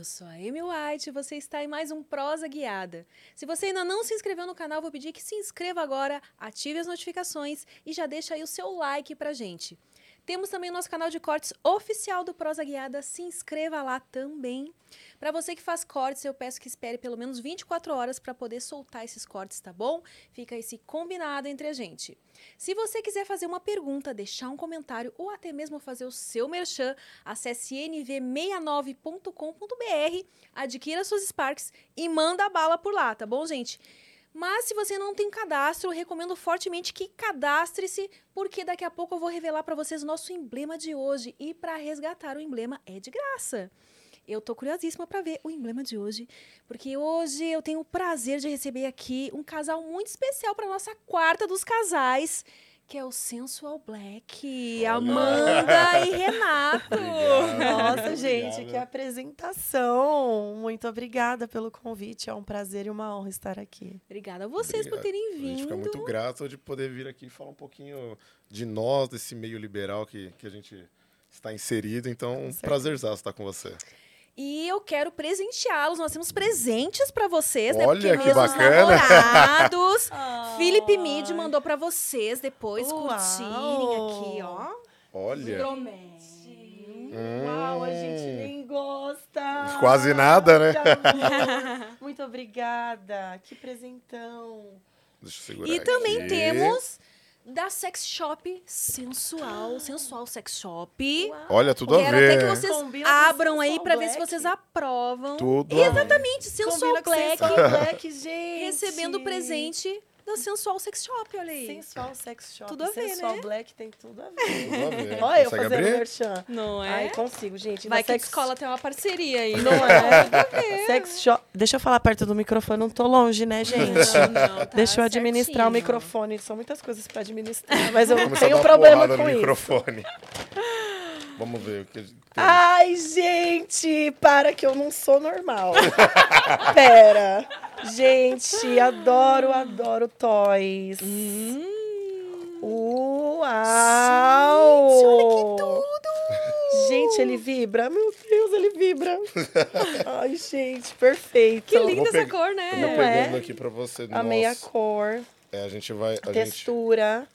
Eu sou a Amy White e você está em mais um Prosa Guiada. Se você ainda não se inscreveu no canal, vou pedir que se inscreva agora, ative as notificações e já deixa aí o seu like pra gente. Temos também o nosso canal de cortes oficial do Prosa Guiada, se inscreva lá também. Para você que faz cortes, eu peço que espere pelo menos 24 horas para poder soltar esses cortes, tá bom? Fica esse combinado entre a gente. Se você quiser fazer uma pergunta, deixar um comentário ou até mesmo fazer o seu merchan, acesse nv69.com.br, adquira suas Sparks e manda a bala por lá, tá bom, gente? Mas se você não tem cadastro, recomendo fortemente que cadastre-se, porque daqui a pouco eu vou revelar para vocês o nosso emblema de hoje e para resgatar o emblema é de graça. Eu tô curiosíssima para ver o emblema de hoje, porque hoje eu tenho o prazer de receber aqui um casal muito especial para nossa quarta dos casais, que é o Sensual Black, Amanda e Renato. Nossa, gente, Obrigado. que apresentação! Muito obrigada pelo convite. É um prazer e uma honra estar aqui. Obrigada a vocês por Obrigado. terem A gente vindo. fica muito grato de poder vir aqui e falar um pouquinho de nós, desse meio liberal que, que a gente está inserido. Então, um prazerzaço estar com você. E eu quero presenteá-los. Nós temos presentes pra vocês, né? Olha, Porque que meus bacana. namorados. Ai. Felipe Mid mandou pra vocês depois Uau. curtirem aqui, ó. Olha, Promete. Hum. Uau, a gente nem gosta. Quase nada, né? Muito obrigada. Que presentão. deixa eu segurar E também aqui. temos da Sex Shop Sensual, Sensual Sex Shop. Olha, tudo a Quero ver. até que vocês Combina com abram aí pra ver se vocês aprovam. Tudo a ver. Exatamente, Sensual Black Sensual Black, gente. recebendo o presente da Sensual Sex Shop, olha aí. Sensual Sex Shop. Tudo a ver, Sensual né? Black tem tudo a ver. Tudo a ver. Olha eu fazendo abrir? merchan. Não é? Ai, consigo, gente. Vai que a sex... escola tem uma parceria aí. Não é? Sex shop. Deixa eu falar perto do microfone, não tô longe, né, gente? Não, não, tá Deixa eu administrar o certinho. microfone. São muitas coisas pra administrar, mas eu a tenho problema com isso. microfone. Vamos ver o que tem. Ai, gente, para que eu não sou normal. Pera. Gente, adoro, adoro toys. Hum. Uau! Gente, olha que tudo! Gente, ele vibra. Meu Deus, ele vibra. Ai, gente, perfeito. Que linda essa cor, né? Não pegando é? aqui pra você. A meia Nossa, cor, é, a gente vai. A gente textura.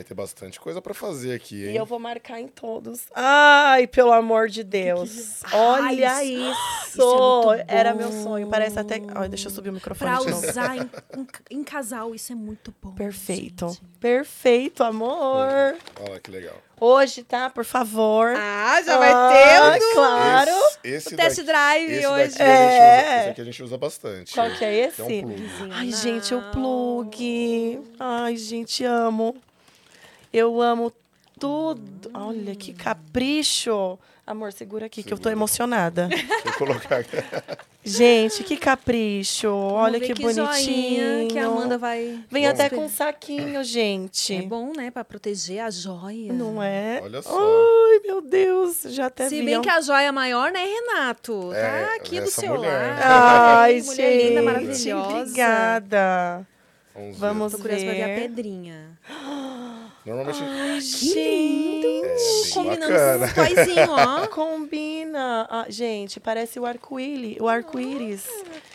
Vai ter bastante coisa pra fazer aqui, hein? E eu vou marcar em todos. Ai, pelo amor de Deus. Olha Ai, isso. isso é muito Era meu sonho. Parece até. Ai, deixa eu subir o microfone Pra de novo. usar em, em- em casal, isso é muito bom. Perfeito. gente. Perfeito, amor. Olha que legal. Hoje, tá? Por favor. Ah, já Ah, vai ter o, Claro. Esse, esse o test daqui, drive esse hoje. Daqui É. usa, esse aqui a gente usa bastante. Qual que é esse? É um plug. Ai, gente, o plug. Ai, gente, amo. Eu amo tudo. Olha, que capricho. Amor, segura aqui que eu tô Segura. emocionada. Deixa eu colocar aqui. Gente, que capricho. Vamos Olha ver que, joinha bonitinho. que a Amanda vai... Vem Vamos até ver. com um saquinho, gente. É bom, né? Pra proteger a joia. Não é? Olha só. Ai, meu Deus. Já até Se bem que a joia maior, né, Renato? É, tá aqui do seu mulher. lado. Ai, mulher gente. linda, maravilhosa. Obrigada. Vamos, ver. Vamos Tô curiosa pra ver a ver. pedrinha. Normalmente. Ai, Que lindo! É, Combinando com os toizinhos, ó. Combina. Ah, gente, parece o arco-íris. O arco-íris.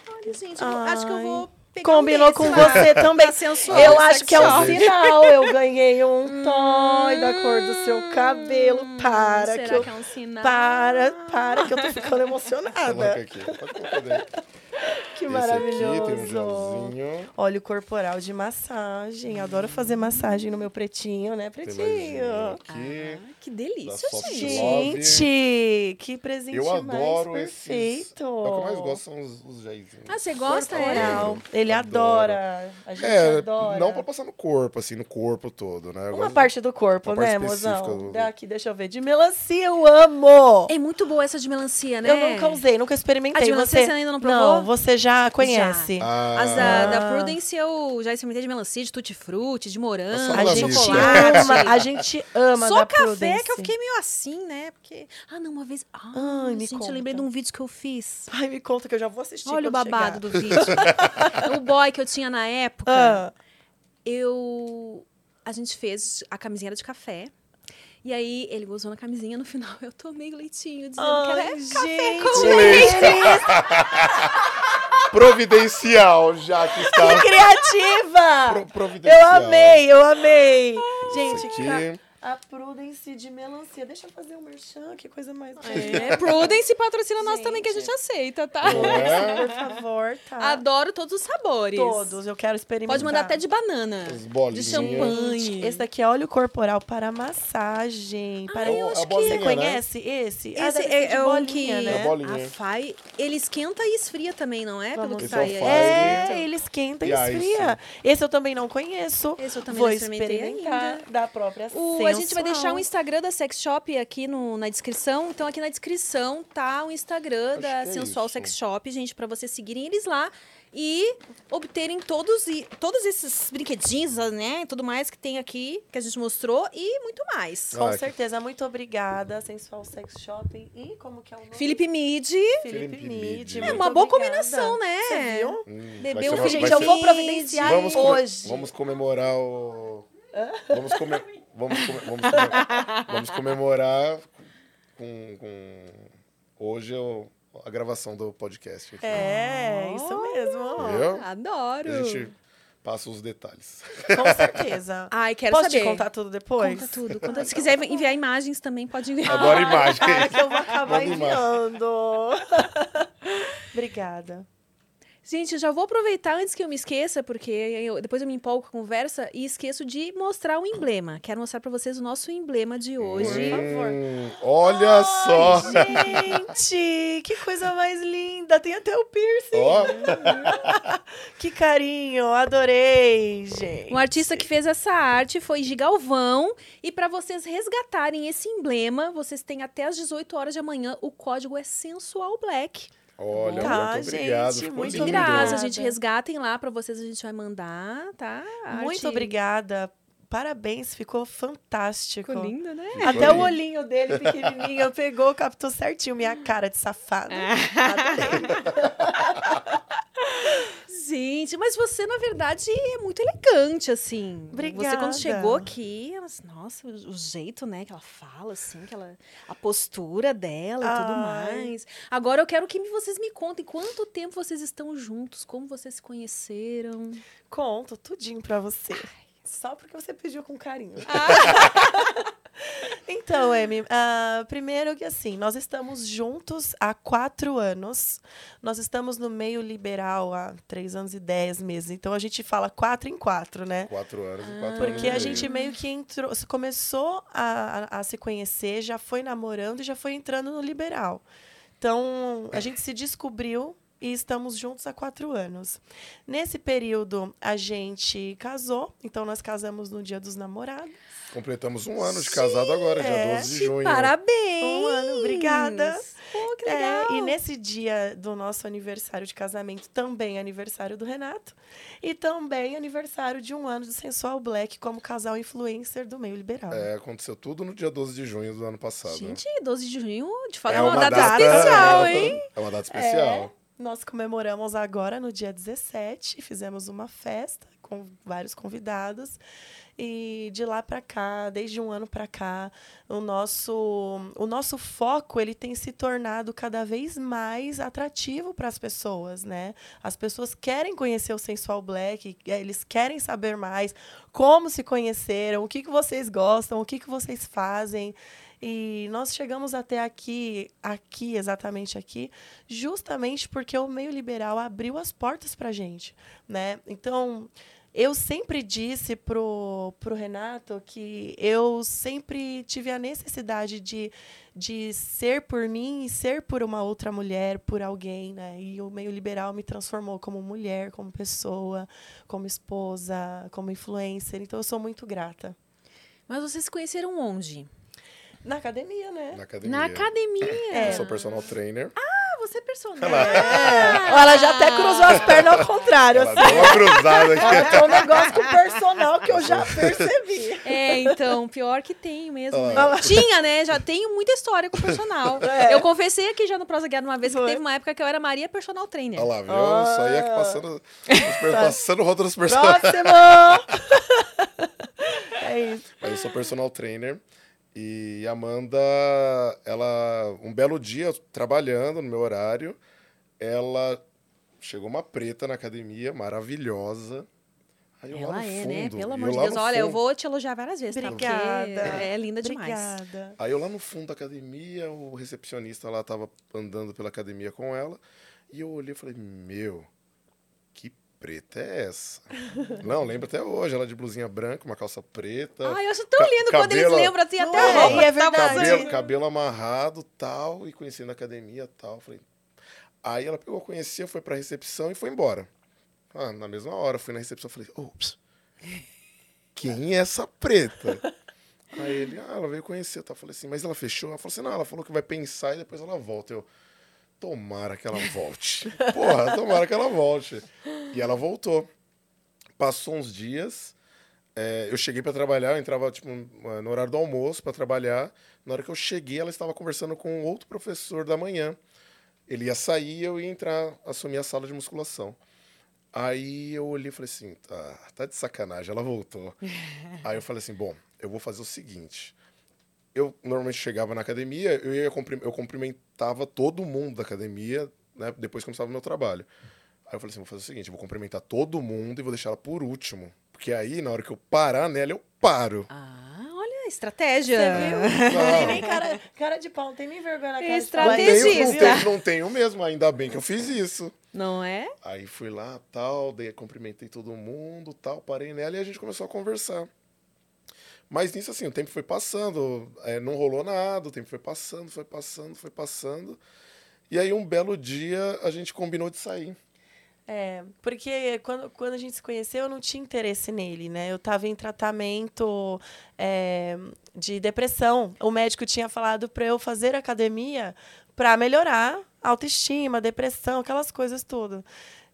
Olha, gente, vou- acho que eu vou pegar Combinou um com lá. você também. Tá sensual, Eu acho que é um sinal. Eu ganhei um toy da cor do seu cabelo. Para Será que eu. que é um sinal? Para, para, que eu tô ficando emocionada. aqui. Pode. Que Esse aqui tem um maravilhoso. gelzinho. Óleo corporal de massagem. Adoro fazer massagem no meu pretinho, né, pretinho? aqui. Ah, que delícia, gente. Gente, que presente Eu adoro mais esses. perfeito. O que eu mais gosto são os, os géisinhos. Ah, você gosta, é? Corporal. Ele Adoro. adora. A gente É, adora. não pra passar no corpo, assim, no corpo todo, né? Eu Uma parte do corpo, uma né, mozão? do- Daqui, deixa eu ver. De melancia, eu amo! É muito boa essa de melancia, né? Eu nunca usei, nunca experimentei. A de melancia você você ainda não provou? Não, você já conhece. Ah, As da, da. Prudence eu já experimentei de melancia, de tutti-frutti, de morango, A de gente chocolate. ama, a gente ama Só da café Prudence. que eu fiquei meio assim, né? Porque. Ah, não, uma vez. Ah, Ai, me gente, eu conta. lembrei de um vídeo que eu fiz. Ai, me conta que eu já vou assistir Olha o babado chegar. do vídeo. o boy que eu tinha na época, Ah, eu. A gente fez a camisinha de café. E aí ele usou na camisinha, no final eu tomei o leitinho, dizendo que era Ai, café gente. com leite. Providencial, já que está. Criativa! Pro- providencial. Eu amei, eu amei. Gente, Isso ca- aqui. A Prudence de melancia. Deixa eu fazer um merchan, que coisa mais... É, Prudence patrocina nós também, que a gente aceita, tá? É? Por favor, tá? Adoro todos os sabores. Todos, eu quero experimentar. Pode mandar até de banana. Os De champanhe. Esse daqui é óleo corporal para massagem. Para... eu acho Você que- bolinha, né? conhece esse? Ah, Esse é, é o que É né? bolinha. a Fai, ele esquenta e esfria também, não é? Pelo Vamos que Esse é o sai aí. É, ele esquenta e E esfria. Esse eu também não conheço. Esse eu também Vou não experimentei experimentar ainda. da própria O, a gente vai Sensual. deixar o Instagram da Sex Shop aqui no- na descrição. Então, aqui na descrição tá o Instagram Acho da é Sensual isso. Sex Shop, gente, pra vocês seguirem eles lá e obterem todos, e, todos esses brinquedinhos, né? e Tudo mais que tem aqui, que a gente mostrou e muito mais. Com que- certeza, muito obrigada, Sensual Sex Shopping. E como que é o nome? Felipe Midi. Felipe Felipe Mid. Mid. É uma boa combinação, né? Você viu? Hum, ser um Gente, eu vou Mid. providenciar Vamos, come- hoje. vamos comemorar o. Vamos, come- vamos, come- vamos, come- vamos comemorar com, com- hoje o- a gravação do podcast. Aqui. É, isso mesmo. Viu? Adoro. A gente passa os detalhes. Com certeza. Ai, quero Posso saber. te contar tudo depois? Conta tudo. Conta- Se quiser enviar imagens também, pode enviar. Adoro imagem. Ah, que eu vou acabar Manda enviando. Obrigada. Gente, eu já vou aproveitar antes que eu me esqueça, porque eu- depois eu me empolgo com a conversa e esqueço de mostrar o emblema. Quero mostrar pra vocês o nosso emblema de hoje. Por favor. Hum, olha só. Gente, que coisa mais linda. Tem até o piercing. Ó, Que carinho, adorei, gente. O artista que fez essa arte foi Gigalvão. E pra vocês resgatarem esse emblema, vocês têm até às 18 horas de amanhã. O código é Sensual Black. Olha, Tá, muito obrigado. gente, muito lindo. graça, obrigada. gente. Resgatem lá pra vocês, a gente vai mandar, tá? A Muito obrigada. Parabéns, ficou fantástico. Ficou linda, né? Ficou Até o lindo. olhinho dele pequenininho pegou, captou certinho minha cara de safado. Gente, mas você, na verdade, é muito elegante, assim. Você, Obrigada. quando chegou aqui, nossa, o, jeito, né, que ela fala, assim, que ela, a postura dela e tudo Ai. mais. Agora eu quero que vocês me contem quanto tempo vocês estão juntos, como vocês se conheceram. Conto tudinho pra você. Só porque você pediu com carinho. então, Amy, ah, primeiro que assim, nós estamos juntos há quatro anos. Nós estamos no meio liberal há três anos e dez meses. Então a gente fala quatro em quatro, né? Quatro anos e quatro anos. Porque a gente meio que entrou, começou a, a, a se conhecer, já foi namorando e já foi entrando no liberal. Então, a gente se descobriu e estamos juntos há quatro anos. Nesse período, a gente casou, então nós casamos no dia dos namorados. Completamos um ano de casado agora, dia é. 12 de junho. Parabéns! Um ano, obrigada. Pô, que É, legal! e nesse dia do nosso aniversário de casamento, também é aniversário do Renato. E também aniversário de um ano do Sensual Black como casal influencer do meio liberal. É, aconteceu tudo no dia 12 de junho do ano passado. Gente, 12 de junho, de fato, é é uma, data, data- especial, é, hein? É uma data especial. Nós comemoramos agora no dia 17, fizemos uma festa com vários convidados. E de lá para cá, desde um ano para cá, o nosso, o nosso foco ele tem se tornado cada vez mais atrativo para as pessoas, né? As pessoas querem conhecer o Sensual Black, eles querem saber mais como se conheceram, o que, que vocês gostam, o que, que vocês fazem. E nós chegamos até aqui, aqui, exatamente aqui, justamente porque o meio liberal abriu as portas para gente, né? Então, eu sempre disse pro, pro Renato que eu sempre tive a necessidade de, de ser por mim e ser por uma outra mulher, por alguém, né? E o meio liberal me transformou como mulher, como pessoa, como esposa, como influencer. Então, eu sou muito grata. Mas vocês se conheceram onde? Na academia, né? Na academia. Na academia. É. Eu sou personal trainer. Ah, você é personagem. É. Ela já até cruzou as pernas ao contrário. Ela assim. deu uma cruzada aqui. Ela tem um negócio com o personal que eu já percebi. É, então, pior que tem mesmo. né? Ah. Tinha, né? Já tenho muita história com personal. É. Eu confessei aqui já no Prosa Guiada uma vez que Foi. teve uma época que eu era Maria Personal Trainer. Olha lá, viu? Ah. Só ia aqui passando, passando roda dos personagens. Próximo! é isso. Mas eu sou personal trainer. E a Amanda, ela, um belo dia, trabalhando no meu horário, ela chegou uma preta na academia, maravilhosa. Aí eu lá Ela no é, né? fundo, Pelo e amor eu de Deus. Olha, eu fundo. vou te elogiar várias vezes, tá? Obrigada. Porque é linda demais. Obrigada. Aí eu lá no fundo da academia, o recepcionista lá tava andando pela academia com ela, e eu olhei e falei, meu, preta é essa? Não, lembro até hoje, ela de blusinha branca, uma calça preta, Ai, eu acho tão lindo quando eles cabelo- lembram assim, até é, roupa e é verdade. cabelo, cabelo amarrado tal, e conhecendo a academia tal. Falei. Aí ela pegou, conhecia, foi pra recepção e foi embora. Ah, na mesma hora, fui na recepção falei, ops, quem é essa preta? Aí ele, ah, ela veio conhecer. Tá? Falei assim, mas ela fechou? Ela falou assim, não, ela falou que vai pensar e depois ela volta. Eu, tomara que ela volte. Porra, tomara que ela volte. E ela voltou. Passou uns dias, é, eu cheguei para trabalhar, eu entrava tipo, no horário do almoço para trabalhar. Na hora que eu cheguei, ela estava conversando com outro professor da manhã. Ele ia sair e eu ia entrar, assumir a sala de musculação. Aí eu olhei e falei assim, tá, tá de sacanagem, ela voltou. Aí eu falei assim, bom, eu vou fazer o seguinte. Eu normalmente chegava na academia, eu ia cumprim- eu cumprimentava todo mundo da academia, né, depois que começava o meu trabalho. Aí eu falei assim, vou fazer o seguinte, eu vou cumprimentar todo mundo e vou deixar ela por último. Porque aí, na hora que eu parar nela, eu paro. Ah, olha, estratégia. Você viu? Não. Tem nem cara, cara de pau, não tem nem vergonha na cara de pau. Não Estrategista. tenho, não, tenho, não tenho mesmo, ainda bem que eu fiz isso. Não é? Aí fui lá, tal, daí cumprimentei todo mundo, tal, parei nela e a gente começou a conversar. Mas nisso, assim, o tempo foi passando, é, não rolou nada, o tempo foi passando, foi passando, foi passando. E aí, um belo dia, a gente combinou de sair. É, porque quando, quando a gente se conheceu, eu não tinha interesse nele, né? Eu estava em tratamento é, de depressão. O médico tinha falado para eu fazer academia para melhorar autoestima, depressão, aquelas coisas tudo.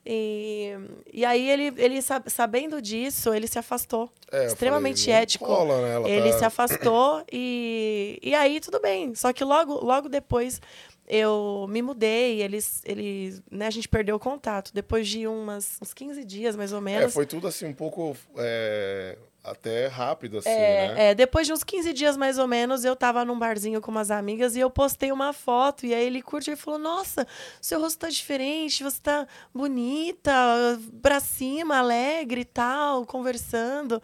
E, e aí ele, ele sab- sabendo disso, ele se afastou. É, Extremamente falei, ético. né? Ele tá- se afastou e, e aí tudo bem. Só que logo, logo depois eu me mudei, eles, eles, né, a gente perdeu o contato. Depois de umas, uns 15 dias, mais ou É, menos. foi tudo assim, um pouco é, até rápido, assim, É, né? é, depois de uns 15 dias, mais ou menos, eu tava num barzinho com umas amigas e eu postei uma foto. E aí ele curtiu e falou: Nossa, seu rosto tá diferente, você tá bonita, pra cima, alegre e tal, conversando.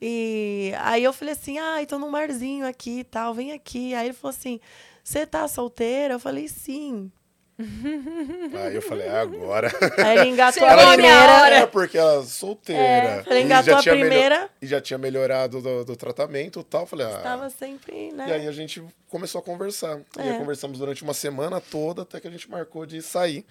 E aí eu falei assim: Ai, tô num barzinho aqui e tal, vem aqui. Aí ele falou assim: Você tá solteira? Eu falei: Sim. Aí eu falei, ah, agora. Aí ele engatou a primeira. É, porque ela solteira. É, ele E engatou já a primeira. E já tinha melhorado do, do tratamento e tal. Falei, ah. Tava sempre, né? E aí a gente começou a conversar. E aí É. conversamos durante uma semana toda, até que a gente marcou de sair.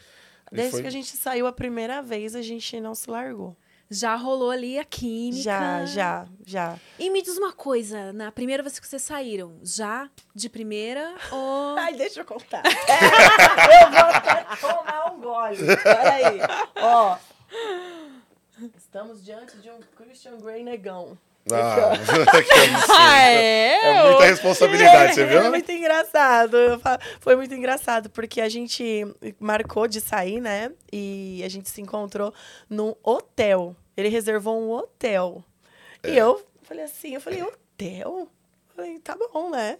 Desde foi- que a gente saiu a primeira vez, a gente não se largou. Já rolou ali a química. Já, já, já. E me diz uma coisa, na primeira vez que vocês saíram, já de primeira ou... Ai, deixa eu contar. eu vou até tomar um gole. Peraí. Ó. Estamos diante de um Christian Grey negão. Ah. Ah, é? É muita responsabilidade, você É viu? muito engraçado. Eu Foi muito engraçado, porque a gente marcou de sair, né? E a gente se encontrou num hotel. Ele reservou um hotel. É. E eu falei assim, eu falei, hotel? Falei, tá bom, né?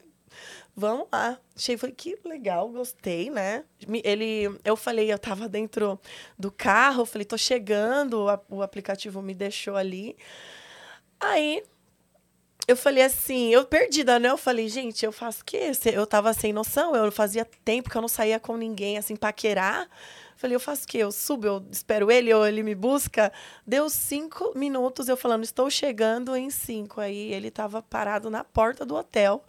Vamos lá. Achei, falei, que legal, gostei, né? Ele, eu falei, eu tava dentro do carro, eu falei, tô chegando, o aplicativo me deixou ali. Aí, eu falei assim, eu perdida, né? Eu falei, gente, eu faço o quê? Eu tava sem noção, eu fazia tempo que eu não saía com ninguém, assim, paquerar. Falei, eu faço o quê? Eu subo, eu espero ele ou ele me busca. Deu cinco minutos eu falando, estou chegando em cinco. Aí ele tava parado na porta do hotel,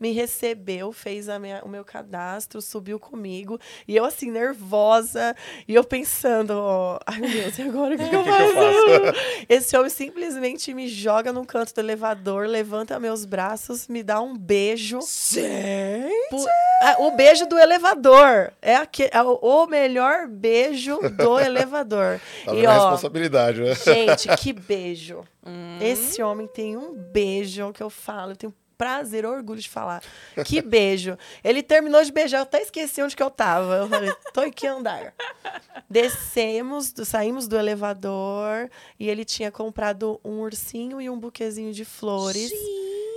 me recebeu, fez minha, o meu cadastro, subiu comigo. E eu, assim, nervosa. E eu pensando, ó, ai meu Deus, e agora o que, que eu que que eu faço? Esse homem simplesmente me joga num canto do elevador, levanta meus braços, me dá um beijo. Pu- Ah, o beijo do elevador. É, aque- é o, melhor beijo do elevador. Tá e ó, responsabilidade, né? gente, que beijo. Esse homem tem um beijo que eu falo, eu tenho prazer, orgulho de falar. Que beijo. Ele terminou de beijar, eu até esqueci onde que eu tava. Eu falei, tô em que andar? Descemos, saímos do elevador e ele tinha comprado um ursinho e um buquezinho de flores.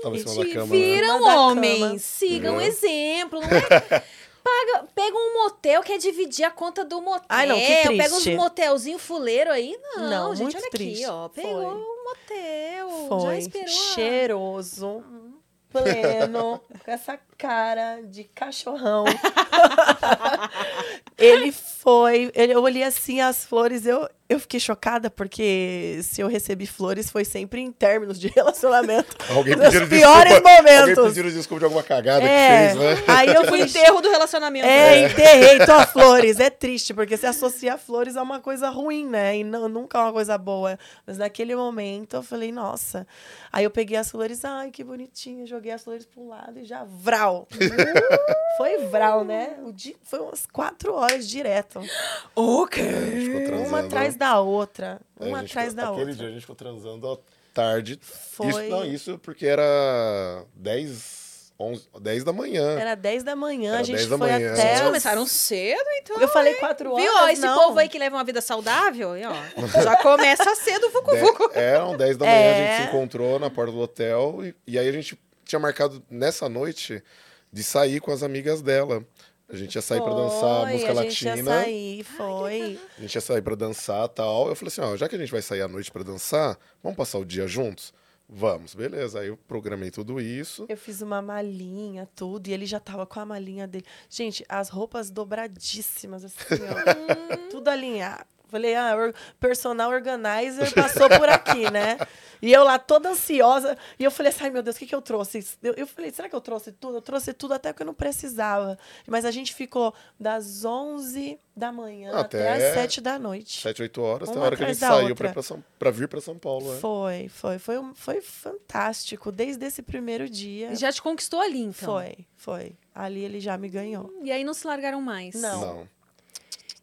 Tava em cama. né? viram, da homens. Sigam o É. exemplo. Não é? Paga, pega um motel, quer dividir a conta do motel. Ai, não, que Pega uns triste. motelzinho fuleiro aí. Não, Não, gente, muito olha triste. aqui, ó. Pegou Foi. um motel. Já Foi esperou. a- cheiroso, pleno, com essa cara de cachorrão. ele foi, eu olhei assim as flores, eu, eu fiquei chocada porque se eu recebi flores foi sempre em términos de relacionamento. Alguém Nos piores desculpa. Alguém momentos. pediu desculpa de alguma cagada É, que fez, né? aí eu fui enterro do relacionamento. É, enterrei tua flores. É triste, porque se associa flores a uma coisa ruim, né? E não, nunca é uma coisa boa. Mas naquele momento eu falei, nossa. Aí eu peguei as flores, ai, que bonitinho. Joguei as flores para um lado e já vral. foi vral, né? O dia, foi umas quatro horas direto. O? Ficou transando. Uma atrás da outra. É, Uma a gente atrás ficou- da Aquele outra. dia a gente ficou transando à tarde. Foi. Isso, não, isso porque era 10, 11, 10 da manhã. Era 10 da manhã, Era a gente 10 da foi manhã. até. Vocês começaram cedo, então. Eu falei quatro horas. Viu? Ó, esse não. povo aí que leva uma vida saudável, e, ó, já começa cedo, vucu, De- vucu. eram 10 da manhã, a É. gente se encontrou na porta do hotel. E, e aí a gente tinha marcado nessa noite de sair com as amigas dela. A gente ia sair pra dançar Foi, música a gente ia latina. sair, foi. A gente ia sair pra dançar tal. Eu falei assim, ó, já que a gente vai sair à noite pra dançar, vamos passar o dia juntos? Vamos, beleza. Aí eu programei tudo isso. Eu fiz uma malinha, tudo, e ele já tava com a malinha dele. Gente, as roupas dobradíssimas, assim, ó. tudo alinhado. Falei, ah, or- personal organizer passou por aqui, né? E eu lá toda ansiosa. E eu falei assim, ai meu Deus, o que, que eu trouxe? Eu, eu falei, será que eu trouxe tudo? Eu trouxe tudo até que eu não precisava. Mas a gente ficou das 11 da manhã até, Até às 7 da noite. 7, 8 horas, tem Uma hora que a gente saiu pra, pra, São, pra vir pra São Paulo. né? Foi, foi. Foi, um- foi fantástico. Desde esse primeiro dia. Já te conquistou ali, então. Foi, foi. Ali ele já me ganhou. E aí não se largaram mais. Não. Não.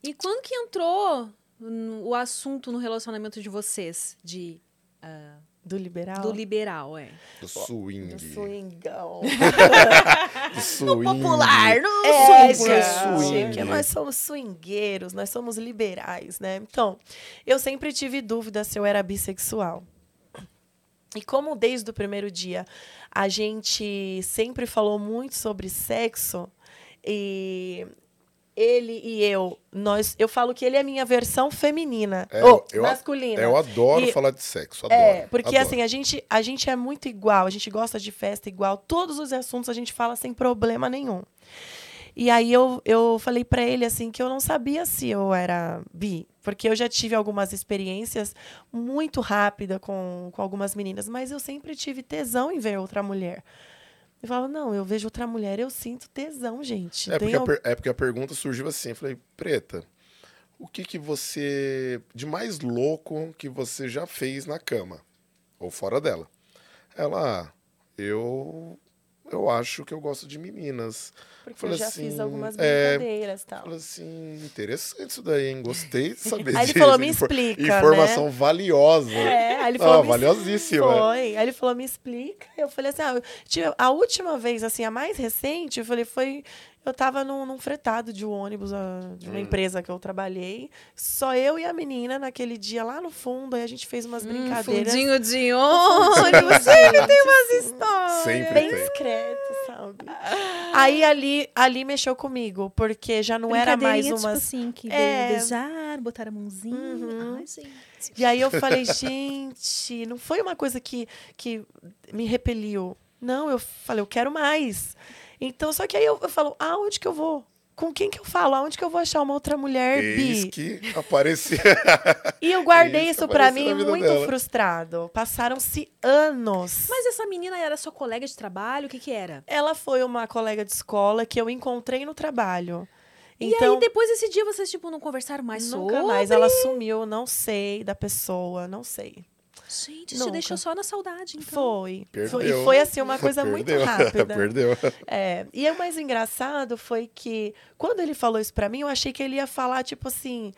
E quando que entrou o assunto no relacionamento de vocês? De, ah, Do liberal? do liberal, é. Do swing. Do swingão. Do swing. Popular, no É, swing. gente. nós somos swingueiros, nós somos liberais, né? Então, eu sempre tive dúvida se eu era bissexual. E como desde o primeiro dia a gente sempre falou muito sobre sexo, e ele e eu, nós, eu falo que ele é a minha versão feminina, É, ou eu- masculina. Eu adoro E- falar de sexo, adoro. É, porque adoro. assim, a gente, a gente é muito igual, a gente gosta de festa igual, todos os assuntos a gente fala sem problema nenhum. E aí eu, eu falei pra ele assim que eu não sabia se eu era bi, porque eu já tive algumas experiências muito rápida com, com algumas meninas, mas eu sempre tive tesão em ver outra mulher. Eu falava, não, eu vejo outra mulher, eu sinto tesão, gente. É porque, a é porque a pergunta surgiu assim. Eu falei, Preta, o que que você. de mais louco que você já fez na cama? Ou fora dela? Ela, ah, eu. Eu acho que eu gosto de meninas. Porque falei eu já assim, fiz algumas é, brincadeiras e tal. Falei assim, interessante isso daí, hein? Gostei de saber Aí ele falou, me explica, né? Informação valiosa. É, aí ele Não, falou, me valiosíssima. Foi. Aí ele falou, me explica. Eu falei assim, ah, a última vez, assim, a mais recente, eu falei, foi. Eu tava num, num fretado de um ônibus ah, de uma Hum. empresa que eu trabalhei. Só eu e a menina naquele dia lá no fundo. Aí a gente fez umas Hum, brincadeiras. fundinho de ônibus. Sempre tem umas histórias. Sempre Bem tem. discreto, sabe? Aí ali, ali mexeu comigo, porque já não era mais Brincadeirinha, umas. tipo assim, que É. beijar, botar a mãozinha. Uhum. Ai, gente. E aí eu falei, gente, não foi uma coisa que, que me repeliu. Não, eu falei, eu quero mais. Então, só que aí eu, eu falo, aonde que eu vou? Com quem que eu falo? Aonde que eu vou achar uma outra mulher Eis bi? que aparecia. E eu guardei Isso isso pra apareceu mim muito dela. frustrado. Passaram-se anos. Mas essa menina era sua colega de trabalho? O que que era? Ela foi uma colega de escola que eu encontrei no trabalho. e Então, aí, depois desse dia, vocês, tipo, não conversaram mais nunca sobre? mais. Ela sumiu, não sei da pessoa, não sei. Gente, te Nunca. deixou só na saudade, então. Foi. Perdeu. Foi- E foi assim uma coisa muito Perdeu. rápida. Perdeu. É, e o mais engraçado foi que quando ele falou isso pra mim, eu achei que ele ia falar tipo assim: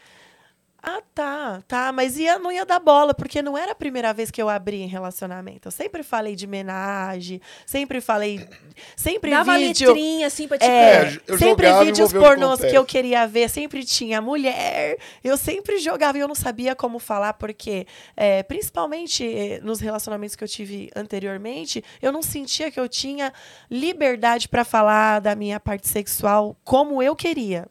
Ah, tá, tá, mas ia, não ia dar bola, porque não era a primeira vez que eu abri em relacionamento. Eu sempre falei de homenagem, sempre falei. Sempre Dava vídeo. letrinha, assim, pra te É, É, eu sempre jogava vídeos ver pornôs que eu queria ver, sempre tinha mulher. Eu sempre jogava e eu não sabia como falar, porque, é, principalmente eh, nos relacionamentos que eu tive anteriormente, eu não sentia que eu tinha liberdade para falar da minha parte sexual como eu queria.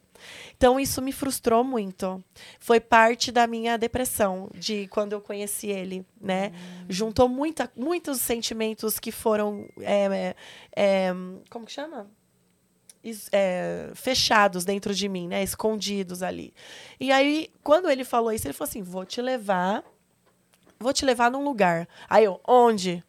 Então, isso me frustrou muito. Foi parte da minha depressão, de quando eu conheci ele, né? Juntou muita, muitos sentimentos que foram. é, é, é, como que chama? é, fechados dentro de mim, né? Escondidos ali. E aí, quando ele falou isso, ele falou assim: vou te levar, vou te levar num lugar. Aí eu, onde?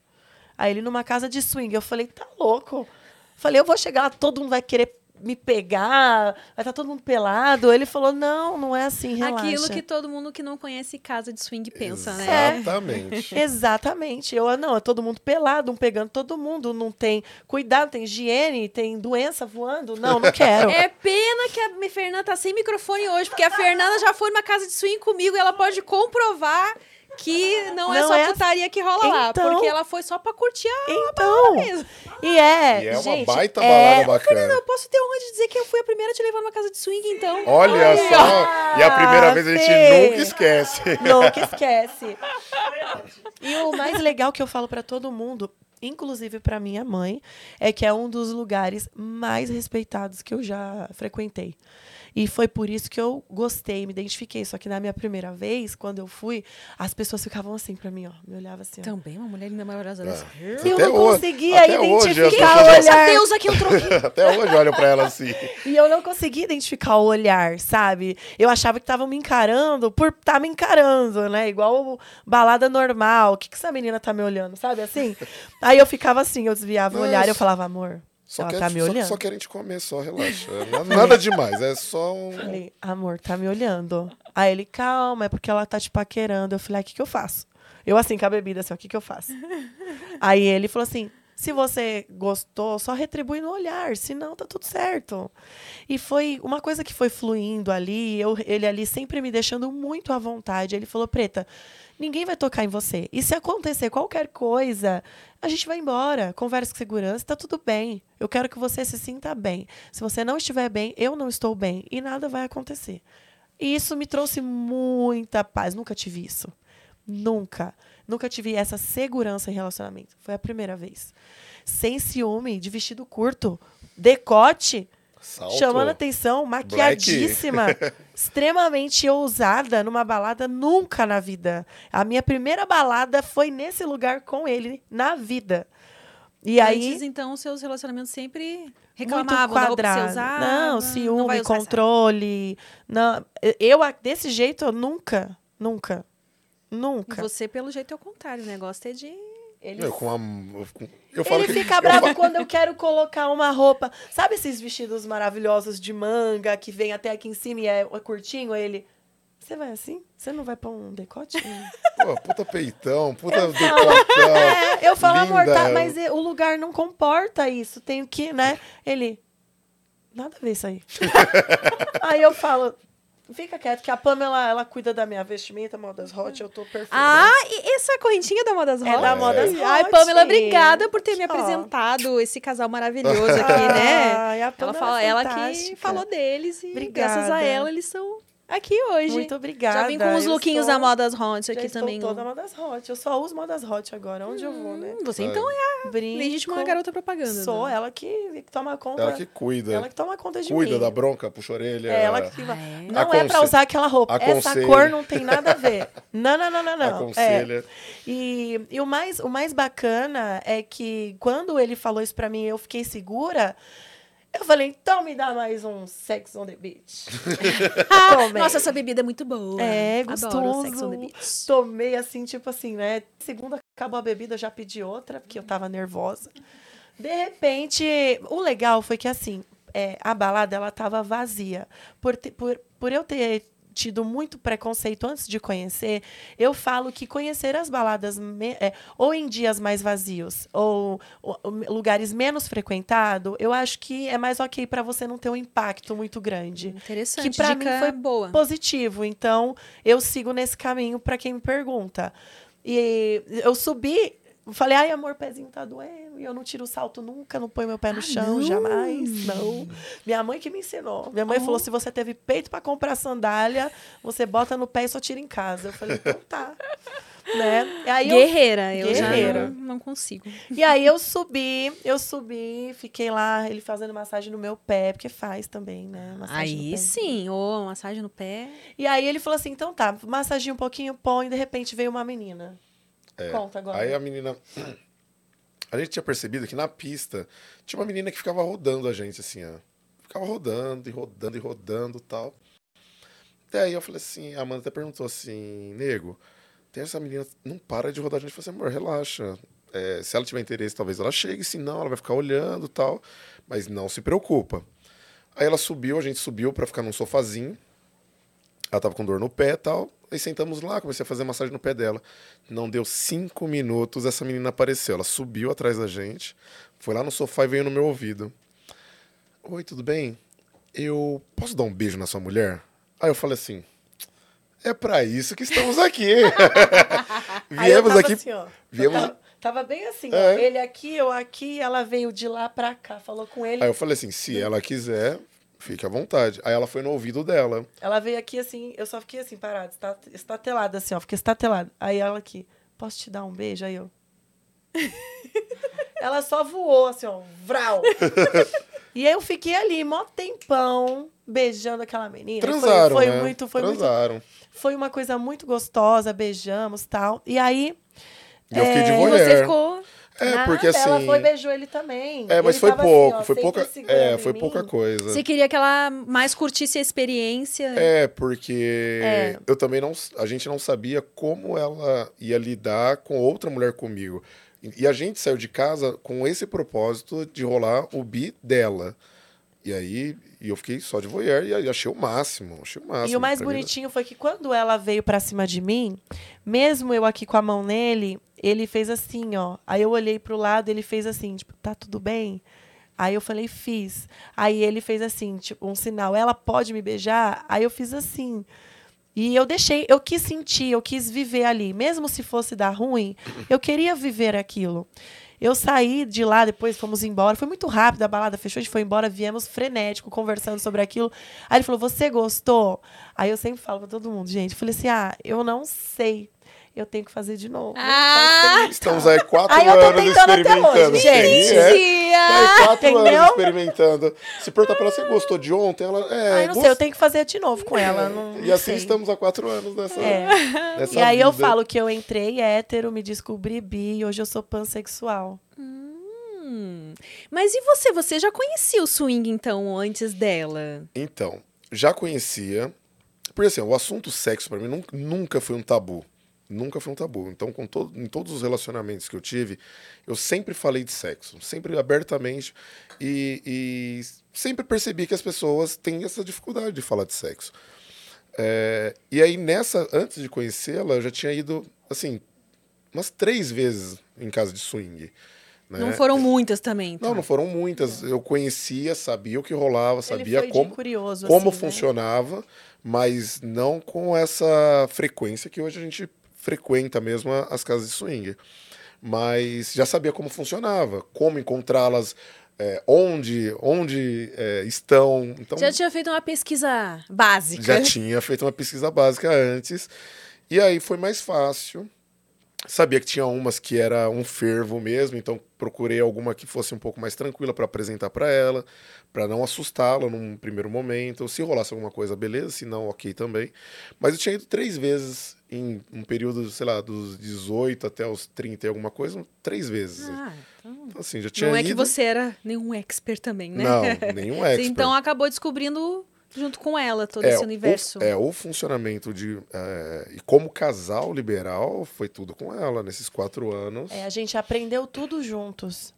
Aí ele numa casa de swing. Eu falei, tá louco? Falei, eu vou chegar lá, todo mundo vai querer me pegar, vai estar todo mundo pelado. Ele falou, não, não é assim, relaxa. Aquilo que todo mundo que não conhece casa de swing pensa, né? É. Exatamente. Exatamente. Eu, não, é todo mundo pelado, um pegando todo mundo. Não tem cuidado, tem higiene, tem doença voando. Não, não quero. É pena que a Fernanda tá sem microfone hoje, porque a Fernanda já foi numa casa de swing comigo e ela pode comprovar que não, é Não só é- putaria que rola lá, Então- porque ela foi só pra curtir a Então, mesmo. e é, E é uma gente, baita é, balada bacana. Eu posso ter honra de dizer que eu fui a primeira a te levar numa casa de swing, então. Olha só. E a primeira vez a gente nunca esquece. Nunca esquece. E o mais legal que eu falo pra todo mundo, inclusive pra minha mãe, é que é um dos lugares mais respeitados que eu já frequentei. E foi por isso que eu gostei, me identifiquei. Só que na minha primeira vez, quando eu fui, as pessoas ficavam assim pra mim, ó. Me olhavam assim, ó. Também uma mulher linda maravilhosa dessa. eu Até não hoje- conseguia hoje identificar pessoas- o olhar. deusa que entrou aqui. Até hoje olham pra ela assim. E eu não conseguia identificar o olhar, sabe? Eu achava que estavam me encarando por estar me encarando, né? Igual balada normal. O que, que essa menina tá me olhando, sabe? Assim. Aí eu ficava assim, eu desviava o Não, olhar e eu falava, amor, Só, ela quer, tá me só- olhando. só querem te comer, só relaxa. Nada, nada demais, é só um. Falei, amor, tá me olhando. Aí ele, calma, é porque ela tá te paquerando. Eu falei, o que, que eu faço? Eu assim, com a bebida, assim, o que, que eu faço? Aí ele falou assim: se você gostou, só retribui no olhar, senão tá tudo certo. E foi uma coisa que foi fluindo ali, eu, ele ali sempre me deixando muito à vontade. Ele falou: Preta, ninguém vai tocar em você. E se acontecer qualquer coisa, a gente vai embora, conversa com segurança, tá tudo bem. Eu quero que você se sinta bem. Se você não estiver bem, eu não estou bem e nada vai acontecer. E isso me trouxe muita paz. Nunca tive isso. Nunca. Nunca tive essa segurança em relacionamento. Foi a primeira vez. Sem ciúme, de vestido curto, decote, Salto. chamando atenção, maquiadíssima, extremamente ousada numa balada nunca na vida. A minha primeira balada foi nesse lugar com ele na vida. E aí Antes, então, os seus relacionamentos sempre muito reclamavam da você quadrado. usava. Não, não ciúme, essa controle. Não, eu desse jeito eu nunca, nunca, nunca. Você, pelo jeito, é o contrário. O negócio é de. Ele, Eu, com eu, eu falo ele que, fica eu bravo quando eu quero colocar uma roupa. Sabe esses vestidos maravilhosos de manga que vem até aqui em cima e é curtinho? Aí ele. Você vai assim? Você não vai pôr um decote? Pô, puta peitão, puta decotão. É, eu falo, amor, tá, mas e- o lugar não comporta isso. Tenho que, né? Ele. Nada a ver isso aí. aí eu falo. Fica quieto, que a Pamela, ela cuida da minha vestimenta, modas hot, eu tô perfeita. Ah, e essa correntinha da Modas É Hot? da Modas Ai, Hot. Pamela, obrigada por ter me Ó. apresentado esse casal maravilhoso aqui, né? Ai, a Ela, Pamela fala, é ela que falou deles e Obrigada. graças a ela eles estão aqui hoje. Muito obrigada. Já vim com os lookinhos estou- da Modas Hot já aqui estou também. toda modas hot. Eu só uso modas hot agora, onde eu vou, né? Hum, Você então é a Brinco. legítima garota propaganda. Sou né? ela que toma conta. Ela que cuida. ela que toma conta de cuida mim. da bronca, puxa a orelha. É ela que vai. é? Não é pra Aconse- usar aquela roupa. Essa aconselha. cor não tem nada a ver. Não, não, não, não, não. É. aconselha. E, e o, mais, o mais bacana é que quando ele falou isso pra mim, eu fiquei segura. Eu falei, então me dá mais um Sex on the Beach. Nossa, essa bebida é muito boa. É, Adoro gostoso. Sex on the Beach. Tomei assim, tipo assim, né? Segunda acabou a bebida, já pedi outra, porque eu tava nervosa. De repente, o legal foi que assim, é, a balada ela tava vazia. Por, por, por eu ter tido muito preconceito antes de conhecer, eu falo que conhecer as baladas me- é, ou em dias mais vazios ou, ou- lugares menos frequentados, eu acho que é mais ok para você não ter um impacto muito grande. Interessante. Que Dica mim foi boa. Positivo. Então, eu sigo nesse caminho para quem me pergunta. E eu subi, falei, ai, amor, pezinho tá doendo. E eu não tiro o salto nunca, não ponho meu pé no Ah, chão, não? jamais. Não. Minha mãe que me ensinou. Minha mãe Oh. falou: se você teve peito para comprar sandália, você bota no pé e só tira em casa. Eu falei, então tá. né? E aí eu Guerreira, eu Guerreira. já não, não consigo. e aí eu subi, eu subi, fiquei lá, ele fazendo massagem no meu pé, porque faz também, né? Massagem no Aí sim, ô, massagem no pé. E aí ele falou assim: então tá, massaginha um pouquinho, põe, e de repente veio uma menina. Conta agora. Aí a menina. A gente tinha percebido que na pista tinha uma menina que ficava rodando a gente, assim, ó. Ficava rodando e rodando e rodando e tal. Daí eu falei assim, a Amanda até perguntou assim, nego, tem essa menina, não para de rodar a gente. Eu falei assim, amor, relaxa. É, se ela tiver interesse, talvez ela chegue, se não, ela vai ficar olhando e tal. Mas não se preocupa. Aí ela subiu, a gente subiu pra ficar num sofazinho. Ela tava com dor no pé e tal. Aí sentamos lá, comecei a fazer massagem no pé dela. Não deu cinco minutos, essa menina apareceu. Ela subiu atrás da gente, foi lá no sofá e veio no meu ouvido. Oi, tudo bem? Eu posso dar um beijo na sua mulher? Aí eu falei assim: é pra isso que estamos aqui. Viemos aqui. Assim, ó, viemos- tava, tava bem assim, ó. É. Ele aqui, eu aqui, ela veio de lá pra cá, falou com ele. Aí eu falei assim: se ela quiser, fique à vontade. Aí ela foi no ouvido dela. Ela veio aqui assim, eu só fiquei assim, parada, está, estatelada assim, ó, fiquei estatelada. Aí ela aqui, posso te dar um beijo? Aí eu. ela só voou assim, ó, vral. e aí eu fiquei ali, mó tempão, beijando aquela menina. Foi- Transaram, foi, né? muito, foi muito Transaram. Foi uma coisa muito gostosa, beijamos tal. E aí. Eu fiquei de é, E voyeur. você ficou. É, nada, porque Ela assim- foi e beijou ele também. É, mas Ele foi assim, pouco, ó, foi pouca. É, foi pouca coisa. Você queria que ela mais curtisse a experiência. É, porque É. eu também não. A gente não sabia como ela ia lidar com outra mulher comigo. E a gente saiu de casa com esse propósito de rolar o bi dela. E aí e eu fiquei só de voyeur e aí achei o máximo. Achei o máximo. E o mais mim, bonitinho foi que quando ela veio pra cima de mim, mesmo eu aqui com a mão nele, ele fez assim, ó. Aí eu olhei pro lado, ele fez assim, tipo, tá tudo bem? Aí eu falei, fiz. Aí ele fez assim, tipo, um sinal, ela pode me beijar? Aí eu fiz assim. E eu deixei, eu quis sentir, eu quis viver ali. Mesmo se fosse dar ruim, eu queria viver aquilo. Eu saí de lá, depois fomos embora. Foi muito rápido, a balada fechou, a gente foi embora, viemos frenético, conversando sobre aquilo. Aí ele falou: Você gostou? Aí eu sempre falo pra todo mundo, gente. Eu falei assim: Ah, eu não sei. Eu tenho que fazer de novo. Ah! Estamos aí quatro Aí eu tô anos tentando até experimentando. hoje, gente. É. Tá quatro Entendeu? anos experimentando. Se perguntar pra ela, você gostou de ontem? Ela, é, Aí não sei, eu tenho que fazer de novo com ela. Não, E não assim sei. estamos há quatro anos nessa, É. nessa E aí eu vida. falo que eu entrei hétero, me descobri bi e hoje eu sou pansexual. Hum. Mas e você? Você já conhecia o swing, então, antes dela? Então, já conhecia. Porque assim, o assunto sexo pra mim nun- nunca foi um tabu. Nunca foi um tabu. Então, com todo, em todos os relacionamentos que eu tive, eu sempre falei de sexo, sempre abertamente. E, e sempre percebi que as pessoas têm essa dificuldade de falar de sexo. É, e aí, nessa, antes de conhecê-la, eu já tinha ido, assim, umas três vezes em casa de swing. né? Não foram muitas também. então. Não, não foram muitas. Eu conhecia, sabia o que rolava, sabia como, curioso, como assim, né? funcionava, mas não com essa frequência que hoje a gente frequenta mesmo as casas de swing. Mas já sabia como funcionava, como encontrá-las, é, onde, onde é, estão. Então, Já tinha feito uma pesquisa básica. já tinha feito uma pesquisa básica antes. E aí foi mais fácil. Sabia que tinha umas que era um fervo mesmo, então procurei alguma que fosse um pouco mais tranquila para apresentar para ela, para não assustá-la num primeiro momento. Se rolasse alguma coisa, beleza, se não, ok também. Mas eu tinha ido três vezes em um período, sei lá, dos 18 até os 30 e alguma coisa, três vezes. Ah, então... Então, assim, já tinha Não é ido... que você era nenhum expert também, né? Não, nenhum Você expert. então acabou descobrindo junto com ela todo É, esse universo. O, é, o funcionamento de. é, e como casal liberal foi tudo com ela nesses quatro anos. É, a gente aprendeu tudo juntos.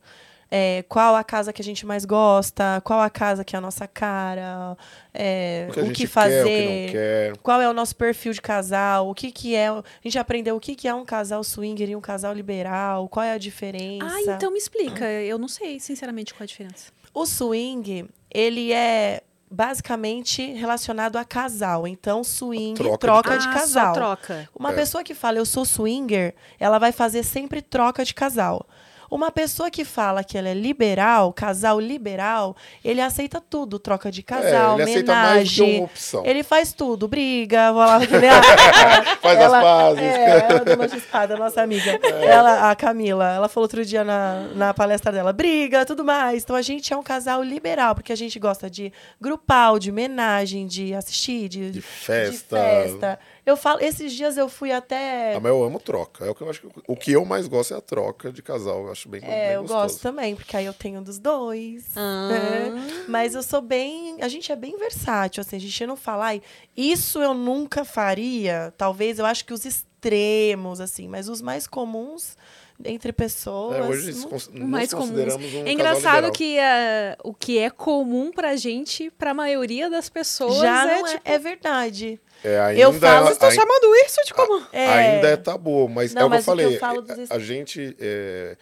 É, qual a casa que a gente mais gosta, qual a casa que é a nossa cara, é, O que o que quer, fazer, o que quer. qual é o nosso perfil de casal, o que, que é. A gente aprendeu o que, que é um casal swinger e um casal liberal, qual é a diferença. Ah, então me explica. Eu não sei, sinceramente, qual é a diferença. O swing, ele é basicamente relacionado a casal. Então, swing, Troca de troca de, ah, casal. Só troca. Uma É. pessoa que fala eu sou swinger, ela vai fazer sempre troca de casal. Uma pessoa que fala que ela é liberal, casal liberal, ele aceita tudo, troca de casal, é, ele de uma homenagem. opção. Ele faz tudo, briga, vou lá, a- Faz ela, as pazes. É, ela deu uma chispada, nossa amiga. Ela, a Camila, ela falou outro dia na, na palestra dela, briga, tudo mais. Então a gente é um casal liberal, porque a gente gosta de grupal, de homenagem, de assistir, de, De festa. festa. Eu falo, esses dias eu fui até. Ah, mas eu amo troca. É o que eu acho que o que eu mais gosto é a troca de casal. Eu acho bem, É, bem eu gostoso. gosto também, porque aí eu tenho dos dois. Ah. né? Mas eu sou bem. A gente é bem versátil, assim. A gente não fala, ai, isso eu nunca faria. Talvez eu acho que os extremos, assim, mas os mais comuns entre pessoas. É, hoje não- mais comuns. consideramos um É engraçado que ah, o que é comum pra gente, pra maioria das pessoas, já é não é, tipo. é verdade. É, ainda, Eu falo- Vocês estão ai- chamando isso de comum. É. ainda é tabu, mas Não, é o que eu o que eu falei. falo dos a, a gente. é,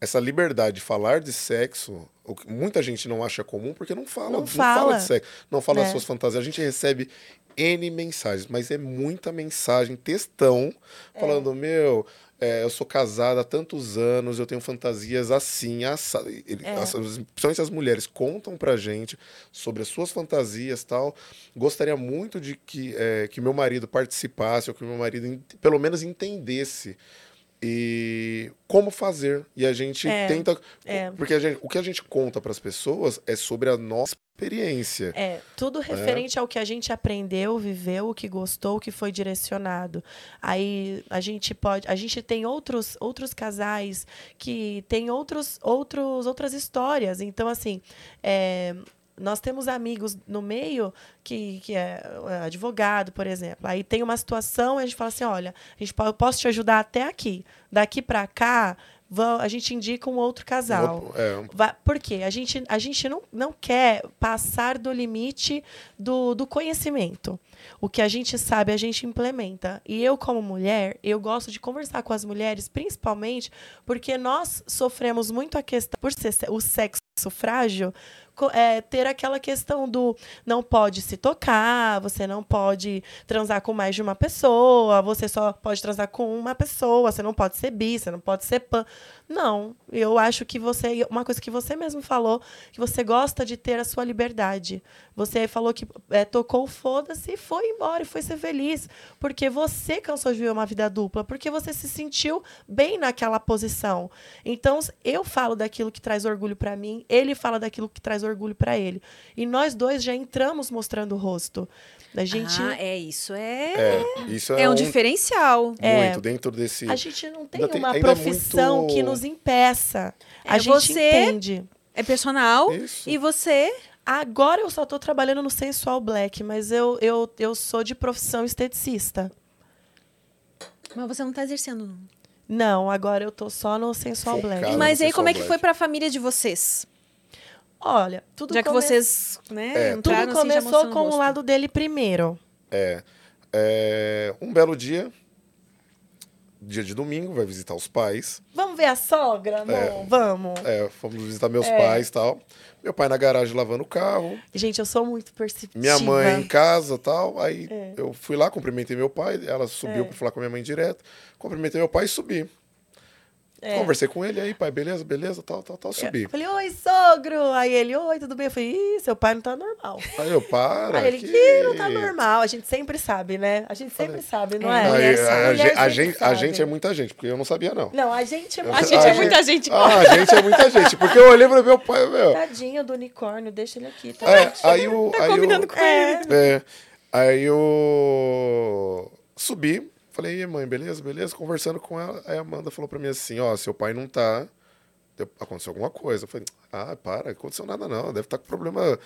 essa liberdade de falar de sexo, o que muita gente não acha comum porque não fala, Não não, fala. fala. de sexo, não fala É. das suas fantasias. A gente recebe N mensagens, mas é muita mensagem, textão, É. falando, meu. É, eu sou casada há tantos anos, eu tenho fantasias assim, assado. Ele- É. as- principalmente as mulheres contam pra gente sobre as suas fantasias tal. Gostaria muito de que, é, que meu marido participasse, ou que meu marido pelo menos entendesse e como fazer. E a gente É, tenta. é. Porque a gente- o que a gente conta para as pessoas é sobre a nossa experiência. É, tudo referente ao que a gente aprendeu, viveu, o que gostou, o que foi direcionado. Aí a gente pode, a gente tem outros outros casais que têm outros outros outras histórias. Então assim, é, nós temos amigos no meio que, que é é, advogado, por exemplo. Aí tem uma situação e a gente fala assim, olha, a gente eu posso te ajudar até aqui. Daqui para cá, a gente indica um outro casal. É, Va- Por quê? A gente, a gente não, não quer passar do limite do, do conhecimento. O que a gente sabe, a gente implementa. E eu, como mulher, eu gosto de conversar com as mulheres, principalmente porque nós sofremos muito a questão, por ser se- o sexo frágil, é, ter aquela questão do não pode se tocar, você não pode transar com mais de uma pessoa, você só pode transar com uma pessoa, você não pode ser bi, você não pode ser pan. Não, eu acho que você. Uma coisa que você mesmo falou, que você gosta de ter a sua liberdade. Você falou que é, tocou o foda-se e foi embora e foi ser feliz. Porque você cansou de viver uma vida dupla, porque você se sentiu bem naquela posição. Então, eu falo daquilo que traz orgulho pra mim, ele fala daquilo que traz orgulho pra ele. E nós dois já entramos mostrando o rosto. A gente. Ah, é isso. É, é, isso é, é um um diferencial. É. muito dentro desse. A gente não tem Ainda tem- uma é profissão muito- que nos impeça. A É, gente você- entende. É personal. Isso. E você. Agora eu só tô trabalhando no sensual black, mas eu, eu, eu sou de profissão esteticista. Mas você não tá exercendo. não. Não, agora eu tô só no sensual Focado. black. Mas aí, como é que black. foi pra família de vocês? Olha, tudo Já que come- vocês, né, É. entraram tudo assim, já começou o com o lado dele primeiro. É, é, um belo dia, dia de domingo, vai visitar os pais. Vamos ver a sogra, amor? É. Vamos. É, fomos visitar meus pais e tal. Meu pai na garagem lavando o carro. Gente, eu sou muito perceptiva. Minha mãe em casa tal. Aí É. eu fui lá, cumprimentei meu pai. Ela subiu É. pra falar com a minha mãe direto. Cumprimentei meu pai e subi. É. Conversei com ele aí, pai, beleza, beleza, tal, tal, tal, subi. Eu falei, oi, sogro. Aí ele, oi, tudo bem? Eu falei, ih, seu pai não tá normal. Aí eu, para. Aí ele, que... que não tá normal. A gente sempre sabe, né? A gente sempre sabe, não é? É, Aí, a, a gente, a, gente, a gente é muita gente, porque eu não sabia, não. Não, a gente é A muito... A gente é muita gente. Ah, a gente é muita gente. Porque eu olhei pro meu pai, meu. Tadinho do unicórnio, deixa ele aqui. Tá? É, aí o. Tá aí o- combinando com É. ele. É. Aí eu subi, falei, e mãe, beleza, beleza? Conversando com ela, aí a Amanda falou pra mim assim, ó, seu pai não tá. Aconteceu alguma coisa. Eu falei, ah, para, aconteceu nada não. Deve estar com problema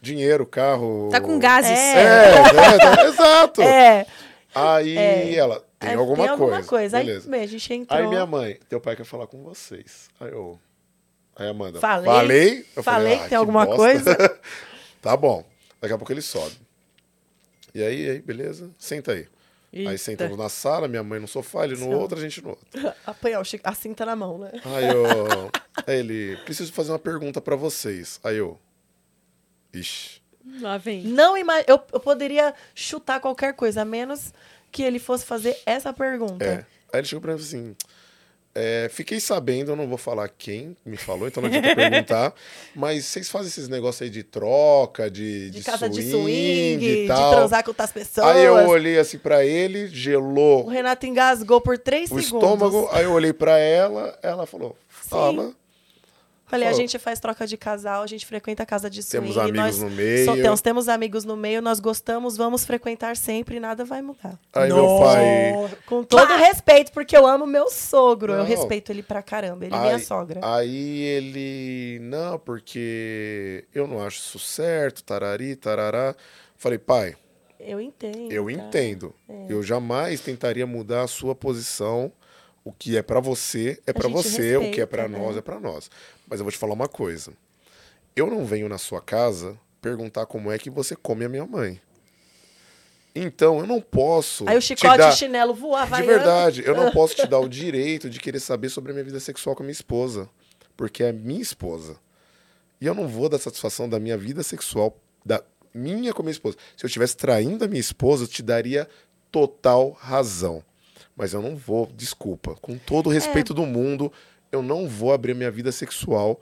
dinheiro, carro. Tá com gases. É. É, é, tá- exato. É. Aí É. ela, tem Aí alguma tem alguma coisa. coisa. Aí, Beleza. bem, a gente entrou. Aí minha mãe, teu pai quer falar com vocês. Aí eu. Aí Amanda, Falei. falei? Eu Falei "Ah, que tem alguma bosta." coisa. tá bom. Daqui a pouco ele sobe. E aí, aí, beleza? Senta aí. Aí Eita. sentamos na sala, minha mãe no sofá, ele no Céu. outro, a gente no outro. Apanhar o a cinta na mão, né? Aí eu. Aí ele, preciso fazer uma pergunta pra vocês. Aí eu. Ixi. Lá vem. Não ima- eu, eu poderia chutar qualquer coisa, a menos que ele fosse fazer essa pergunta. É. Aí ele chegou pra mim e falou assim. É, fiquei sabendo, eu não vou falar quem me falou, então não adianta perguntar. Mas vocês fazem esses negócios aí de troca, de, De, de casa de swing swing, e de tal. transar com outras pessoas. Aí eu olhei assim pra ele, O gelou Renato engasgou por três o segundos. estômago. Aí eu olhei pra ela, ela falou: fala. Falei, a gente faz troca de casal, a gente frequenta a casa de swing. Temos amigos nós no meio. só temos, temos amigos no meio, nós gostamos, vamos frequentar sempre e nada vai mudar. Aí meu pai. Com todo respeito, porque eu amo meu sogro. Eu Não. respeito ele pra caramba, ele é minha sogra. Aí ele, não, porque eu não acho isso certo, tarari, tarará. Falei, pai, Eu entendo. eu tá? entendo. Eu jamais tentaria mudar a sua posição. O que é pra você é pra gente você, o que é pra respeita, nós né? é pra nós. Mas eu vou te falar uma coisa. Eu não venho na sua casa perguntar como é que você come a minha mãe. Então, eu não posso Aí o te chicote dar... e chinelo voa, vai. De verdade, eu não posso te dar o direito de querer saber sobre a minha vida sexual com a minha esposa. Porque é minha esposa. E eu não vou dar satisfação da minha vida sexual, da minha com a minha esposa. Se eu estivesse traindo a minha esposa, eu te daria total razão. Mas eu não vou, desculpa. Com todo o respeito do mundo, eu não vou abrir minha vida sexual,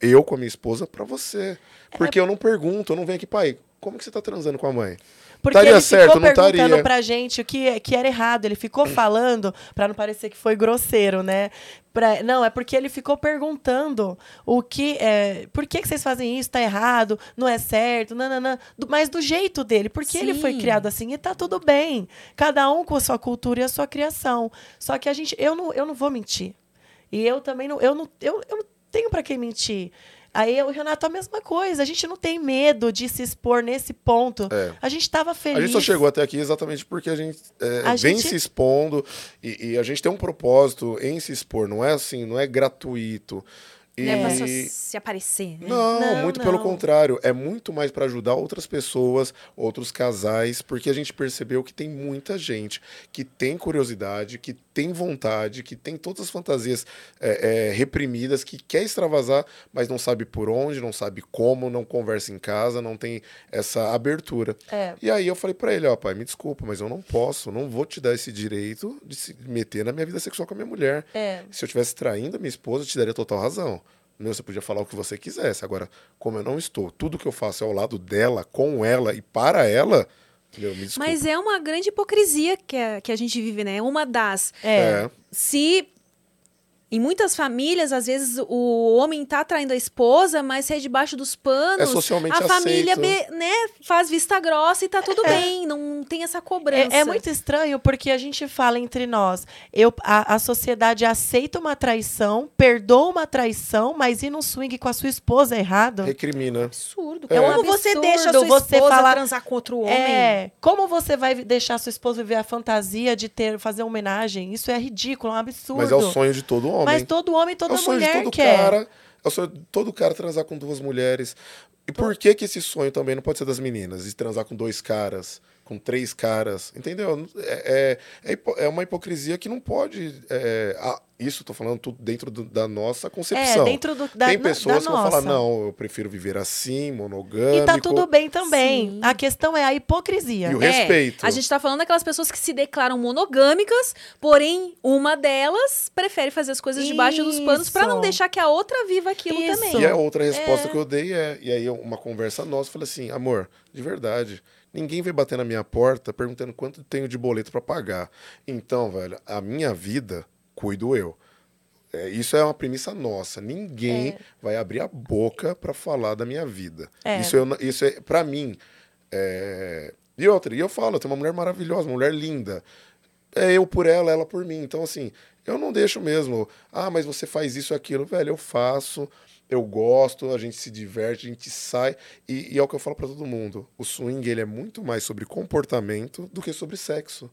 eu com a minha esposa, pra você. Porque eu não pergunto, eu não venho aqui, pai, como que você tá transando com a mãe? Porque Estaria ele certo, ficou perguntando estaria. pra gente o que, que era errado. Ele ficou falando, pra não parecer que foi grosseiro, né? Pra- não, é porque ele ficou perguntando o que. É, por que, que vocês fazem isso? Tá errado, não é certo, nananã. Do- mas do jeito dele, porque ele foi Sim. criado assim e tá tudo bem. Cada um com a sua cultura e a sua criação. Só que a gente. Eu não, eu não vou mentir. E eu também não. Eu não, eu, eu não tenho pra quem mentir. Aí eu o Renato a mesma coisa. A gente não tem medo de se expor nesse ponto. É. A gente estava feliz. A gente só chegou até aqui exatamente porque a gente é, A vem gente- se expondo e, e a gente tem um propósito em se expor. Não é assim, não é gratuito. E... Não é pra se aparecer, né? Não, Não, muito pelo não. contrário. É muito mais para ajudar outras pessoas, outros casais, porque a gente percebeu que tem muita gente que tem curiosidade, que tem vontade, que tem todas as fantasias é, é, reprimidas, que quer extravasar, mas não sabe por onde, não sabe como, não conversa em casa, não tem essa abertura. É. E aí eu falei pra ele, ó, pai, me desculpa, mas eu não posso, não vou te dar esse direito de se meter na minha vida sexual com a minha mulher. É. Se eu estivesse traindo a minha esposa, eu te daria total razão. Meu, você podia falar o que você quisesse. Agora, como eu não estou, tudo que eu faço é ao lado dela, com ela e para ela, meu. Mas é uma grande hipocrisia que a, que a gente vive, né? Uma das. É. Se. Em muitas famílias, às vezes, o homem tá traindo a esposa, mas se é debaixo dos panos. É socialmente a família aceito. be- né, faz vista grossa e tá tudo bem. Não tem essa cobrança. É, é muito estranho porque a gente fala entre nós. Eu, a, a sociedade aceita uma traição, perdoa uma traição, mas ir num swing com a sua esposa é errado? Recrimina. absurdo. É. Como É um você absurdo deixa a sua você esposa falar- transar com outro homem? É. Como você vai deixar a sua esposa viver a fantasia de ter fazer homenagem? Isso é ridículo, é um absurdo. Mas é o sonho de todo homem. Mas todo homem, é toda o sonho de mulher todo quer. cara. É o sonho de todo cara transar com duas mulheres. E por que que esse sonho também não pode ser das meninas? De transar com dois caras, com três caras, entendeu? É, é, é é uma hipocrisia que não pode... é, ah, isso, tô falando tudo dentro do- da nossa concepção. É, dentro do, da, Tem pessoas da que vão falar, nossa. não, eu prefiro viver assim, monogâmico. E tá tudo bem também. Sim. A questão é a hipocrisia. E o É, respeito. A gente tá falando daquelas pessoas que se declaram monogâmicas, porém, uma delas prefere fazer as coisas debaixo dos panos pra não deixar que a outra viva aquilo Isso. também. E a outra resposta É. que eu dei é. E aí, uma conversa nossa, eu falei assim: amor, de verdade, ninguém vai bater na minha porta perguntando quanto tenho de boleto pra pagar. Então, velho, a minha vida cuido eu. É, isso é uma premissa nossa. Ninguém vai abrir a boca pra falar da minha vida. É. Isso, eu, isso é, pra mim. é, E outra, e eu falo, tenho uma mulher maravilhosa, uma mulher linda. É eu por ela, ela por mim. Então, assim, eu não deixo mesmo. Ah, mas você faz isso e aquilo. Velho, eu faço, eu gosto, a gente se diverte, a gente sai. E, e é o que eu falo pra todo mundo. O swing, ele é muito mais sobre comportamento do que sobre sexo.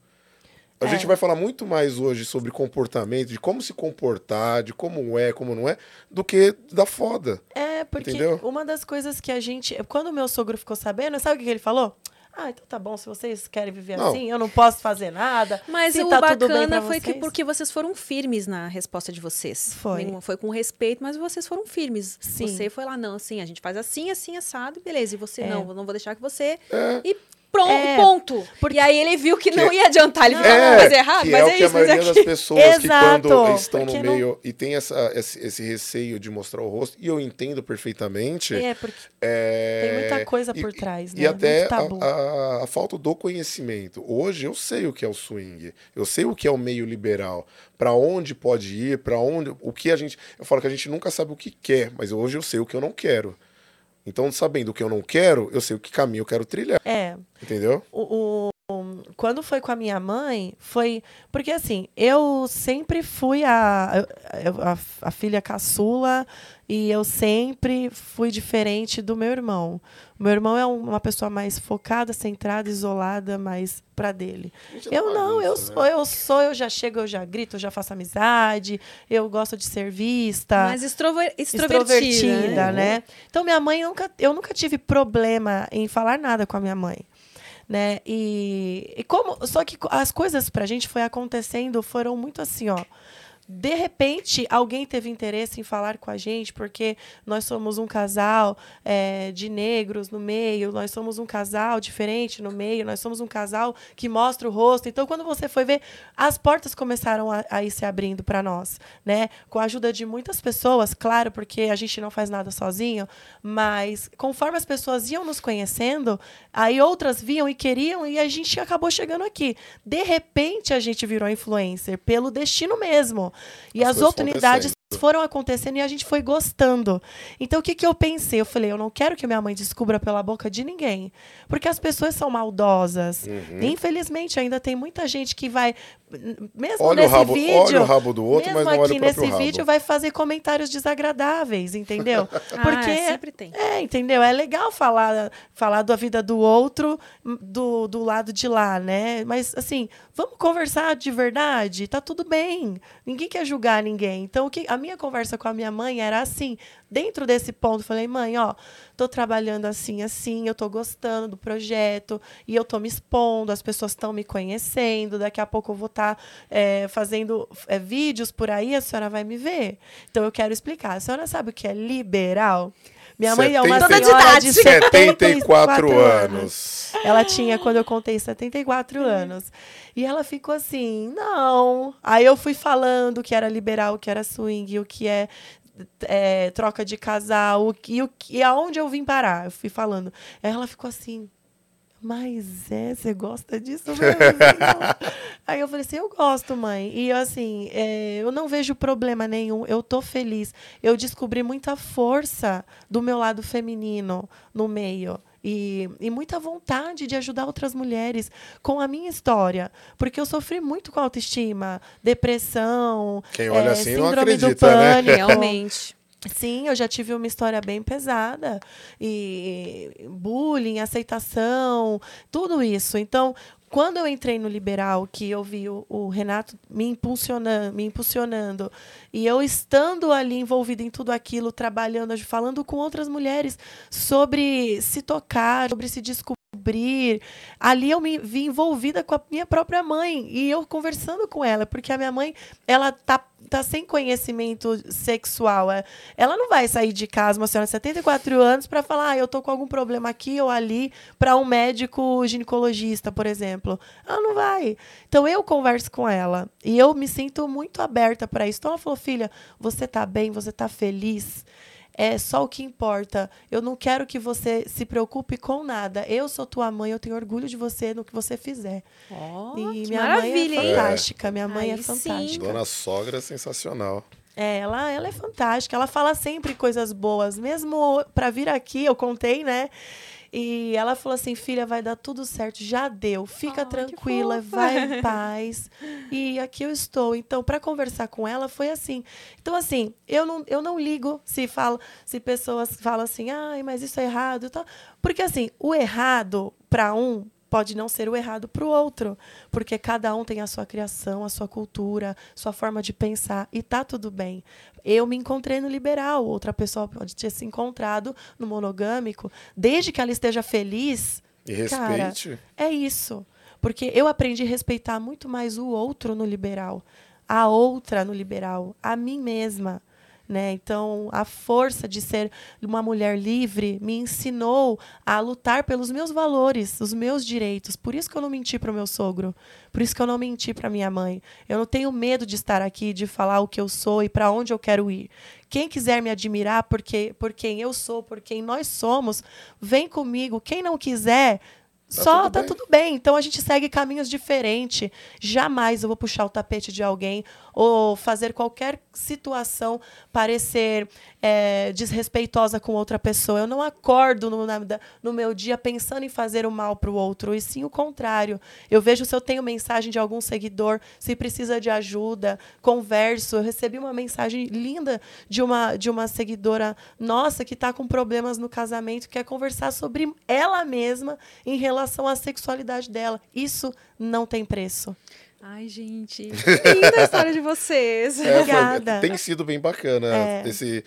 A É. gente vai falar muito mais hoje sobre comportamento, de como se comportar, de como é, como não é, do que da foda. É, porque Entendeu? uma das coisas que a gente. Quando o meu sogro ficou sabendo, sabe o que ele falou? Ah, então tá bom, se vocês querem viver Não. assim, eu não posso fazer nada. Mas se o tá tudo bem bacana pra foi que porque vocês foram firmes na resposta de vocês. Foi. Nenhuma- Foi com respeito, mas vocês foram firmes. Sim. Você foi lá, não, assim, a gente faz assim, assim, assado, beleza. E você, É. não, eu não vou deixar que você. É. E pronto, É, ponto. porque- E aí ele viu que, Que- não ia adiantar. Ele viu, não, É, mas é errado, que mas é, é, o que a isso, mas é maioria das pessoas que Exato, quando estão no porque não- meio e tem essa, esse, esse receio de mostrar o rosto, e eu entendo perfeitamente. É, porque é, tem muita coisa e- por trás, né? E até a, a- a falta do conhecimento. Hoje eu sei o que é o swing, eu sei o que é o meio liberal, Pra onde pode ir, pra onde, o que a gente, eu falo que a gente nunca sabe o que quer, mas hoje eu sei o que eu não quero. Então, sabendo o que eu não quero, eu sei o que caminho eu quero trilhar, É, entendeu? o, o- quando foi com a minha mãe, foi. Porque assim, eu sempre fui a, a, a filha caçula e eu sempre fui diferente do meu irmão. O meu irmão é um- uma pessoa mais focada, centrada, isolada, mais pra dele. Eu não, eu Bagunça, né? sou, eu sou, eu já chego, eu já grito, eu já faço amizade, eu gosto de ser vista Mas extrover, extrovertida. extrovertida, né? né? Então minha mãe nunca, eu nunca tive problema em falar nada com a minha mãe, né? E, e como, só que as coisas pra gente foi acontecendo, foram muito assim, ó. De repente, alguém teve interesse em falar com a gente, porque nós somos um casal é, de negros no meio, nós somos um casal diferente no meio, nós somos um casal que mostra o rosto. Então, quando você foi ver, as portas começaram a, a ir se abrindo para nós, né? Com a ajuda de muitas pessoas, claro, porque a gente não faz nada sozinho, mas conforme as pessoas iam nos conhecendo, aí outras viam e queriam e a gente acabou chegando aqui. De repente, a gente virou influencer pelo destino mesmo. E As as, oportunidades foram acontecendo e a gente foi gostando. Então, o que, que eu pensei? Eu falei, eu não quero que minha mãe descubra pela boca de ninguém. Porque as pessoas são maldosas. Uhum. Infelizmente, ainda tem muita gente que vai. Mesmo Olha nesse rabo, vídeo. olha o rabo do outro, mesmo mas aqui nesse rabo. vídeo vai fazer comentários desagradáveis, entendeu? Ah, Porque sempre tem. é, entendeu? É legal falar, falar da vida do outro do, do lado de lá, né? Mas, assim, vamos conversar de verdade? Tá tudo bem. Ninguém quer julgar ninguém. Então, o que, a minha conversa com a minha mãe era assim. Dentro desse ponto, falei, mãe, ó, tô trabalhando assim, assim, eu tô gostando do projeto e eu tô me expondo, as pessoas estão me conhecendo, daqui a pouco eu vou estar fazendo é, vídeos por aí, a senhora vai me ver. Então, eu quero explicar. A senhora sabe o que é liberal? Minha mãe é uma senhora de 74 74 anos. ela tinha, quando eu contei, 74 anos. E ela ficou assim, não. Aí eu fui falando o que era liberal, o que era swing, o que é, é, troca de casal, o que, o que, e aonde eu vim parar. Eu fui falando. Aí ela ficou assim, mas é, você gosta disso mesmo? Não. Aí eu falei assim, eu gosto, mãe. E assim, é, eu não vejo problema nenhum, eu tô feliz. Eu descobri muita força do meu lado feminino no meio. E, e muita vontade de ajudar outras mulheres com a minha história. Porque eu sofri muito com autoestima, depressão, Quem olha é, assim não síndrome do acredita, né? pânico. Realmente. Sim, eu já tive uma história bem pesada. E bullying, aceitação, tudo isso. Então, quando eu entrei no liberal, que eu vi o, o Renato me impulsionando, me impulsionando, e eu estando ali envolvida em tudo aquilo, trabalhando, falando com outras mulheres sobre se tocar, sobre se descobrir, ali eu me vi envolvida com a minha própria mãe e eu conversando com ela, porque a minha mãe, ela tá tá sem conhecimento sexual. é, Ela não vai sair de casa, uma senhora de 74 anos, para falar, ah, eu tô com algum problema aqui ou ali, para um médico ginecologista, por exemplo. Ela não vai. Então eu converso com ela e eu me sinto muito aberta para isso. Então ela falou, filha, você tá bem, você tá feliz. É só o que importa. Eu não quero que você se preocupe com nada. Eu sou tua mãe, eu tenho orgulho de você no que você fizer. Ó, e minha maravilha, mãe é hein? fantástica. Minha mãe é Aí sim. fantástica. Dona sogra é sensacional. É, ela, ela é fantástica. Ela fala sempre coisas boas, mesmo para vir aqui, eu contei, né? E ela falou assim: filha, vai dar tudo certo, já deu, fica tranquila, vai em paz. E aqui eu estou. Então, para conversar com ela foi assim. Então, assim, eu não, eu não ligo se fala, se pessoas falam assim, ai, mas isso é errado e tal. Porque assim, o errado para um pode não ser o errado para o outro, porque cada um tem a sua criação, a sua cultura, sua forma de pensar e tá tudo bem. Eu me encontrei no liberal, outra pessoa pode ter se encontrado no monogâmico, desde que ela esteja feliz. E cara, respeite. é isso. Porque eu aprendi a respeitar muito mais o outro no liberal, a outra no liberal, a mim mesma. Né? Então, a força de ser uma mulher livre me ensinou a lutar pelos meus valores, os meus direitos. Por isso que eu não menti para o meu sogro. Por isso que eu não menti para minha mãe. Eu não tenho medo de estar aqui, de falar o que eu sou e para onde eu quero ir. Quem quiser me admirar porque, por quem eu sou, por quem nós somos, vem comigo. Quem não quiser, Tá só tudo tá bem. tudo bem. Então a gente segue caminhos diferentes. Jamais eu vou puxar o tapete de alguém ou fazer qualquer situação parecer é, desrespeitosa com outra pessoa. Eu não acordo no, na- no meu dia pensando em fazer o mal para o outro, e sim o contrário. Eu vejo se eu tenho mensagem de algum seguidor, se precisa de ajuda, converso. Eu recebi uma mensagem linda de uma, de uma seguidora nossa que está com problemas no casamento, quer conversar sobre ela mesma em relação à sexualidade dela. Isso não tem preço. Ai, gente. Linda a história de vocês. É, foi- Obrigada. tem sido bem bacana É. esse,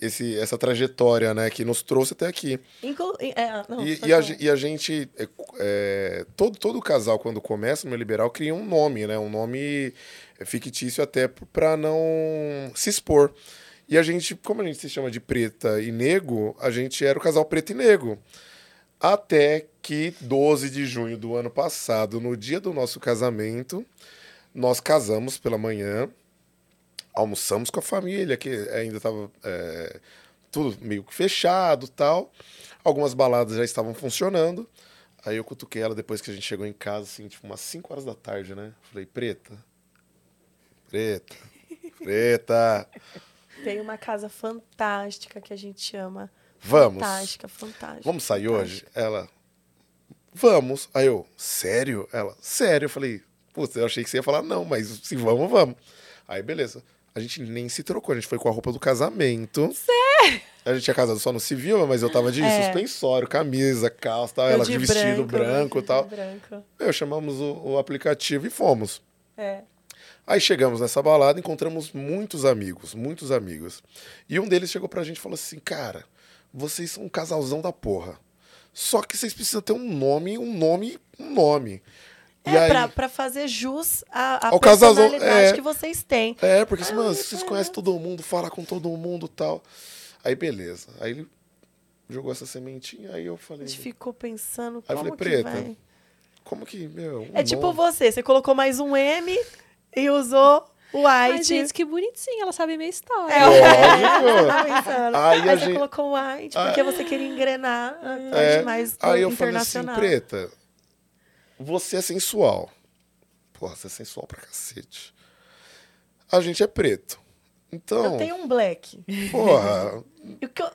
esse, essa trajetória, né, que nos trouxe até aqui. Inclu é, não, E, e a, e a gente, é, é, todo, todo casal, quando começa no liberal, cria um nome, né? Um nome fictício até para não se expor. E a gente, como a gente se chama de preta e nego, a gente era o casal preto e nego. Até que 12 de junho do ano passado, no dia do nosso casamento, nós casamos pela manhã, almoçamos com a família, que ainda estava tudo meio que fechado tal. Algumas baladas já estavam funcionando. Aí eu cutuquei ela depois que a gente chegou em casa, assim, tipo umas 5 horas da tarde, né? Falei, preta, preta, preta, Tem uma casa fantástica que a gente ama. vamos. Fantástica, fantástica. Vamos sair fantástica. hoje? Ela, vamos. Aí eu, sério? Ela, sério. Eu falei, putz, eu achei que você ia falar não, mas se vamos, vamos. Aí, beleza. A gente nem se trocou, a gente foi com a roupa do casamento. Sério? A gente tinha casado só no civil, mas eu tava de É. suspensório, camisa, calça, tal, ela de, vestido branco e de tal. branco. Eu chamamos o, o aplicativo e fomos. É. Aí chegamos nessa balada, encontramos muitos amigos, muitos amigos. E um deles chegou pra gente e falou assim: Cara, vocês são um casalzão da porra. Só que vocês precisam ter um nome, um nome, um nome. É, aí, pra, pra fazer jus à, à Ao personalidade é. que vocês têm. É, porque assim, mano, vocês conhecem todo mundo, fala com todo mundo e tal. Aí beleza. Aí ele jogou essa sementinha, aí eu A falei, gente ficou pensando Aí eu como falei, que "Preta, vai. como que, meu. um É tipo nome?" você, você colocou mais um M e usou o Ai, white. gente, que bonitinho. Ela sabe a minha história. É, Lógico. Tava pensando. Aí Aí, a você gente- colocou white porque você queria engrenar a É, mais aí eu falei assim, preta, você é sensual. Porra, você é sensual pra cacete. A gente é preto. Então, eu tenho um black. porra, E o que eu-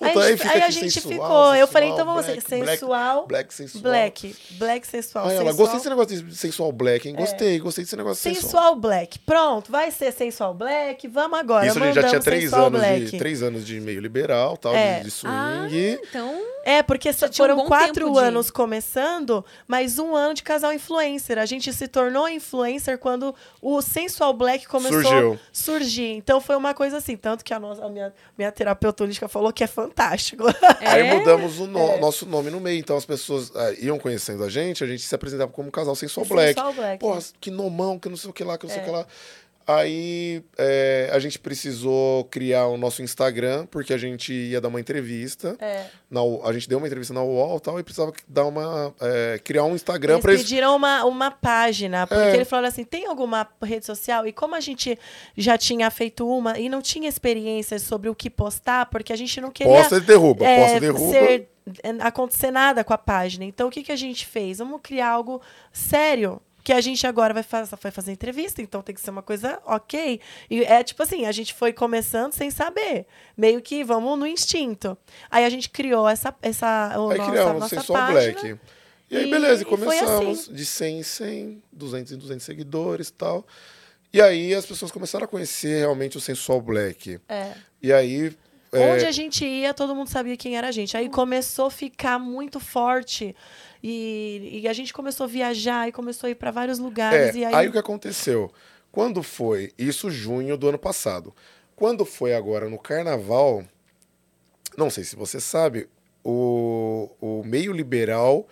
aí, a aí gente- fica aí a gente sensual, ficou. eu sensual, falei, então vamos black, sensual. black sensual. Black. Black sensual. Aí ela, gostei desse negócio de sensual black, hein? Gostei, gostei desse negócio de sensual. Sensual Black. Pronto, vai ser Sensual Black. Vamos agora. Isso a gente já tinha três anos, de, três anos de meio liberal, tal, É. de, de Ah, swing. então. É, porque um foram bom quatro tempo de- anos começando, mas um ano de casal influencer. A gente se tornou influencer quando o Sensual Black começou Surgiu. a surgir. Então foi uma coisa assim. Tanto que a, nossa, a minha, minha terapeuta holística falou que é fantástico. Aí É? mudamos o no- É. nosso nome no meio. Então as pessoas ah, iam conhecendo a gente, a gente se apresentava como casal sensual black. Sensual Black. Porra, que nomão, que não sei o que lá, que não sei o É. que lá. Aí é, a gente precisou criar o nosso Instagram, porque a gente ia dar uma entrevista. É. Na, a gente deu uma entrevista na UOL e tal, e precisava dar uma, é, criar um Instagram pra eles. pediram uma, uma página, porque É. ele falou assim: tem alguma rede social? E como a gente já tinha feito uma e não tinha experiência sobre o que postar, porque a gente não queria. Posta e derruba, é, posta e derruba. ser- é, acontecer nada com a página. Então, o que, que a gente fez? Vamos criar algo sério. Que a gente agora vai, faz, vai fazer entrevista, então tem que ser uma coisa ok. E é tipo assim, a gente foi começando sem saber. Meio que vamos no instinto. Aí a gente criou essa, essa o Aí nossa, criamos nossa Sensual página. Black. E aí, E- beleza, e começamos assim. de 100 em 100, 200 em 200 seguidores e tal. E aí as pessoas começaram a conhecer realmente o Sensual Black. É. E aí é, Onde a gente ia, todo mundo sabia quem era a gente. Aí começou a ficar muito forte. E, e a gente começou a viajar e começou a ir para vários lugares. É, e aí... aí, o que aconteceu? Quando foi, isso junho do ano passado, quando foi agora no carnaval, não sei se você sabe, o, o meio liberal,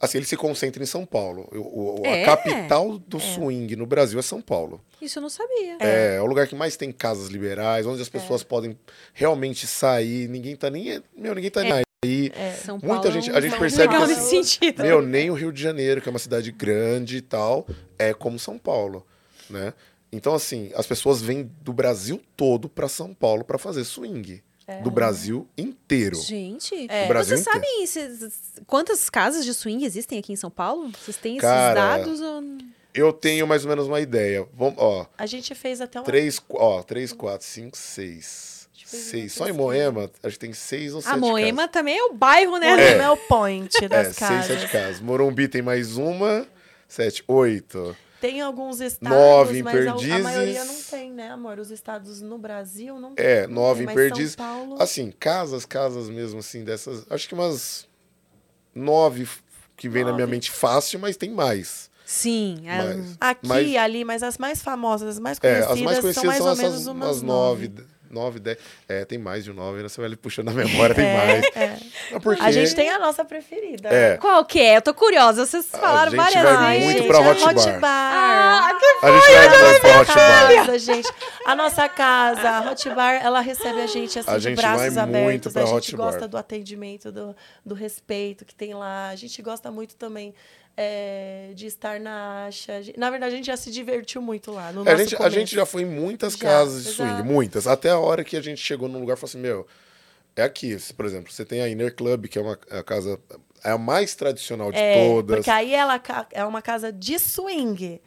assim, ele se concentra em São Paulo. O, o- É? A capital do swing no Brasil é São Paulo. Isso eu não sabia. É. é o lugar que mais tem casas liberais, onde as pessoas podem realmente sair, ninguém tá nem, meu, ninguém tá nem e É, São Paulo muita gente, a gente percebe legal que, nesse assim, sentido. Meu, nem o Rio de Janeiro, que é uma cidade grande e tal, é como São Paulo, né? Então assim, as pessoas vêm do Brasil todo para São Paulo para fazer swing. É. Do Brasil inteiro. Gente, é. Brasil vocês inteiro. sabem quantas casas de swing existem aqui em São Paulo? Vocês têm Cara, esses dados? Ou... Eu tenho mais ou menos uma ideia. Vamos, ó, a gente fez até uma. ó, 3, 4, 5, 6 Seis. Só em pesquisa. Moema, acho que tem seis ou sete A Moema casas. também é o bairro, né? Moema é. o point das É, seis, casas. sete casas. Morumbi tem mais uma, sete, oito. Tem alguns estados, Nove em mas a, a Perdizes. maioria não tem, né, amor? Os estados no Brasil não É, tem. nove em Perdizes. São Paulo... Assim, casas, casas mesmo, assim, dessas. Acho que umas nove que vem na minha Nove. mente fácil, mas tem mais. Sim. é- Mas- Aqui mas- e ali, mas as mais famosas, as mais É, conhecidas, as mais são conhecidas mais são, ou essas menos umas umas nove, nove. De- nove, dez. É, tem mais de nove, né? Você vai ali puxando na memória, tem mais. É. Mas por A gente tem a nossa preferida. É. Qual que é? Eu tô curiosa. Vocês falaram gente várias vai vezes. muito pra Hot Hot Bar. Bar. Ah, que A gente vai vai pra Hot Bar. casa, gente. A nossa casa, a Hot Bar, ela recebe a gente assim A de gente braços vai abertos. muito pra a gente Hot gosta Bar. do atendimento, do, do respeito que tem lá. A gente gosta muito também é, de estar na Acha. Na verdade, a gente já se divertiu muito lá. No É, a, gente, a gente já foi em muitas Já, casas de swing, exato. muitas. Até a hora que a gente chegou num lugar e falou assim: meu, é aqui. Por exemplo, você tem a Inner Club, que é uma a casa. É a mais tradicional de É, todas. porque aí ela é uma casa de swing.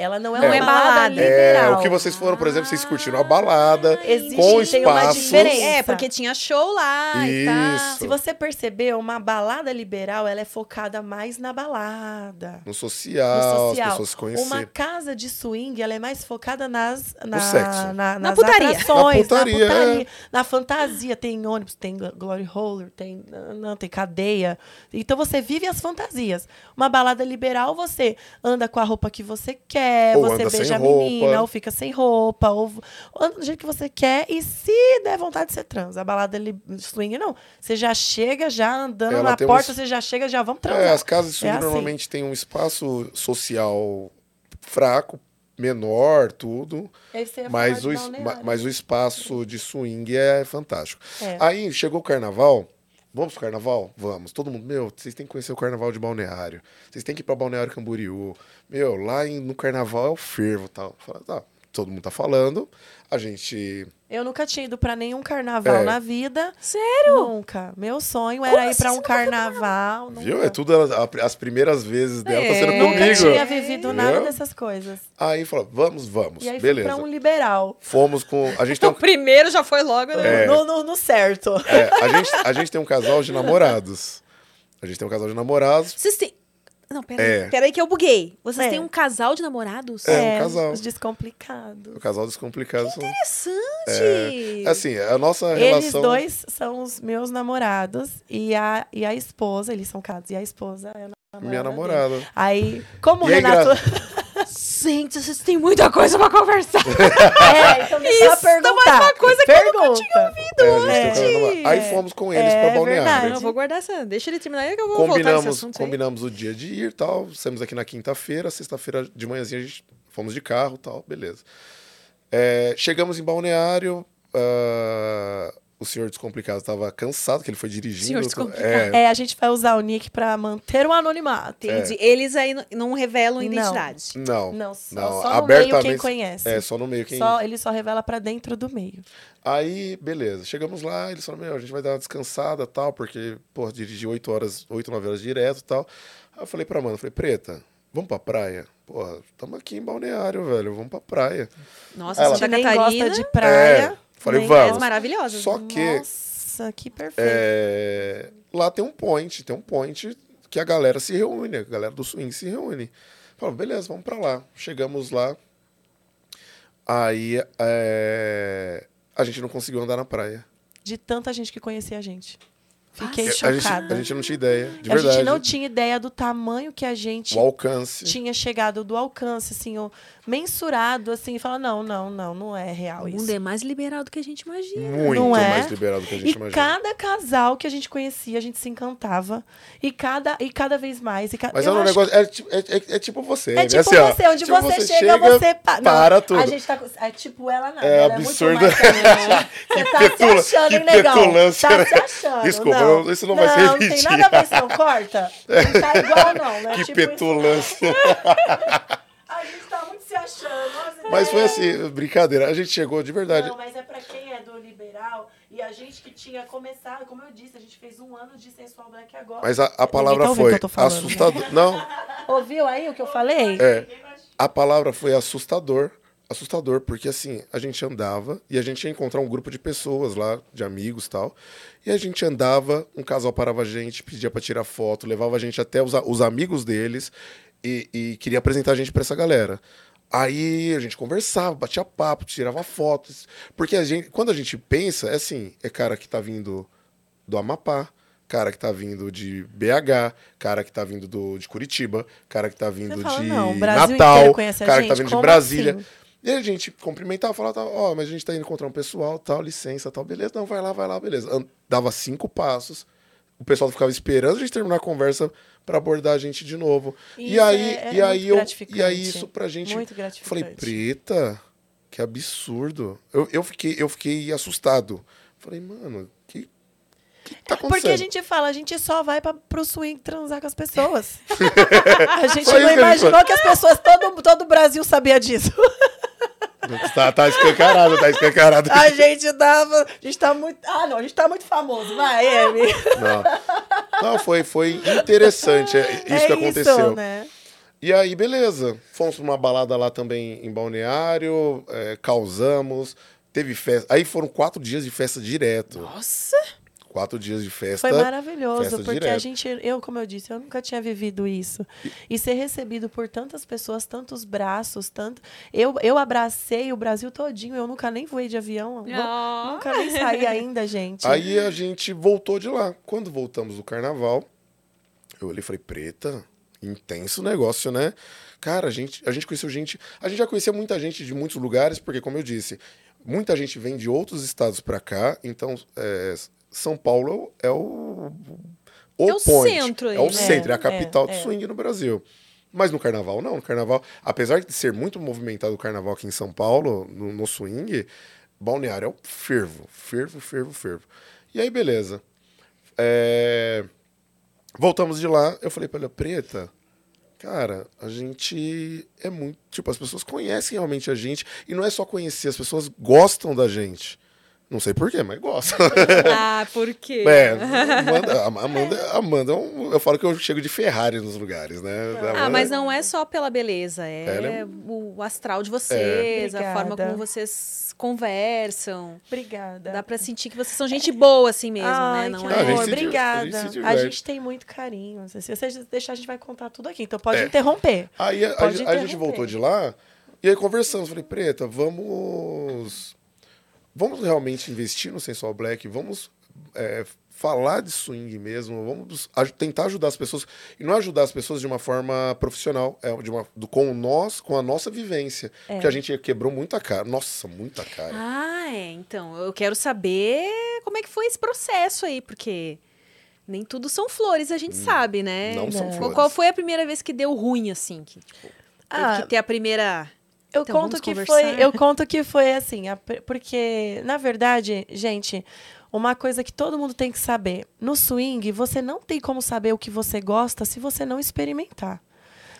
Ela não é É. uma É balada balada. É, liberal. o que vocês foram, por exemplo, vocês curtiram a balada Existe- com espaços. diferença. É, porque tinha show lá e tal. Isso. Se você perceber, uma balada liberal, ela é focada mais na balada. No social, no as social. pessoas se conhecerem. Uma casa de swing, ela é mais focada nas, na, sexo. na, Na putaria. atrações, Na putaria, na, putaria, é. na fantasia. Tem ônibus, tem glory roller, tem, não, tem cadeia. Então você vive as fantasias. Uma balada liberal, você anda com a roupa que você quer, Ou você beija a roupa. menina, ou fica sem roupa, ou, ou anda do jeito que você quer. E se der vontade, você transa. A balada li- swing, não. Você já chega, já andando Ela na um porta, es- você já chega, já vamos transar. É, as casas de swing É assim. normalmente têm um espaço social fraco, menor, tudo. Ia Mas o, de mas o espaço de swing é fantástico. É. Aí chegou o carnaval. Vamos pro carnaval? Vamos. Todo mundo, meu, vocês têm que conhecer o carnaval de Balneário. Vocês têm que ir pra Balneário Camboriú. Meu, lá em- no carnaval é o fervo tal. Fala, tá, todo mundo tá falando. A gente. Eu nunca tinha ido pra nenhum carnaval É. na vida. Sério? Nunca. Meu sonho era ir assim pra você um carnaval. Viu? nunca. É tudo a- a- as primeiras vezes dela tá sendo É. Nunca comigo. tinha vivido nada Viu? dessas coisas. Aí falou, vamos, vamos. E aí Beleza. fui pra um liberal. Fomos com. A gente tem O um, primeiro já foi logo. né? É. No, no- no certo. é, a, gente, a gente tem um casal de namorados. A gente tem um casal de namorados. Vocês têm. Não, peraí. É. Peraí que eu buguei. Vocês É. têm um casal de namorados? É, um casal. Os descomplicados. O casal descomplicado. são- Interessante. Assim, a nossa Eles relação. dois são os meus namorados e a, e a esposa, eles são casados, e a esposa é a namorada. Minha dele. namorada. Aí, como o E é Renato. Gente, vocês têm muita coisa pra conversar. é, então eu Isso, perguntar. mais uma coisa que eu Pergunta. É, a gente tem um casal de namorado. Aí É. fomos com eles É pra Balneário. verdade. Eu vou guardar essa. Deixa ele terminar aí que eu vou voltar nesse Combinamos, assunto aí. combinamos o dia de ir e tal. Saímos aqui na quinta-feira, sexta-feira de manhãzinha a gente fomos de carro e tal, beleza. É, chegamos em Balneário. ah, o senhor descomplicado estava cansado, que ele foi dirigindo. Senhor Descomplicado. É, É, a gente vai usar o nick pra manter o anonimato. Entendi. Eles aí não- revelam Não. identidade. não, Não, só, não, só no meio abertamente. quem conhece. É, só no meio quem. Só, ele só revela pra dentro do meio. Aí, beleza. Chegamos lá, eles falaram, meu, a gente vai dar uma descansada tal, porque, pô, dirigi oito horas, oito, nove horas direto e tal. Aí eu falei pra Amanda, falei, Preta, vamos pra praia? Porra, estamos aqui em Balneário, velho, vamos pra praia. Nossa, Ela- A gente Santa nem Catarina. gosta de praia. É, falei, vamos. Maravilhosas. Só que Nossa, que perfeito. é, lá tem um point, tem um point que a galera se reúne, a galera do swing se reúne. Falei, beleza, vamos pra lá. Chegamos lá, aí é, a gente não conseguiu andar na praia. de tanta gente que conhecia a gente. Fiquei A gente, chocada. a gente não tinha ideia, de A verdade. gente não tinha ideia do tamanho que a gente O alcance. tinha chegado, do alcance, assim, o mensurado, assim, e fala, não, não, não, não é real O isso. mundo é mais liberal do que a gente imagina. Muito Não é? mais liberado do que a gente E imagina. cada casal que a gente conhecia, a gente se encantava. E cada, e cada vez mais. E ca- Mas é um acho negócio. É, é- é- é tipo você. É né? tipo Assim, ó, você, onde tipo, você, chega, você pa- não, para tudo. A gente tá É tipo ela, não. É ela absurdo. É muito mais a. Você tá petula- se achando, hein, negão? Tá né? se achando. Desculpa, não. não- isso não vai ser Não, tem nada a ver, não corta. Não tá igual, não. Né? Que tipo petulância. A gente tá muito se achando. nossa, Mas foi assim, brincadeira. A gente chegou de verdade. Não, mas é pra quem é do liberal e a gente que tinha começado, como eu disse, a gente fez um ano de sensual black agora. Mas a, a palavra tá ouvindo o foi né? assustador. Não, Ouviu aí o que eu falei? é. A palavra foi assustador. Assustador, porque assim, a gente andava e a gente ia encontrar um grupo de pessoas lá, de amigos e tal. E a gente andava, um casal parava a gente, pedia pra tirar foto, levava a gente até os, os amigos deles e, e queria apresentar a gente pra essa galera. Aí a gente conversava, batia papo, tirava fotos. Porque a gente, quando a gente pensa, é assim, é cara que tá vindo do Amapá, cara que tá vindo de BH, cara que tá vindo do, de Curitiba, cara que tá vindo fala, de não, Natal, cara que tá gente, vindo de Brasília. assim? E a gente cumprimentava, falava, ó, mas a gente tá indo encontrar um pessoal, tal, licença, tal, beleza, não, vai lá, vai lá, beleza. Dava cinco passos, o pessoal ficava esperando a gente terminar a conversa pra abordar a gente de novo. e aí, é- é e aí eu, e aí isso pra gente Muito eu gratificante. falei, preta, que absurdo. Eu, eu, fiquei, eu fiquei assustado. Falei, mano, que, que tá acontecendo? Porque a gente fala, a gente só vai pra, pro swing transar com as pessoas. a gente isso não que a gente imaginou que as pessoas, todo, todo o Brasil sabia disso. Tá, tá escancarado, tá escancarado. A gente tava. A gente tá muito. Ah, não, a gente tá muito famoso. Vai, Emi. Não, não foi, foi interessante é isso é que aconteceu. Isso, né? E aí, beleza. Fomos pra uma balada lá também em Balneário, é, causamos, teve festa. Aí foram quatro dias de festa direto. Nossa! Quatro dias de festa. Foi maravilhoso, festa porque a gente, eu, como eu disse, eu nunca tinha vivido isso. E ser recebido por tantas pessoas, tantos braços, tanto. Eu, eu abracei o Brasil todinho, eu nunca nem voei de avião. Ah. Nunca nem saí ainda, gente. Aí a gente voltou de lá. Quando voltamos do carnaval, eu olhei e falei, preta, intenso negócio, né? Cara, a gente, a gente conheceu gente. A gente já conhecia muita gente de muitos lugares, porque, como eu disse, muita gente vem de outros estados pra cá, então é, São Paulo é o. O, É o point, centro aí, É o né? centro, é a É, capital do é. swing no Brasil. Mas no carnaval, não. No carnaval, apesar de ser muito movimentado o carnaval aqui em São Paulo, no, no swing, balneário é o fervo. Fervo, fervo, fervo. E aí, beleza. É, Voltamos de lá, eu falei pra ela, Preta, cara, a gente é muito. Tipo, as pessoas conhecem realmente a gente. E não é só conhecer, as pessoas gostam da gente. Não sei porquê, mas gostam. Ah, por quê? É, Amanda, Amanda, Amanda é um- eu falo que eu chego de Ferrari nos lugares, né? Ah, Amanda- mas não é só pela beleza, é, é o astral de vocês, a forma Obrigada. como vocês conversam. Obrigada. Dá pra sentir que vocês são gente boa assim mesmo, Ai, né? Não gente amor, se div- a obrigada. gente A gente tem muito carinho. Se você deixar, a gente vai contar tudo aqui. Então pode É. interromper. Aí a, Pode a- a gente interromper. voltou de lá e aí conversamos. Falei, Preta, vamos. Vamos realmente investir no Sensual Black, vamos é, falar de swing mesmo, vamos tentar ajudar as pessoas. E não ajudar as pessoas de uma forma profissional, é, de uma, do, com nós, com a nossa vivência. É. Porque a gente quebrou muita cara. Nossa, muita cara. Ah, é. Então, eu quero saber como é que foi esse processo aí, porque nem tudo são flores, a gente sabe, né? Não são Não. flores. Qual foi a primeira vez que deu ruim, assim? Que, tipo, teve Ah, que ter a primeira. Eu Então, conto que conversar. foi, eu conto que foi assim, a porque na verdade, gente, uma coisa que todo mundo tem que saber, no swing você não tem como saber o que você gosta se você não experimentar.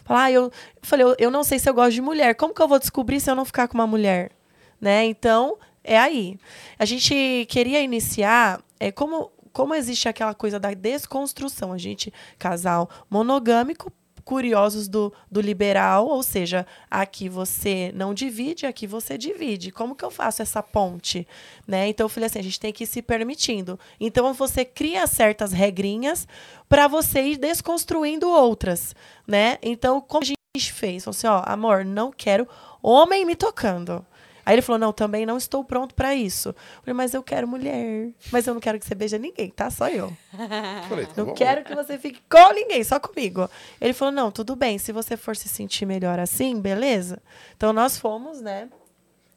Falar, ah, eu, eu falei, eu, eu não sei se eu gosto de mulher. Como que eu vou descobrir se eu não ficar com uma mulher, né? Então, é aí. A gente queria iniciar, é como como existe aquela coisa da desconstrução, a gente casal monogâmico curiosos do, do liberal, ou seja, aqui você não divide, aqui você divide. Como que eu faço essa ponte? Né? Então eu falei assim, a gente tem que ir se permitindo. Então você cria certas regrinhas para você ir desconstruindo outras, né? Então como a gente fez? Assim, ó, amor, não quero homem me tocando. Aí ele falou: não, também não estou pronto pra isso. Eu falei, mas eu quero mulher. Mas eu não quero que você beije ninguém, tá? Só eu. Falei, tá Não bom. quero que você fique com ninguém, só comigo. Ele falou: não, tudo bem. Se você for se sentir melhor assim, beleza. Então nós fomos, né?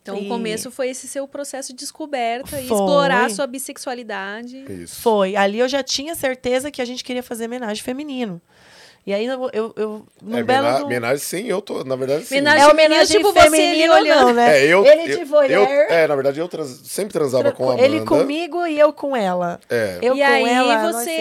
Então, E- o começo foi esse seu processo de descoberta e Foi. explorar a sua bissexualidade. Isso. Foi. Ali eu já tinha certeza que a gente queria fazer homenagem feminino. E aí eu, eu, eu num É, belo. mena- do- Homenagem sim, eu tô. Na verdade, sim. Homenagem- É feminino, homenagem tipo você ali feminino, olhando. não, né? É, eu, Ele eu- de voyeur. eu- é, na verdade, eu trans- sempre transava com a Amanda. Ele comigo e eu com ela. É. Eu e com aí ela, você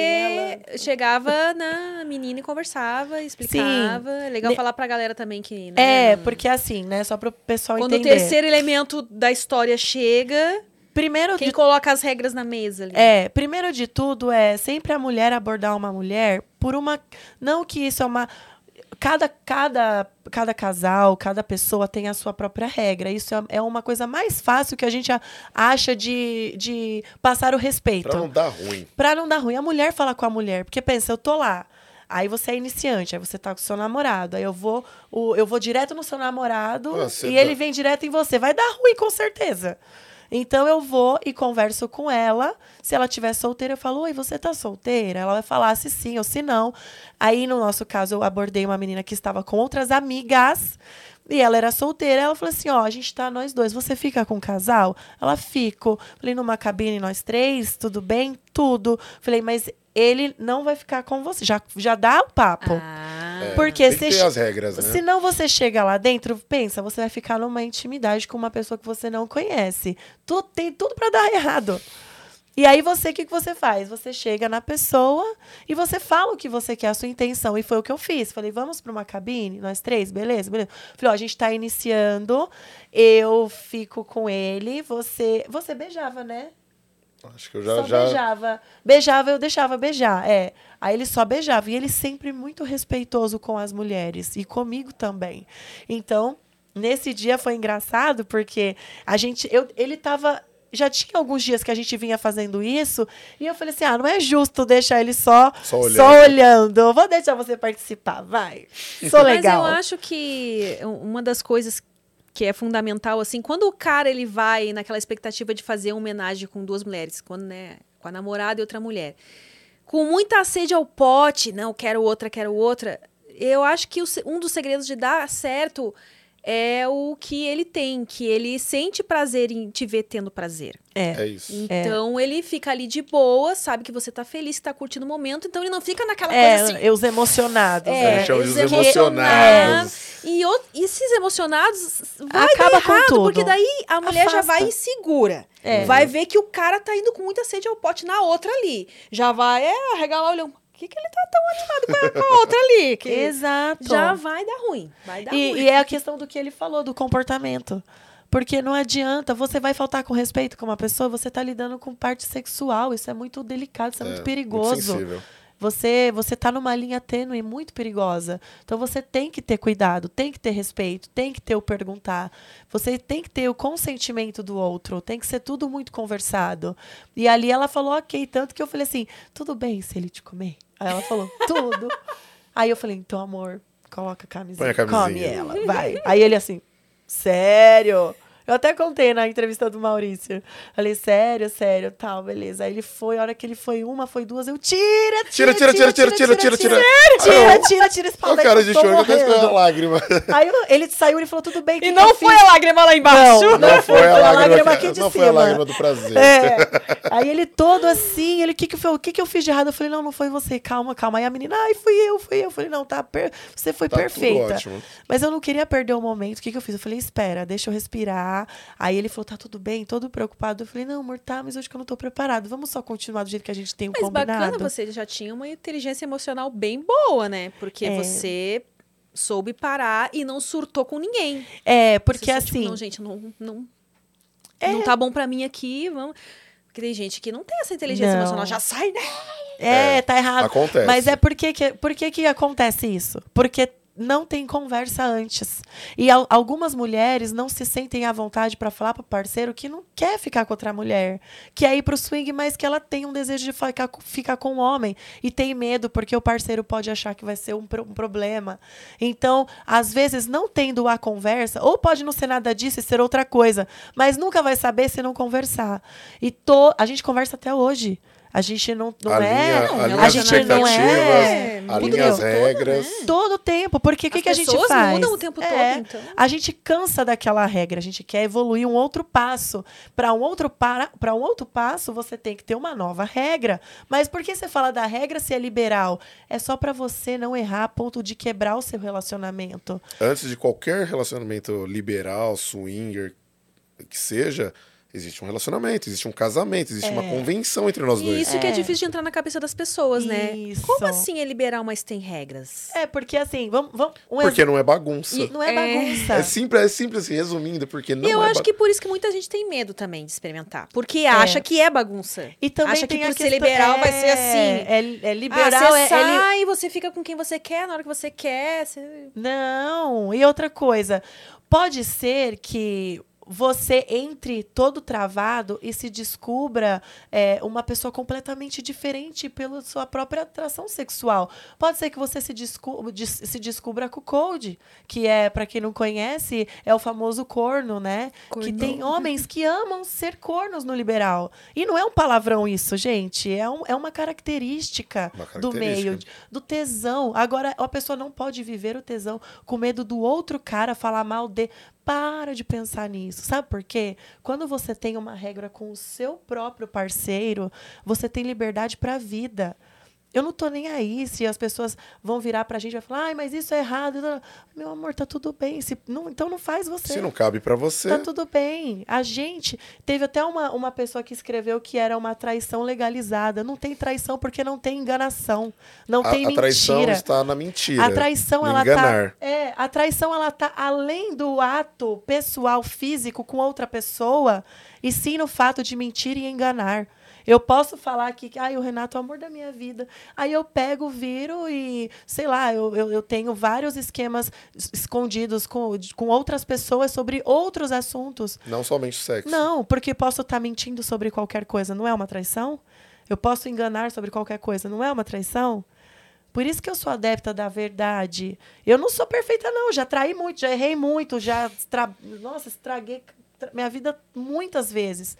ela. chegava na menina e conversava, explicava. É legal Ne- falar pra galera também que. Né, É, porque assim, né? Só pro pessoal Quando o entender. terceiro elemento da história chega, Primeiro quem de coloca as regras na mesa ali? É, primeiro de tudo é sempre a mulher abordar uma mulher por uma. Não que isso é uma. Cada, cada, cada casal, cada pessoa tem a sua própria regra. Isso é, é uma coisa mais fácil que a gente acha de, de passar o respeito. Pra não dar ruim. Pra não dar ruim. A mulher fala com a mulher, porque pensa, eu tô lá. Aí você é iniciante, aí você tá com o seu namorado. Aí eu vou, eu vou direto no seu namorado Ah, e dá- ele vem direto em você. Vai dar ruim, com certeza. Então eu vou e converso com ela. Se ela estiver solteira, eu falo: Oi, você tá solteira? Ela vai falar se sim ou se não. Aí, no nosso caso, eu abordei uma menina que estava com outras amigas. E ela era solteira. Ela falou assim: Ó, a gente tá nós dois. Você fica com o casal? Ela fico. Falei: Numa cabine, nós três, tudo bem? Tudo. Falei: Mas ele não vai ficar com você. Já, já dá o papo. Ah, É, Porque tem che- as regras, né? Se não você chega lá dentro, pensa, você vai ficar numa intimidade com uma pessoa que você não conhece. Tu, tem tudo pra dar errado. E aí você, o que, que você faz? Você chega na pessoa e você fala o que você quer, a sua intenção. E foi o que eu fiz. Falei, vamos pra uma cabine, nós três, beleza? beleza. Falei, ó, a gente tá iniciando, eu fico com ele, você... Você beijava, né? Acho que eu já. só já... beijava. Beijava, eu deixava beijar, é. Aí ele só beijava. E ele sempre muito respeitoso com as mulheres. E comigo também. Então, nesse dia foi engraçado, porque a gente. Eu, ele tava. Já tinha alguns dias que a gente vinha fazendo isso. E eu falei assim: ah, não é justo deixar ele só, Só olhando. só olhando. Vou deixar você participar, vai. Sou legal. Mas eu acho que uma das coisas que é fundamental, assim, quando o cara ele vai naquela expectativa de fazer uma homenagem com duas mulheres, quando, né, com a namorada e outra mulher, com muita sede ao pote, não, quero outra, quero outra, eu acho que o um dos segredos de dar certo é o que ele tem, que ele sente prazer em te ver tendo prazer. É isso. Então ele fica ali de boa, sabe que você tá feliz, que tá curtindo o momento, então ele não fica naquela É, coisa assim. eu os emocionados. É, né? os emocionados. E, o- e esses emocionados vai Acaba dar com errado, tudo. porque daí a mulher já Afasta. vai insegura. É. Vai ver que o cara tá indo com muita sede ao pote na outra ali. Já vai é, arregalar o olhão. Por que, que ele tá tão animado com a, com a outra ali? Que Exato. já vai dar ruim. Vai dar E, ruim. e é a questão do que ele falou, do comportamento. Porque não adianta, você vai faltar com respeito com uma pessoa, você tá lidando com parte sexual. Isso é muito delicado, isso é, muito Muito perigoso. sensível. Você, você tá numa linha tênue muito perigosa. Então você tem que ter cuidado, tem que ter respeito, tem que ter o perguntar. Você tem que ter o consentimento do outro, tem que ser tudo muito conversado. E ali ela falou, ok, tanto que eu falei assim, tudo bem se ele te comer? Aí ela falou, tudo. Aí eu falei, então, amor, coloca a camisinha, a camisinha. come ela, vai. Aí ele assim, sério? Eu até contei na entrevista do Maurício. Falei, sério, sério, tal, beleza. Aí ele foi, a hora que ele foi uma, foi duas, eu tira, Tira, tira, tira, tira, tira, tira, tira. Tira, tira, tira esse pau Olha o daí cara que de eu tô choro que até escorreu a lágrima. Aí ele saiu e falou, tudo bem. E não foi a lágrima lá embaixo. Não, Não foi a lágrima, aqui de não foi a cima. lágrima do prazer. É. Aí ele todo assim, ele, o que que, foi, o que que eu fiz de errado? Eu falei, não, não foi você, calma, calma. Aí a menina, ai, fui eu, fui eu. Eu falei, não, tá, você foi Tá perfeita. Mas eu não queria perder o momento. O que, que eu fiz? Eu falei, espera, deixa eu respirar. Aí ele falou, tá tudo bem, todo preocupado. Eu falei, não, amor, tá, mas hoje que eu não tô preparado. Vamos só continuar do jeito que a gente tem o Mas combinado. bacana, você já tinha uma inteligência emocional bem boa, né? Porque É. você soube parar e não surtou com ninguém. É, porque Você só, tipo, assim. não, gente, não, não, É. não tá bom pra mim aqui, vamos... Porque tem gente que não tem essa inteligência Não. emocional, já sai, né? é, É, tá errado. Acontece. Mas é porque que, por que que acontece isso? Porque não tem conversa antes. E al algumas mulheres não se sentem à vontade para falar para o parceiro que não quer ficar com outra mulher, que é ir para o swing, mas que ela tem um desejo de ficar, ficar com um homem e tem medo porque o parceiro pode achar que vai ser um, um problema. Então, às vezes, não tendo a conversa, ou pode não ser nada disso e ser outra coisa, mas nunca vai saber se não conversar. E a gente conversa até hoje. A gente não, não alinha, é. Alinha a gente não é. Alinha as regras. Todo, né? todo o tempo. Porque o que, que a gente faz? Mudam o tempo é, todo, então. A gente cansa daquela regra. A gente quer evoluir um outro passo. Para um outro para, para um outro passo, você tem que ter uma nova regra. Mas por que você fala da regra se é liberal? É só para você não errar a ponto de quebrar o seu relacionamento. Antes de qualquer relacionamento liberal, swinger, que seja, existe um relacionamento, existe um casamento, existe É. uma convenção entre nós E dois. isso que é É. difícil de entrar na cabeça das pessoas, né? Isso. Como assim é liberal, mas tem regras? É, porque assim, vamos. vamos um Porque não é bagunça. ex- não é, É. bagunça. É simples, é simples assim, resumindo, porque não e eu é acho ba- que por isso que muita gente tem medo também de experimentar. Porque acha que é bagunça. E também Acha que por ser questão- liberal vai ser é, assim. É, é Ah, liberal, você é, é li- sai, você fica com quem você quer, na hora que você quer. Você... Não, e outra coisa, pode ser que você entre todo travado e se descubra é, uma pessoa completamente diferente pela sua própria atração sexual. Pode ser que você se, descu des- se descubra com o Code, que é, para quem não conhece, é o famoso corno, né? Que tem homens que amam ser cornos no liberal. E não é um palavrão isso, gente. É, um- é uma característica Uma do característica. meio, do tesão. Agora, a pessoa não pode viver o tesão com medo do outro cara falar mal de. Para de pensar nisso. Sabe por quê? Quando você tem uma regra com o seu próprio parceiro, você tem liberdade para a vida. Eu não tô nem aí se as pessoas vão virar pra gente e vai falar, ai, mas isso é errado. Meu amor, tá tudo bem. Se, não, então não faz você. Se não cabe pra você, Tá tudo bem. A gente. Teve até uma, uma pessoa que escreveu que era uma traição legalizada. Não tem traição porque não tem enganação. Não a, tem a traição mentira. está na mentira. A traição, ela enganar. tá. É, a traição, ela tá além do ato pessoal, físico com outra pessoa, e sim no fato de mentir e enganar. Eu posso falar aqui que ai, o Renato é o amor da minha vida. Aí eu pego, viro e, sei lá, eu, eu, eu tenho vários esquemas es- escondidos com, com outras pessoas sobre outros assuntos. Não somente sexo. Não, porque posso estar mentindo sobre qualquer coisa, não é uma traição? Eu posso enganar sobre qualquer coisa, não é uma traição? Por isso que eu sou adepta da verdade. Eu não sou perfeita, não. Já traí muito, já errei muito, já. Estra... Nossa, estraguei tra- minha vida muitas vezes.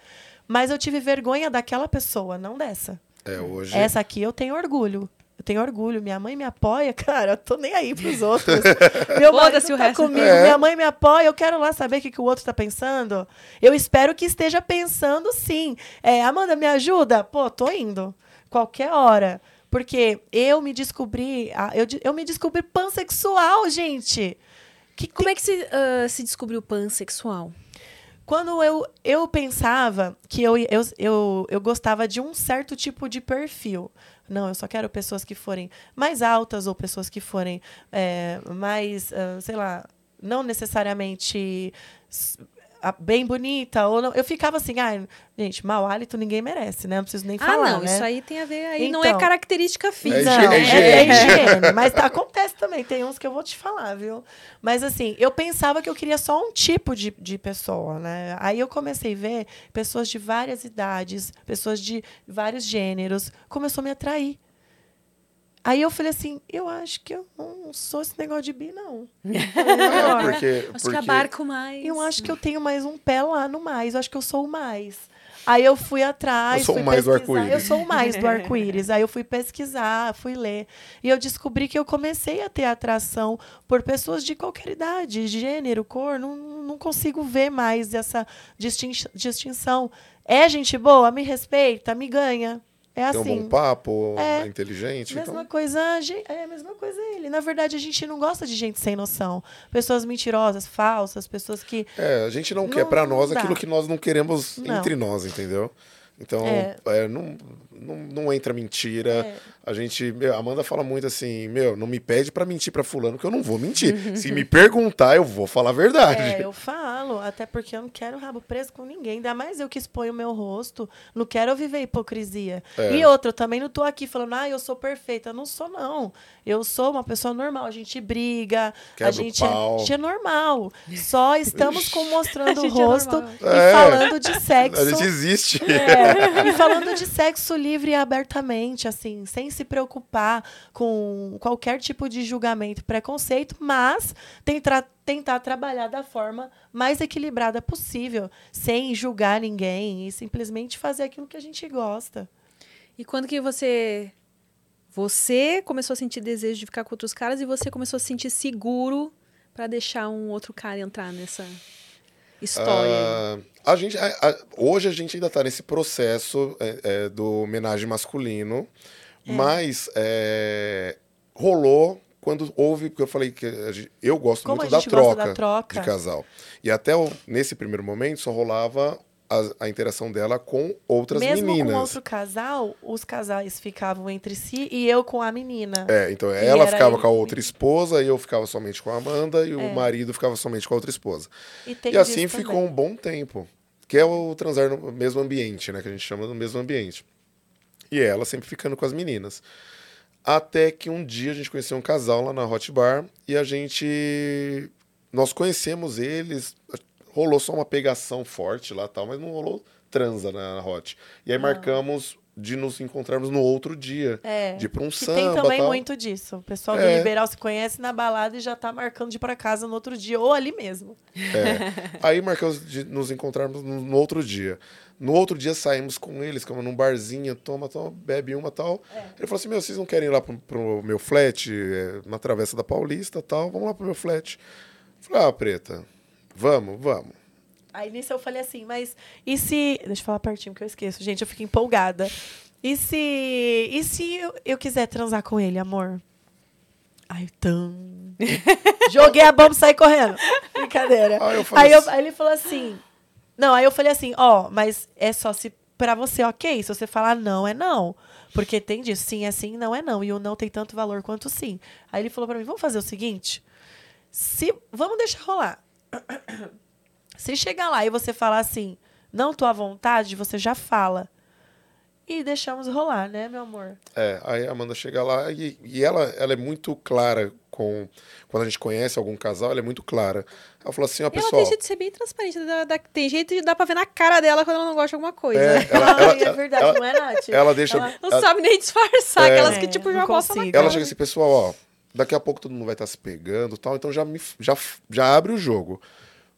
Mas eu tive vergonha daquela pessoa, não dessa. É, hoje. Essa aqui eu tenho orgulho. Eu tenho orgulho. Minha mãe me apoia, cara. Eu tô nem aí pros outros. Meu marido Foda-se o tá resto. comigo. É. Minha mãe me apoia. Eu quero lá saber o que, que o outro tá pensando. Eu espero que esteja pensando sim. É, Amanda, me ajuda? Pô, tô indo. Qualquer hora. Porque eu me descobri. Eu, eu me descobri pansexual, gente. Que Como é que se, ah, se descobriu pansexual? Quando eu, eu pensava que eu, eu, eu, eu gostava de um certo tipo de perfil. Não, eu só quero pessoas que forem mais altas ou pessoas que forem é, mais, ah, sei lá, não necessariamente bem bonita. ou não. Eu ficava assim, ah, gente, mau hálito ninguém merece, né? Não preciso nem Ah, falar, não, né? isso aí tem a ver. Aí não é Então. característica física. Não, É é, higiene. é higiene. Mas tá, acontece também. Tem uns que eu vou te falar, viu? Mas assim, eu pensava que eu queria só um tipo de, de pessoa, né? Aí eu comecei a ver pessoas de várias idades, pessoas de vários gêneros. Começou a me atrair. Aí eu falei assim, eu acho que eu não sou esse negócio de bi, não. É, porque, Acho que porque abarco mais. Eu acho que eu tenho mais um pé lá no mais. Eu acho que eu sou o mais. Aí eu fui atrás. Eu sou o fui mais do pesquisar. arco-íris. Eu sou o mais do arco-íris. Aí eu fui pesquisar, fui ler. E eu descobri que eu comecei a ter atração por pessoas de qualquer idade, gênero, cor. Não, não consigo ver mais essa distin- distinção. É gente boa? Me respeita? Me ganha? É tem um assim. bom papo, É. é inteligente. Mesma Então, coisa, é a mesma coisa ele. Na verdade, a gente não gosta de gente sem noção. Pessoas mentirosas, falsas, pessoas que. é, a gente não, quer Não- pra nós não dá. aquilo que nós não queremos Não. entre nós, entendeu? Então, É. é, não, não, não entra mentira. É. A gente. Meu, a Amanda fala muito assim: meu, não me pede pra mentir pra fulano, que eu não vou mentir. Se me perguntar, eu vou falar a verdade. É, eu falo. até porque eu não quero rabo preso com ninguém. Ainda mais eu que exponho o meu rosto. Não quero viver hipocrisia. É. E outra, eu também não tô aqui falando, ah, eu sou perfeita. Eu não sou, não. Eu sou uma pessoa normal. A gente briga, Quebra a gente, é, a gente é normal. Só estamos com mostrando o é rosto normal. e É. falando de sexo. A gente existe. É, e falando de sexo livre e abertamente, assim, sem se preocupar com qualquer tipo de julgamento, preconceito, mas tentar, tentar trabalhar da forma mais equilibrada possível, sem julgar ninguém e simplesmente fazer aquilo que a gente gosta. E quando que você você começou a sentir desejo de ficar com outros caras e você começou a se sentir seguro pra deixar um outro cara entrar nessa história? Ah, a gente, a- a- hoje a gente ainda está nesse processo é, é, do homenagem masculino, mas é, rolou quando houve, porque eu falei que gente- eu gosto Como muito da troca, da troca. de casal. E até o- nesse primeiro momento só rolava a, a interação dela com outras Mesmo meninas. com outro casal, os casais ficavam entre si e eu com a menina. É, então E ela ficava com a outra esposa e eu ficava somente com a Amanda e É. o marido ficava somente com a outra esposa. E, E assim ficou também. um bom tempo. Que é o transar no mesmo ambiente, né? Que a gente chama do mesmo ambiente. E ela sempre ficando com as meninas. Até que um dia a gente conheceu um casal lá na Hot Bar e a gente. Nós conhecemos eles. Rolou só uma pegação forte lá tal, mas não rolou transa na Hot. E aí marcamos de nos encontrarmos no outro dia. É. De ir pra um Que samba. tem também tal. muito disso. O pessoal do É. liberal se conhece na balada e já tá marcando de ir pra casa no outro dia, ou ali mesmo. É. Aí marcamos de nos encontrarmos no, outro dia. No outro dia saímos com eles, ficamos num barzinho, toma, toma, bebe uma tal. Ele falou assim: Meu, vocês não querem ir lá pro, pro meu flat, é, na Travessa da Paulista tal? Vamos lá pro meu flat. Eu falei: Ah, preta, vamos, vamos. Aí nisso eu falei assim, mas e se. Deixa eu falar pertinho que eu esqueço, gente, eu fico empolgada. E se. E se eu, eu quiser transar com ele, amor? Aí, tam. Joguei a bomba e saí correndo. Brincadeira. Aí eu Aí, eu- assim- aí ele falou assim. Não, aí eu falei assim, ó, mas é só se pra você, ok? Se você falar não, é não. Porque tem disso, sim é sim, não é não. E o não tem tanto valor quanto o sim. Aí ele falou pra mim, vamos fazer o seguinte? Se, vamos deixar rolar. Se chegar lá e você falar assim, não tô à vontade, você já fala. E deixamos rolar, né, meu amor? É, aí a Amanda chega lá e, e ela, ela é muito clara com. Quando a gente conhece algum casal, ela é muito clara. Ela falou assim: Ó, E ela pessoal. tem jeito de ser bem transparente. dá- dá- tem jeito de dar pra ver na cara dela quando ela não gosta de alguma coisa. É, ela, Ai, ela- é verdade, ela- não é, Nath? ela deixa. Ela- Não ela- sabe nem disfarçar. É. Aquelas que, É, tipo, não já consigo. Ela chega assim, pessoal, ó, daqui a pouco todo mundo vai estar se pegando e tal, então já, me, já, já abre o jogo.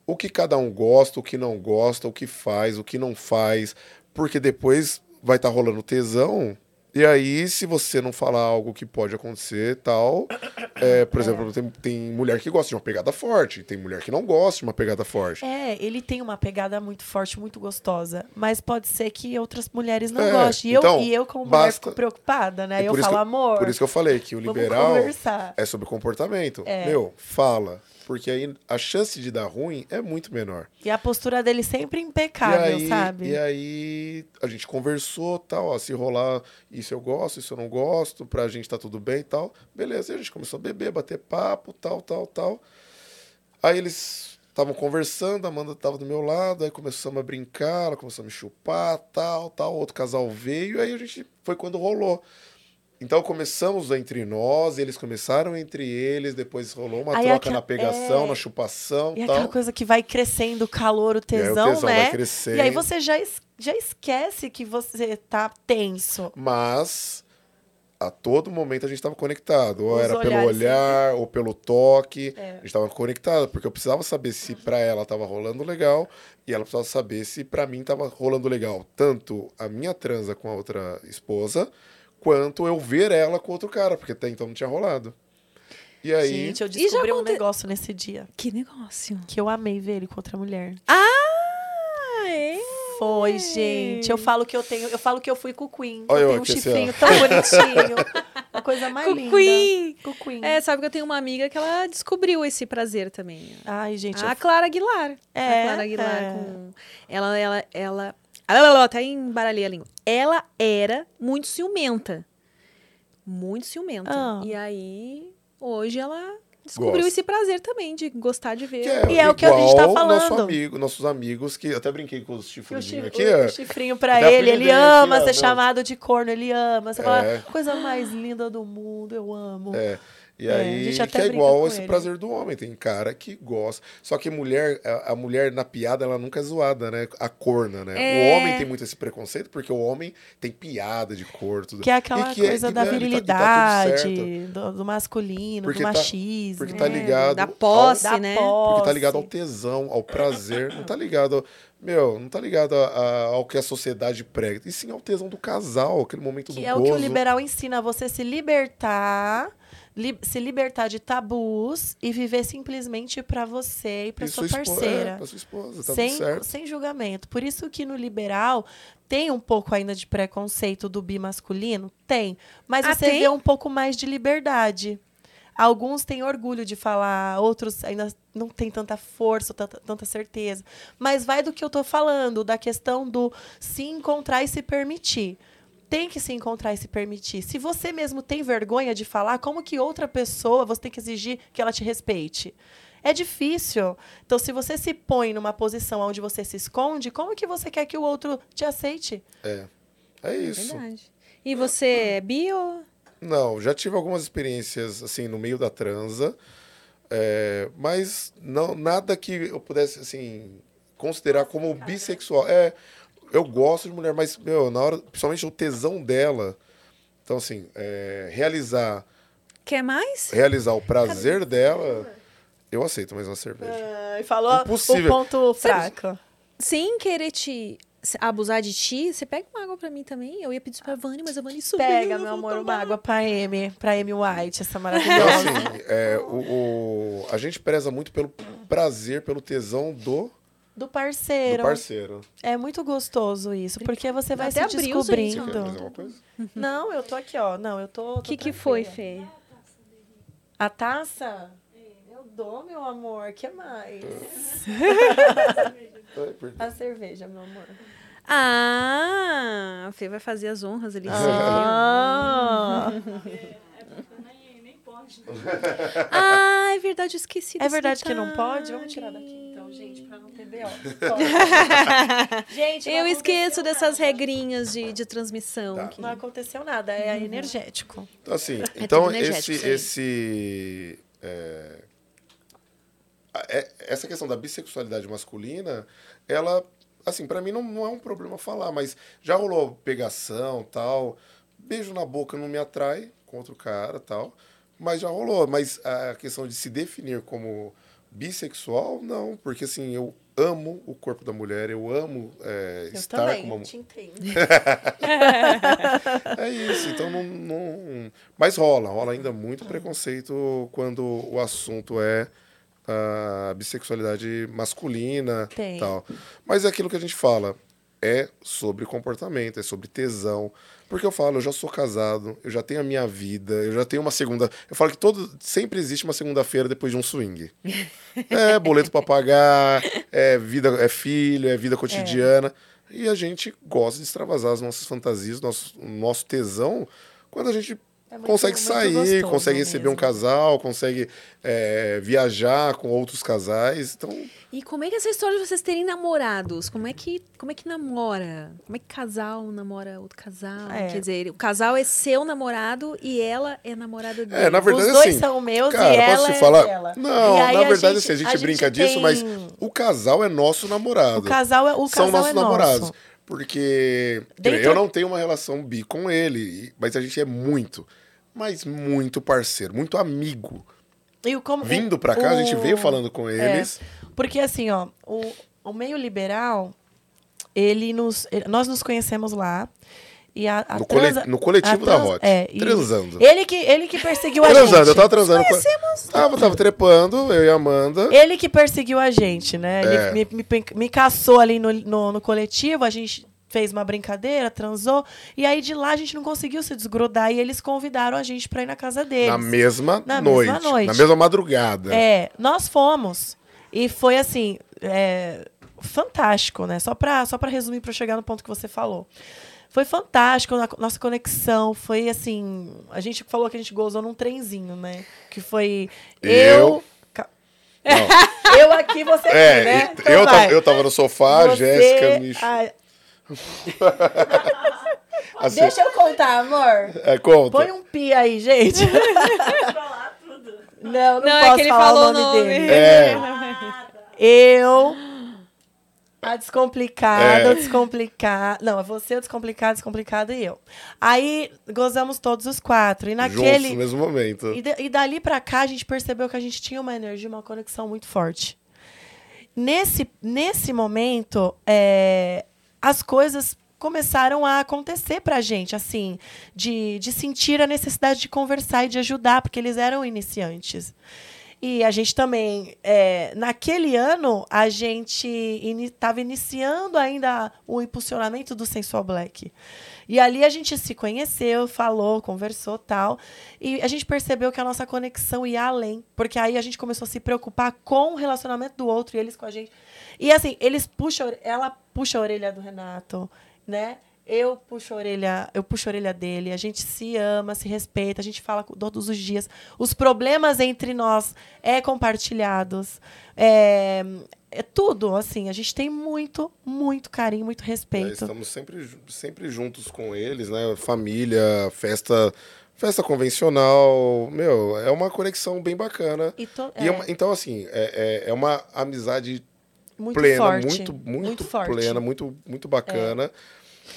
O que cada um gosta, o que não gosta, o que faz, o que não faz, porque depois vai estar rolando tesão, e aí se você não falar algo que pode acontecer e tal, é, por exemplo, tem, tem mulher que gosta de uma pegada forte, tem mulher que não gosta de uma pegada forte. É, ele tem uma pegada muito forte, muito gostosa. Mas pode ser que outras mulheres não É, gostem. E, então, eu, e eu, como mulher, basta- fico preocupada, né? Eu falo, que amor, Por isso que eu falei que o liberal é sobre comportamento. É. Meu, fala. Porque aí a chance de dar ruim é muito menor. E a postura dele sempre E impecável, aí, sabe? e aí a gente conversou, tal, ó, se rolar isso eu gosto, isso eu não gosto, pra gente tá tudo bem e tal. Beleza, e a gente começou a beber, bater papo, tal, tal, tal. Aí eles estavam conversando, a Amanda tava do meu lado, aí começamos a brincar, ela começou a me chupar, tal, tal, outro casal veio, aí a gente foi quando rolou. Então começamos entre nós, eles começaram entre eles, depois rolou uma Aí troca aquela- na pegação, é. na chupação, E tal. aquela coisa que vai crescendo, o calor, o tesão, o tesão né? vai crescendo. E aí você já, es- já esquece que você tá tenso. Mas a todo momento a gente estava conectado. Ou Os era pelo olhar, ou pelo toque. É. A gente estava conectado, porque eu precisava saber se para ela estava rolando legal e ela precisava saber se para mim estava rolando legal. Tanto a minha transa com a outra esposa, quanto eu ver ela com outro cara, porque até então não tinha rolado. E aí. Gente, eu descobri um aconte- negócio nesse dia. Que negócio. Que eu amei ver ele com outra mulher. Ah, é? Foi, gente. Eu falo que eu tenho. Eu falo que eu fui com o Queen. Olha eu eu tenho um assim, chifrinho tão bonitinho. A coisa mais Com linda. Queen. Com o Queen. É, sabe que eu tenho uma amiga que ela descobriu esse prazer também. Ai, gente. A eu- Clara Aguilar. É, a Clara Aguilar é. com. Ela, ela, ela. Ela até embaralhei a língua. Ela era muito ciumenta. Muito ciumenta. Ah. E aí, hoje ela Descobriu Gosto. esse prazer também de gostar de ver. Que E é o que a gente tá igual Nosso falando. amigo, nossos amigos, que até brinquei com os Que o, chifrudinhos chi- aqui, o ó. chifrinho pra ele, ele ama ser chamado de corno, ele ama. Você É. fala, coisa mais linda do mundo, eu amo. É. E É, aí, que é igual esse ele. prazer do homem. Tem cara que gosta. Só que mulher, a, a mulher na piada, ela nunca é zoada, né? A corna, né? É. O homem tem muito esse preconceito, porque o homem tem piada de cor, tudo. Que é aquela que é- coisa e, da né, tá- tá virilidade, certo. do, do masculino, Porque do tá- machismo. porque tá É, ligado Da ao- posse, da né? Porque tá ligado ao tesão, ao prazer, não tá ligado. ao- Meu, não tá ligado a- a- ao que a sociedade prega. E sim ao tesão do casal, aquele momento do Que é o gozo. que o liberal ensina você se libertar, li- se libertar de tabus e viver simplesmente pra você e pra E sua sua parceira. É, pra sua esposa, tá sem, tudo certo. sem julgamento. Por isso que no liberal tem um pouco ainda de preconceito do bi masculino? Tem. Mas Ah, você tem? vê um pouco mais de liberdade. Alguns têm orgulho de falar, outros ainda não têm tanta força, tanta, tanta certeza. Mas vai do que eu tô falando, da questão do se encontrar e se permitir. Tem que se encontrar e se permitir. Se você mesmo tem vergonha de falar, como que outra pessoa você tem que exigir que ela te respeite? É difícil. Então, se você se põe numa posição onde você se esconde, como que você quer que o outro te aceite? É. É isso. Verdade. E você é bi ou... Não, já tive algumas experiências assim no meio da transa, é, mas não nada que eu pudesse assim considerar como bissexual. É, eu gosto de mulher, mas meu, na hora, principalmente o tesão dela. Então assim, é, realizar Quer mais? realizar o prazer dela, eu aceito mais uma cerveja. e falou Impossível. o ponto fraco. Sem querer te abusar de ti, você pega uma água pra mim também. Eu ia pedir pra Vani, mas a Vani subiu. Pega, eu meu amor, uma tomar. água pra Amy, pra Amy White, essa Então, maravilhosa. assim, é, o, o- a gente preza muito pelo prazer, pelo tesão do, Do do parceiro. parceiro. É muito gostoso isso, porque você vai Até se abriu, Você quer descobrindo. alguma coisa? Não, eu tô aqui, ó. Não, eu tô. O que, que foi, Fê? A taça? Eu dou, meu amor. que mais? A cerveja, meu amor. Ah, a Fê vai fazer as honras ali. Ah, Ah, é verdade, eu esqueci é verdade que não pode? detalhe. Vamos tirar daqui então, gente, pra não ter B.O. gente, Eu esqueço nada. regrinhas de, de transmissão. Tá. que- Não aconteceu nada, é energético. Então, assim, É então esse, esse é, é- essa questão da bissexualidade masculina, ela, assim, pra mim não, não é um problema falar, mas já rolou pegação, tal, beijo na boca não me atrai com outro cara, tal, mas já rolou. Mas a questão de se definir como bissexual, não, porque assim, eu amo o corpo da mulher, eu amo é, Eu estar também, com uma te entendo. é isso, então não, não. Mas rola, rola ainda muito preconceito quando o assunto é a bissexualidade masculina Tem. tal. Mas é aquilo que a gente fala, é sobre comportamento, é sobre tesão. Porque eu falo, eu já sou casado, eu já tenho a minha vida, eu já tenho uma segunda. Eu falo que todo sempre existe uma segunda-feira depois de um swing. É boleto pra pagar, é vida, é filho, é vida cotidiana. E a gente gosta de extravasar as nossas fantasias, nosso, o nosso tesão, quando a gente É muito- consegue muito sair, gostoso consegue receber um mesmo. casal, consegue é, viajar com outros casais. Então, E como é que é essa história de vocês terem namorados? Como é que, como é que namora? Como é que casal namora outro casal? É. Quer dizer, o casal é seu namorado e ela é namorada dele. É, na verdade, Os dois assim, são meus cara, e ela posso te é falar? dela. Não, E na a verdade, gente- assim, a gente a gente brinca disso, mas tem- o casal é nosso namorado. O casal é, o São casal nossos é namorados. nosso. Porque Dentro- eu não tenho uma relação bi com ele, mas a gente é muito, mas muito parceiro, muito amigo. E o, como, Vindo pra cá, a gente o- veio falando com eles. Porque assim, ó, o, o meio liberal, ele nos. ele- nós nos conhecemos lá. E a, a no, cole- transa- no coletivo a da trans- Hot. é, transando. Ele que, ele que perseguiu a Transando, gente. eu tava transando. Com... Tava, tava trepando, eu e a Amanda. Ele que perseguiu a gente, né? É. Ele me, me, me caçou ali no, no, no coletivo, a gente fez uma brincadeira, transou. E aí de lá a gente não conseguiu se desgrudar. E eles convidaram a gente pra ir na casa deles. Na mesma, Na noite, mesma noite. Na mesma madrugada. É, nós fomos. E foi assim, é, fantástico, né? Só pra, só pra resumir, pra chegar no ponto que você falou. Foi fantástico a nossa conexão. Foi assim. A gente falou que a gente gozou num trenzinho, né? Que foi eu. Eu? Não. Eu aqui, você aqui, É, né? e- Então eu, tava, eu tava no sofá, Você- Jéssica. Assim, Deixa eu contar, amor. é, conta. Põe um pi aí, gente. Não, não, Não, é posso que ele falar falou o nome, nome. dele. É, Eu, a descomplicada, É. o descomplicado. Não, é você, o descomplicado, descomplicado e eu. Aí gozamos todos os quatro. E juntos naquele. no mesmo momento. E, de- e dali pra cá a gente percebeu que a gente tinha uma energia, uma conexão muito forte. Nesse, nesse momento, é, as coisas começaram a acontecer pra gente, assim, de, de sentir a necessidade de conversar e de ajudar, porque eles eram iniciantes. E a gente também, é, naquele ano, a gente estava iniciando ainda o impulsionamento do Sensual Black. E ali a gente se conheceu, falou, conversou tal. E a gente percebeu que a nossa conexão ia além. Porque aí a gente começou a se preocupar com o relacionamento do outro e eles com a gente. E assim, eles puxam, ela puxa a orelha do Renato, né? Eu puxo a orelha, eu puxo a orelha dele, a gente se ama, se respeita, a gente fala todos os dias. Os problemas entre nós é compartilhados. É, é tudo, assim, a gente tem muito, muito carinho, muito É, respeito. estamos sempre, sempre juntos com eles, né? Família, festa, festa convencional. Meu, é uma conexão bem bacana. E to- E é é, uma- então, assim, é, é, é uma amizade muito plena, forte. muito, muito, muito forte. plena, muito, muito bacana.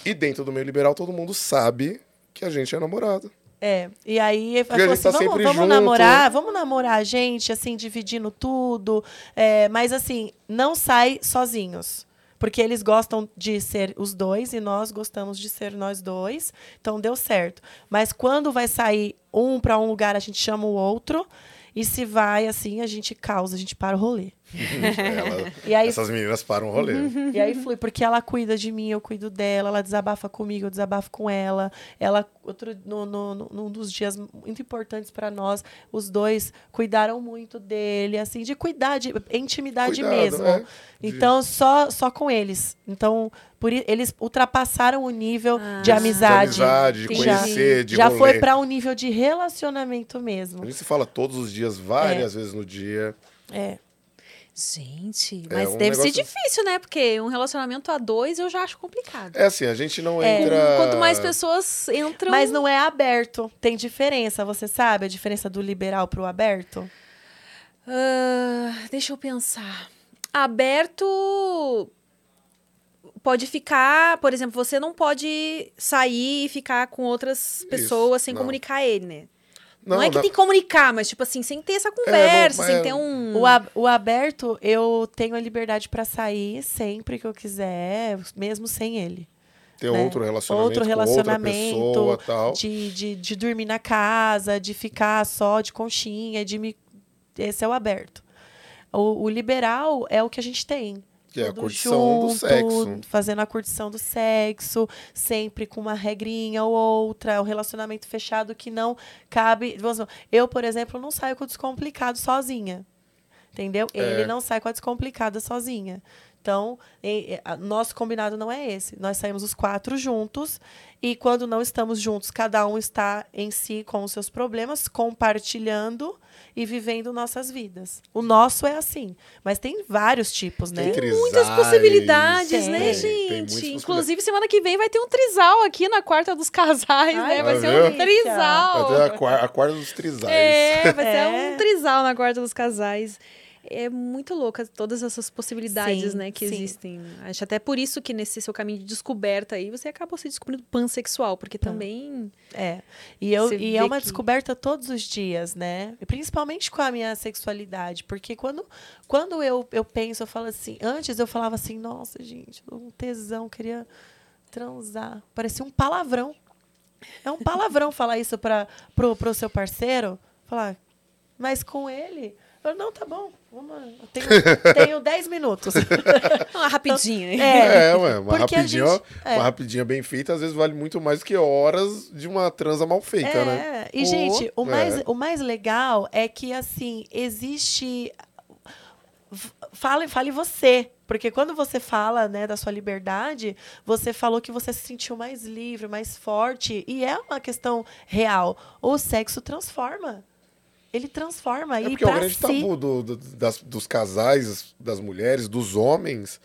E dentro do meio liberal, todo mundo sabe que a gente é namorado. É, e aí Porque falou gente tá assim, vamos, vamos junto. namorar, vamos namorar a gente, assim, dividindo tudo. É, mas assim, não sai sozinhos. Porque eles gostam de ser os dois e nós gostamos de ser nós dois. Então deu certo. Mas quando vai sair um para um lugar, a gente chama o outro. E se vai assim, a gente causa, a gente para o rolê. Ela- E aí essas meninas param o rolê. e aí flui, porque ela cuida de mim, eu cuido dela, ela desabafa comigo, eu desabafo com ela. Ela, outro, no, no, no- num dos dias muito importantes para nós, os dois cuidaram muito dele, assim, de cuidar, de intimidade Cuidado, mesmo. é. De- Então, só, só com eles. Então, por, eles ultrapassaram o nível Ah. de De amizade. amizade, de conhecer, de Já rolê. foi para um nível de relacionamento mesmo. A gente se fala todos os dias, várias vezes no dia. É. Gente, É, mas um deve ser negócio- difícil, né? Porque um relacionamento a dois eu já acho complicado. É assim, a gente não É. entra... Quanto mais pessoas entram. Mas não é aberto. Tem diferença, você sabe a diferença do liberal pro aberto? Ah, deixa eu pensar. Aberto pode ficar, por exemplo, você não pode sair e ficar com outras pessoas sem não. comunicar ele, né? Não, Não, é que não- tem que comunicar, mas tipo assim, sem ter essa conversa, sem é- ter um. O, ab- o aberto, eu tenho a liberdade para sair sempre que eu quiser, mesmo sem ele. ter né? outro relacionamento Outro com relacionamento, outra pessoa tal. De, de, de dormir na casa, de ficar só de conchinha, de me. Esse é o aberto. O, o liberal é o que a gente tem. Que é a curtição do junto, sexo. Fazendo a curtição do sexo, sempre com uma regrinha ou outra, um relacionamento fechado que não cabe. Eu, por exemplo, não saio com o descomplicado sozinha. Entendeu? Ele É. não sai com a descomplicada sozinha. Então, e- e- a- nosso combinado não é esse. Nós saímos os quatro juntos e quando não estamos juntos, cada um está em si com os seus problemas, compartilhando e vivendo nossas vidas. O nosso é assim, mas tem vários tipos, né? Tem trisais, Muitas possibilidades, Tem, né, tem gente? possibilidades. Inclusive, semana que vem vai ter um trisal aqui na quarta dos casais, Ai, né? Vai vai ser ver? um trisal. A, quar- a quarta dos trisais. É, vai É. ser um trisal na quarta dos casais. É muito louca todas essas possibilidades, Sim, né, que sim. existem. Acho até por isso que nesse seu caminho de descoberta aí, você acabou se descobrindo pansexual, porque também... É. E, eu, e é uma que- descoberta todos os dias, né? Principalmente com a minha sexualidade. Porque quando, quando eu, eu penso, eu falo assim. Antes eu falava assim, nossa, gente, um tesão, queria transar. Parecia um palavrão. É um palavrão falar isso para pro, pro seu parceiro. Falar, mas com ele. Eu, não, tá bom. Vamos, lá, eu tenho, tenho 10 minutos. Uma rapidinha. É. É, ué, uma rapidinha, gente- é. uma rapidinha bem feita, às vezes vale muito mais do que horas de uma transa mal feita, é, né? E, Ou- gente, o mais, É. o mais legal é que, assim, existe. Fale, fale você. Porque quando você fala, né, da sua liberdade, você falou que você se sentiu mais livre, mais forte. E é uma questão real. O sexo transforma. Ele transforma. É e porque é o grande si, tabu do- do- das- dos casais, das mulheres, dos homens.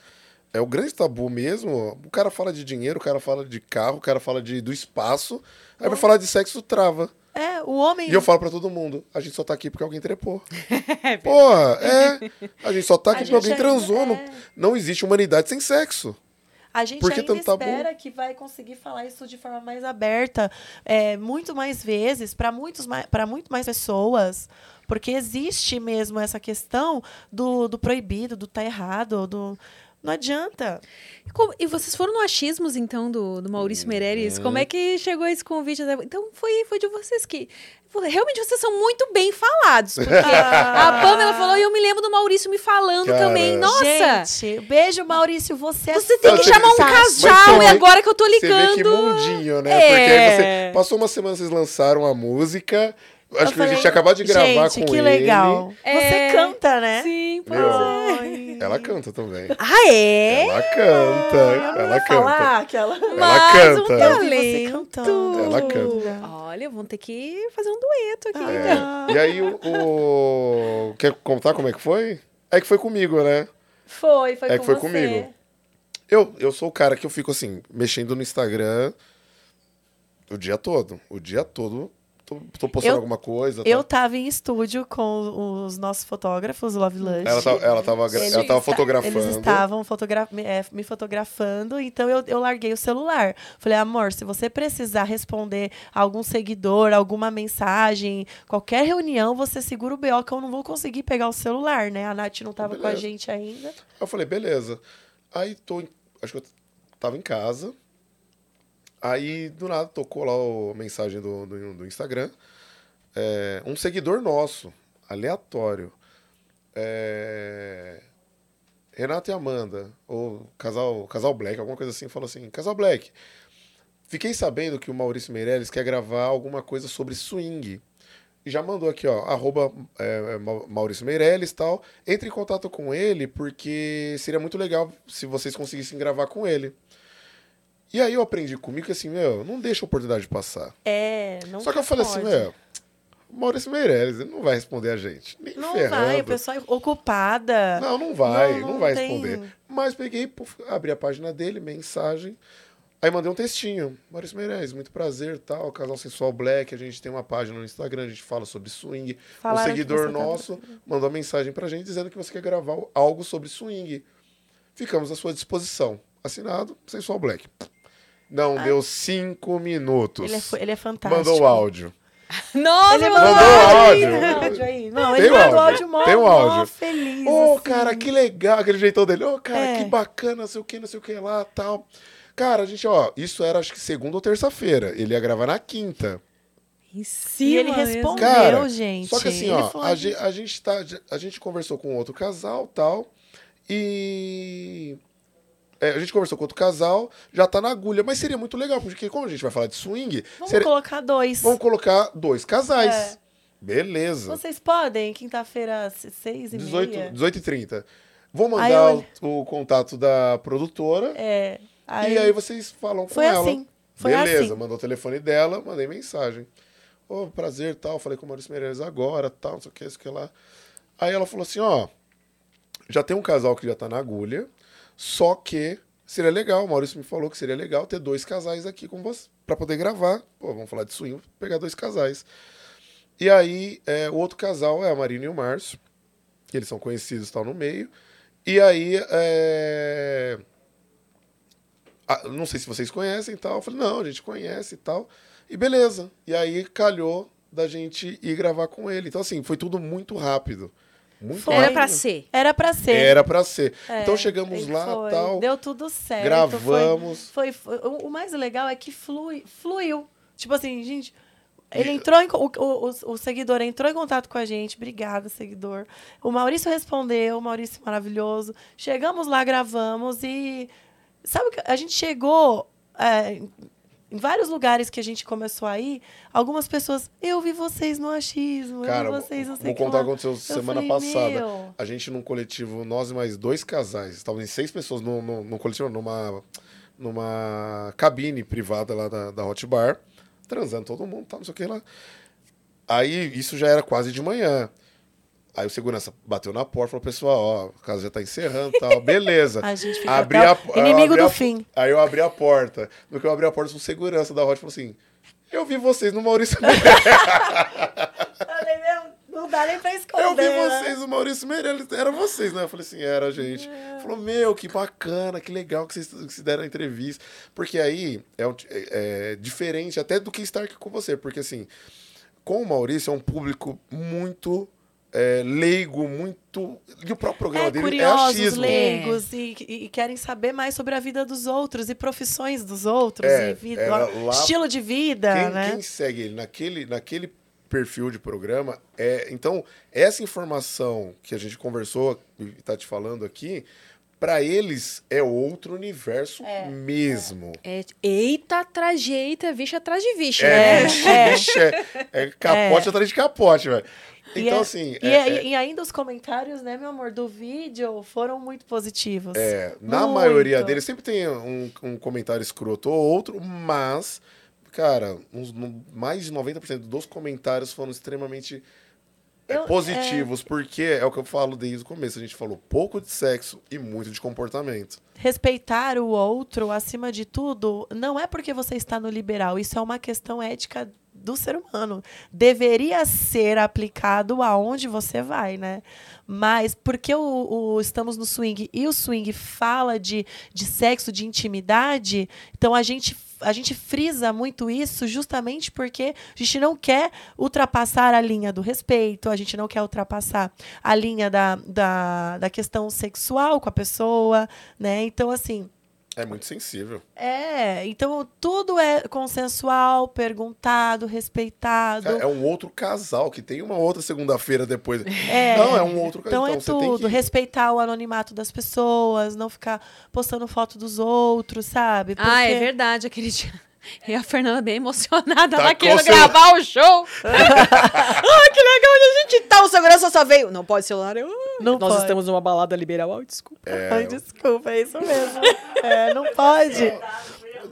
É o grande tabu mesmo. O cara fala de dinheiro, o cara fala de carro, o cara fala de, do espaço. Aí vai falar de sexo, trava. É, o homem. E eu falo pra todo mundo, a gente só tá aqui porque alguém trepou. Porra, é. A gente só tá A aqui porque alguém gente transou. ainda- Não, é. não existe humanidade sem sexo. A gente Por que ainda tanto tabu? espera que vai conseguir falar isso de forma mais aberta, é, muito mais vezes, para muito mais pessoas. Porque existe mesmo essa questão do, do proibido, do tá errado, do. Não adianta. E como- E vocês foram no achismos, então, do, do Maurício Meirelles? Como é que chegou esse convite? Então, foi, foi de vocês que... Realmente, vocês são muito bem falados. Porque a Pamela falou e eu me lembro do Maurício me falando Cara. também. Nossa! Gente, beijo, Maurício. Você é Você tem que chamar um casal, e agora que eu tô Você vê que ligando... mundinho, né? É. Porque aí você passou uma semana, vocês lançaram a música. Acho Eu que a gente falei, tinha acabado de gravar gente, com que ele. legal. É. Você canta, né? Sim, pois Meu. é. Ela canta também. Ah, é? Ela canta. ela Vai canta. falar aquela... Ela um canta. Você talento. cantando. Ela canta. Olha, vamos ter que fazer um dueto aqui. É. então. E aí o, o- Quer contar como é que foi? É que foi comigo, né? Foi, foi É com que foi você. comigo. Eu, eu sou o cara que eu fico assim, mexendo no Instagram o dia todo. O dia todo. Tô, tô postando Eu- alguma coisa. Eu tá? tava em estúdio com os nossos fotógrafos, Love Lunch. Ela, tá- ela tava, Eles ela tava fotografando. Eles estavam fotogra me, é, me fotografando, então eu, eu larguei o celular. Falei, amor, se você precisar responder algum seguidor, alguma mensagem, qualquer reunião, você segura o BO, que eu não vou conseguir pegar o celular, né? A Nath não tava com a Beleza. gente ainda. Eu falei, beleza. Aí tô. Acho que eu tava em casa. Aí, do nada, tocou lá a mensagem do, do, do Instagram. É, um seguidor nosso, aleatório. É, Renato e Amanda, ou casal, casal Black, alguma coisa assim, falou assim: Casal Black, fiquei sabendo que o Maurício Meirelles quer gravar alguma coisa sobre swing. E já mandou aqui, ó, arroba é, Ma- Maurício Meirelles e tal. Entre em contato com ele, porque seria muito legal se vocês conseguissem gravar com ele. E aí eu aprendi comigo que assim, meu, não deixa a oportunidade passar. É, não Só que eu falei assim, pode. meu, o Maurício Meirelles, ele não vai responder a gente. Nem Não ferrando. vai, a pessoa é ocupada. Não, não vai, Não, não, não vai tem- responder. Mas peguei, puf, abri a página dele, mensagem. Aí mandei um textinho. Maurício Meirelles, muito prazer, tal, Casal Sensual Black. A gente tem uma página no Instagram, a gente fala sobre swing. Falaram um seguidor tá- nosso mandou uma mensagem pra gente dizendo que você quer gravar algo sobre swing. Ficamos à sua disposição. Assinado, Sensual Black. Não deu cinco minutos. Ele é, ele é fantástico. Mandou o áudio. Nossa, Ele mandou mandou áudio. áudio. Tem áudio aí. Não, Tem ele mandou áudio. áudio mó, Tem um mó áudio. feliz. Ô, assim. cara, que legal, aquele jeitão dele. Ô, cara, É. que bacana, não sei o que, não sei o que lá, tal. Cara, a gente, ó, isso era acho que segunda ou terça-feira. Ele ia gravar na quinta. Em E cima ele mesmo. respondeu, Cara, gente. Só que assim, Ele ó, a gente, a gente tá, a gente conversou com outro casal, tal, e é, a gente conversou com outro casal, já tá na agulha, mas seria muito legal, porque como a gente vai falar de swing, Vamos seria- colocar dois. vamos colocar dois casais. É. Beleza. Vocês podem, quinta-feira, se- seis e 18, meia? 18 e 30. Vou Aí mandar eu- o, o contato da produtora É. e aí vocês falam com Foi ela. assim. Foi Beleza, assim. mandou o telefone dela, mandei mensagem. Ô, prazer, tal, falei com o Maurício Meirelles agora, tal, não sei o que, isso que lá. Aí ela falou assim, ó, já tem um casal que já tá na agulha, só que seria legal, o Maurício me falou que seria legal ter dois casais aqui com você, pra poder gravar. Pô, vamos falar de swing, pegar dois casais. E aí, é, o outro casal é a Marina e o Márcio, que eles são conhecidos, tal, no meio. E aí, é... Ah, não sei se vocês conhecem e tal. Eu falei, não, a gente conhece e tal. E beleza. E aí calhou da gente ir gravar com ele. Então, assim, foi tudo muito rápido. Muito Foi. Era pra ser. Era pra ser. Era pra ser. É, então chegamos lá foi. tal. Deu tudo certo. Gravamos. Foi, foi- o o mais legal é que flui, fluiu. Tipo assim, gente. Ele entrou em, o, o, o- seguidor entrou em contato com a gente. Obrigada, seguidor. O Maurício respondeu, o Maurício maravilhoso. Chegamos lá, gravamos e. Sabe o que? A gente chegou. é, em vários lugares que a gente começou a ir, algumas pessoas, eu vi vocês no achismo, Cara, eu vi vocês, não sei vou contar o que aconteceu Eu semana falei, passada. "Meu". A gente num coletivo, nós e mais dois casais, estavam em seis pessoas no, coletivo, numa, numa cabine privada lá da, da Hot Bar, transando todo mundo, tal, não sei o que lá. Aí isso já era quase de manhã. Aí o segurança bateu na porta e falou, pessoal, ó, a casa já tá encerrando e tal. Beleza. A gente fica Abri a, inimigo do a- fim. Aí eu abri a porta. No que eu abri a porta, o segurança da Hot falou assim: Eu vi vocês no Maurício Falei, meu, não dá nem pra esconder. Eu vi né? vocês, o Maurício Meirelles, era vocês, né? Eu falei assim, era, gente. Falou, meu, que bacana, que legal que vocês que se deram a entrevista. Porque aí é, é- é diferente até do que estar aqui com você. Porque assim, com o Maurício é um público muito é, leigo, muito. E o próprio programa É, dele curiosos, é achismo. leigos e, e- e querem saber mais sobre a vida dos outros e profissões dos outros É, e vida, era lá- estilo de vida, Quem, né? quem segue ele naquele, naquele perfil de programa é. Então, essa informação que a gente conversou e tá te falando aqui, para eles é outro universo mesmo. É, eita atrás de eita, vixe atrás de vixe, É, né? vixe, vixe, é, é capote atrás de capote, velho. E Então, é- assim. E, é- e- é- e ainda os comentários, né, meu amor, do vídeo foram muito positivos. É, na Muito. maioria deles sempre tem um, um comentário escroto ou outro, mas, cara, uns- mais de 90% dos comentários foram extremamente é, Eu- positivos, porque é o que eu falo desde o começo. A gente falou pouco de sexo e muito de comportamento. Respeitar o outro, acima de tudo, não é porque você está no liberal. Isso é uma questão ética do ser humano. Deveria ser aplicado aonde você vai, né? Mas porque o, o- estamos no swing e o swing fala de, de sexo, de intimidade, então a gente, a gente frisa muito isso justamente porque a gente não quer ultrapassar a linha do respeito, a gente não quer ultrapassar a linha da, da, da questão sexual com a pessoa, né? Então, assim, É muito sensível. é. Então, tudo é consensual, perguntado, respeitado. Cara, é um outro casal que tem uma outra segunda-feira depois. É. Não, é um outro Então, casal. é você tem tudo. que- Respeitar o anonimato das pessoas, não ficar postando foto dos outros, sabe? Ah, é Porque- verdade, aquele dia. E a Fernanda bem emocionada Tá lá querendo seu- gravar o show. ah, que legal, onde a gente tá? O segurança só veio. Não pode celular. Eu, Não Nós pode. estamos numa balada liberal. Ai, desculpa. Ai, desculpa, é isso mesmo. é, não pode.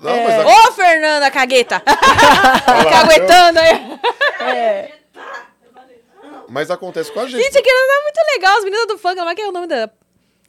Não, É. mas a- Ô, Fernanda, cagueta! Caguetando aí. É. mas acontece com a gente. Gente, aquilo tá muito legal. As meninas do funk, como é que é o nome da,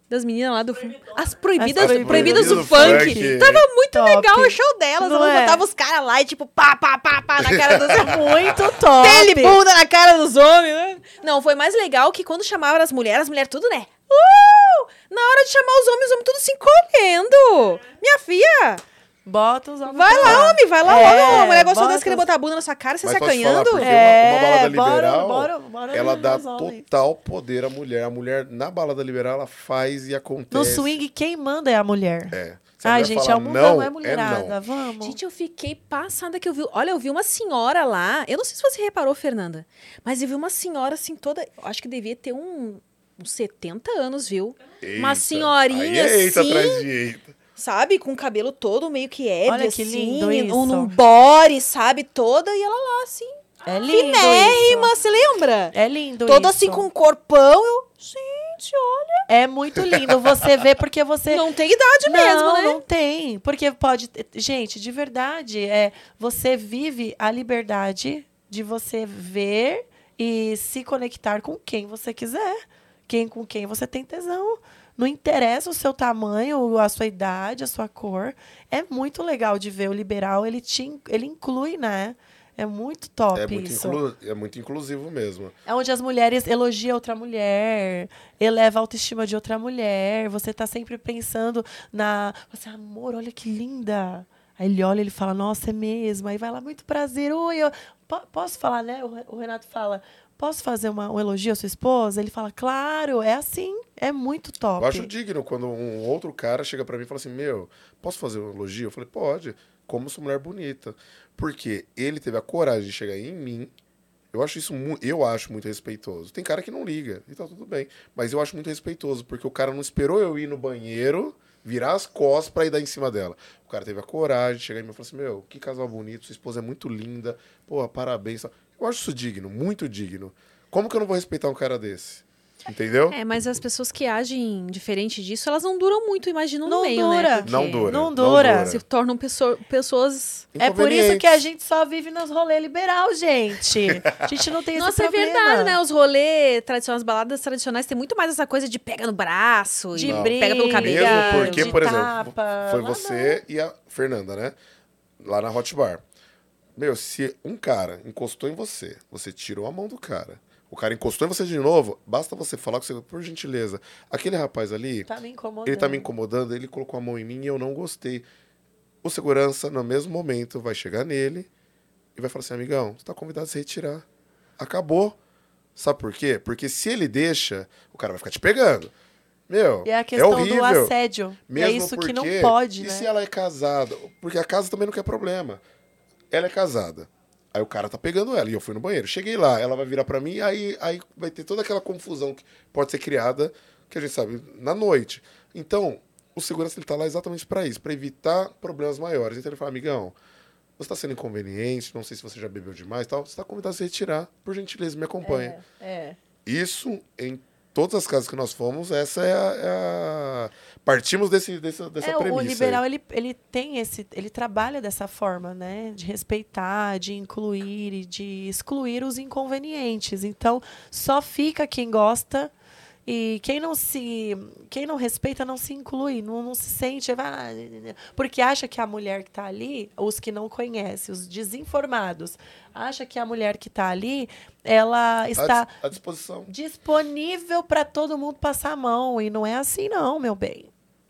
das meninas lá do funk? As proibidas, As proibidas, proibidas do, do funk. funk. Tava muito Top. legal o show delas. Não Elas é? botavam os caras lá e tipo, pá, pá, pá, pá, na cara dos Muito top. Pele e bunda na cara dos homens, né? Não, foi mais legal que quando chamavam as mulheres, as mulheres tudo, né? Uh! Na hora de chamar os homens, os homens tudo se encolhendo. Minha filha, Bota os homens vai pra lá, homem, vai lá É, logo. A mulher gostou dessa, querer botar a bunda na sua cara, você Mas se falar, acanhando. porque É, uma, uma balada bora- liberal, bora- bora ela dá homens. total poder à mulher. A mulher, na balada liberal, ela faz e acontece. No swing, quem manda é a mulher. É. A Ai, gente, falar é o mundo não, não é mulherada. não. Vamos. Gente, eu fiquei passada que eu vi. Olha, eu vi uma senhora lá. Eu não sei se você reparou, Fernanda. Mas eu vi uma senhora assim, toda. eu Acho que devia ter um, uns 70 anos, viu? Uma Eita. senhorinha Aí é eita assim. atrás de eita. Sabe? Com o cabelo todo meio que ébrio, Olha que assim. lindo isso. Um, num body, sabe? Toda. E ela lá, assim. É lindo Finérrima, você lembra? É lindo Toda isso. assim com um corpão. Eu, gente, olha. É muito lindo você ver, porque você... Não tem idade não, mesmo, né? não tem. Porque pode... Gente, de verdade, é você vive a liberdade de você ver e se conectar com quem você quiser. Quem, com quem você tem tesão. Não interessa o seu tamanho, a sua idade, a sua cor. É muito legal de ver o liberal, ele, te, ele inclui, né? É muito top É muito, isso. inclu- é muito inclusivo mesmo. É onde as mulheres elogiam outra mulher, eleva a autoestima de outra mulher. Você tá sempre pensando na. Você, amor, olha que linda. Aí ele olha e ele fala, nossa, é mesmo. Aí vai lá, muito prazer. Oi, eu... po- posso falar, né? O Renato fala, posso fazer uma- um elogio à sua esposa? Ele fala, claro, é assim. É muito top. Eu acho digno quando um outro cara chega pra mim e fala assim: Meu, posso fazer um elogio? Eu falei: Pode, como sua mulher bonita. Porque ele teve a coragem de chegar em mim. Eu acho isso eu acho muito respeitoso. Tem cara que não liga, e tá tudo bem. Mas eu acho muito respeitoso, porque o cara não esperou eu ir no banheiro virar as costas pra ir dar em cima dela. O cara teve a coragem de chegar em mim e falar assim: Meu, que casal bonito, sua esposa é muito linda, pô, parabéns. Eu acho isso digno, muito digno. Como que eu não vou respeitar um cara desse? Entendeu? É, mas as pessoas que agem diferente disso, elas não duram muito, imagino, no Não meio, dura. né? Porque Não dura. Não dura. Se tornam pesso- pessoas... É por isso que a gente só vive nos rolês liberal, gente. A gente não tem esse Nossa, é problema. verdade, né? Os rolês tradicionais, as baladas tradicionais, tem muito mais essa coisa de pega no braço, De Não. pega pelo briga, cabelo. Mesmo porque, de por exemplo, tapa, foi você e a Fernanda, né? Lá na Hot Bar. Meu, se um cara encostou em você, você tirou a mão do cara, o cara encostou em você de novo, basta você falar com você, por gentileza, aquele rapaz ali, Tá me incomodando. ele tá me incomodando, ele colocou a mão em mim e eu não gostei. O segurança, no mesmo momento, vai chegar nele e vai falar assim, amigão, você tá convidado a se retirar. Acabou. Sabe por quê? Porque se ele deixa, o cara vai ficar te pegando. Meu, E é a questão do horrível. assédio. E Mesmo é isso que não porque- pode, E né? se ela é casada? Porque a casa também não quer problema. Ela é casada. Aí o cara tá pegando ela e eu fui no banheiro. Cheguei lá, ela vai virar pra mim, aí, aí vai ter toda aquela confusão que pode ser criada, que a gente sabe, na noite. Então, o segurança ele tá lá exatamente pra isso, pra evitar problemas maiores. Então ele fala, amigão, você tá sendo inconveniente, não sei se você já bebeu demais e tal, você tá convidado a se retirar. Por gentileza, me acompanha. É. Isso, em todas as casas que nós fomos, essa é a. é a- Partimos desse, desse, dessa É, premissa. o aí. liberal, ele, ele tem esse. Ele trabalha dessa forma, né? De respeitar, de incluir e de excluir os inconvenientes. Então, só fica quem gosta. E quem não se. Quem não respeita não se inclui, não, não se sente. Porque acha que a mulher que está ali, os que não conhecem, os desinformados, acha que a mulher que está ali, ela está à disposição. disponível para todo mundo passar a mão. E não é assim, não, meu bem.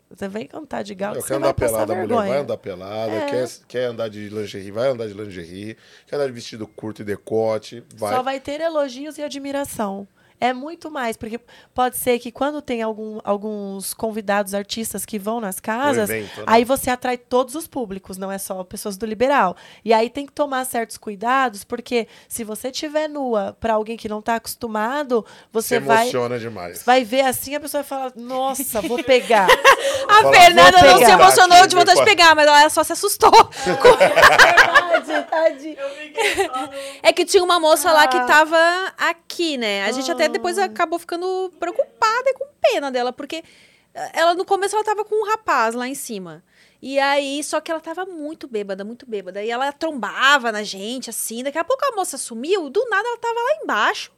Você vem cantar de galo, Eu você vai andar passar pelada, a mulher vergonha. vai andar pelada. É. Quer, quer andar de lingerie, vai andar de lingerie. Quer andar de vestido curto e decote, vai. Só vai ter elogios e admiração. É muito mais, porque pode ser que quando tem algum- alguns convidados artistas que vão nas casas, evento, né? aí você atrai todos os públicos, não é só pessoas do liberal. E aí tem que tomar certos cuidados, porque se você tiver nua para alguém que não está acostumado, você Se vai emociona demais. vai ver assim, a pessoa vai falar: "Nossa, vou pegar". A Fala, Fernanda não se emocionou Aqui, de vontade de pegar, mas ela só se assustou. Verdade, tadinho. É que tinha uma moça lá que Ah. tava aqui, né? A gente até depois acabou ficando preocupada e com pena dela, porque eh, ela no começo ela tava com um rapaz lá em cima. E aí, só que ela tava muito bêbada, muito bêbada. E ela trombava na gente, assim. Daqui a pouco a moça sumiu, do nada ela tava lá embaixo,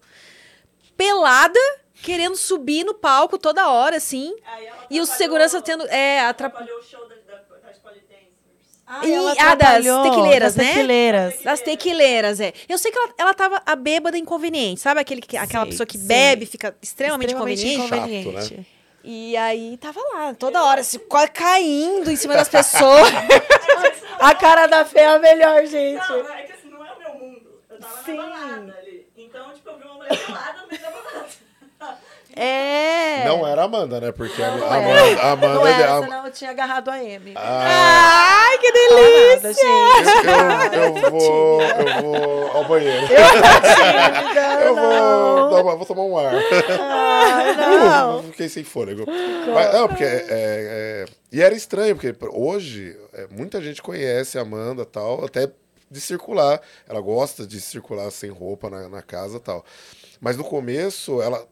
pelada, querendo subir no palco toda hora, assim. E o segurança tendo. É, atrapalhou. O show da. Ah, E- ela ah, das tequileiras, das né? tequileiras. Das tequileiras, é. Eu sei que ela, ela tava a bêbada inconveniente, sabe? Aquele, que- aquela Sei, pessoa que sei. bebe, fica extremamente, Extremamente inconveniente. inconveniente. E aí tava lá, toda hora, assim, caindo em cima das pessoas. A cara da Fê é a melhor, gente. Não, é que assim, não é o meu mundo. Eu tava Sim. na balada ali. Então, tipo, eu vi uma mulher pelada da balada. É. Não era a Amanda, né? Porque a, Não a. Amanda. A Amanda Não era, a- senão eu tinha agarrado a M. Ah, Ai, que Não nada, gente. eu, eu vou. Eu vou ao banheiro. Tímida, Eu vou, não. dar uma- vou tomar um ar. Ai, não. Eu Fiquei sem fôlego. Mas, não, porque. é, é, e era estranho, porque hoje é, muita gente conhece a Amanda e tal, até de circular. Ela gosta de circular sem roupa na, na casa e tal. Mas no começo, ela.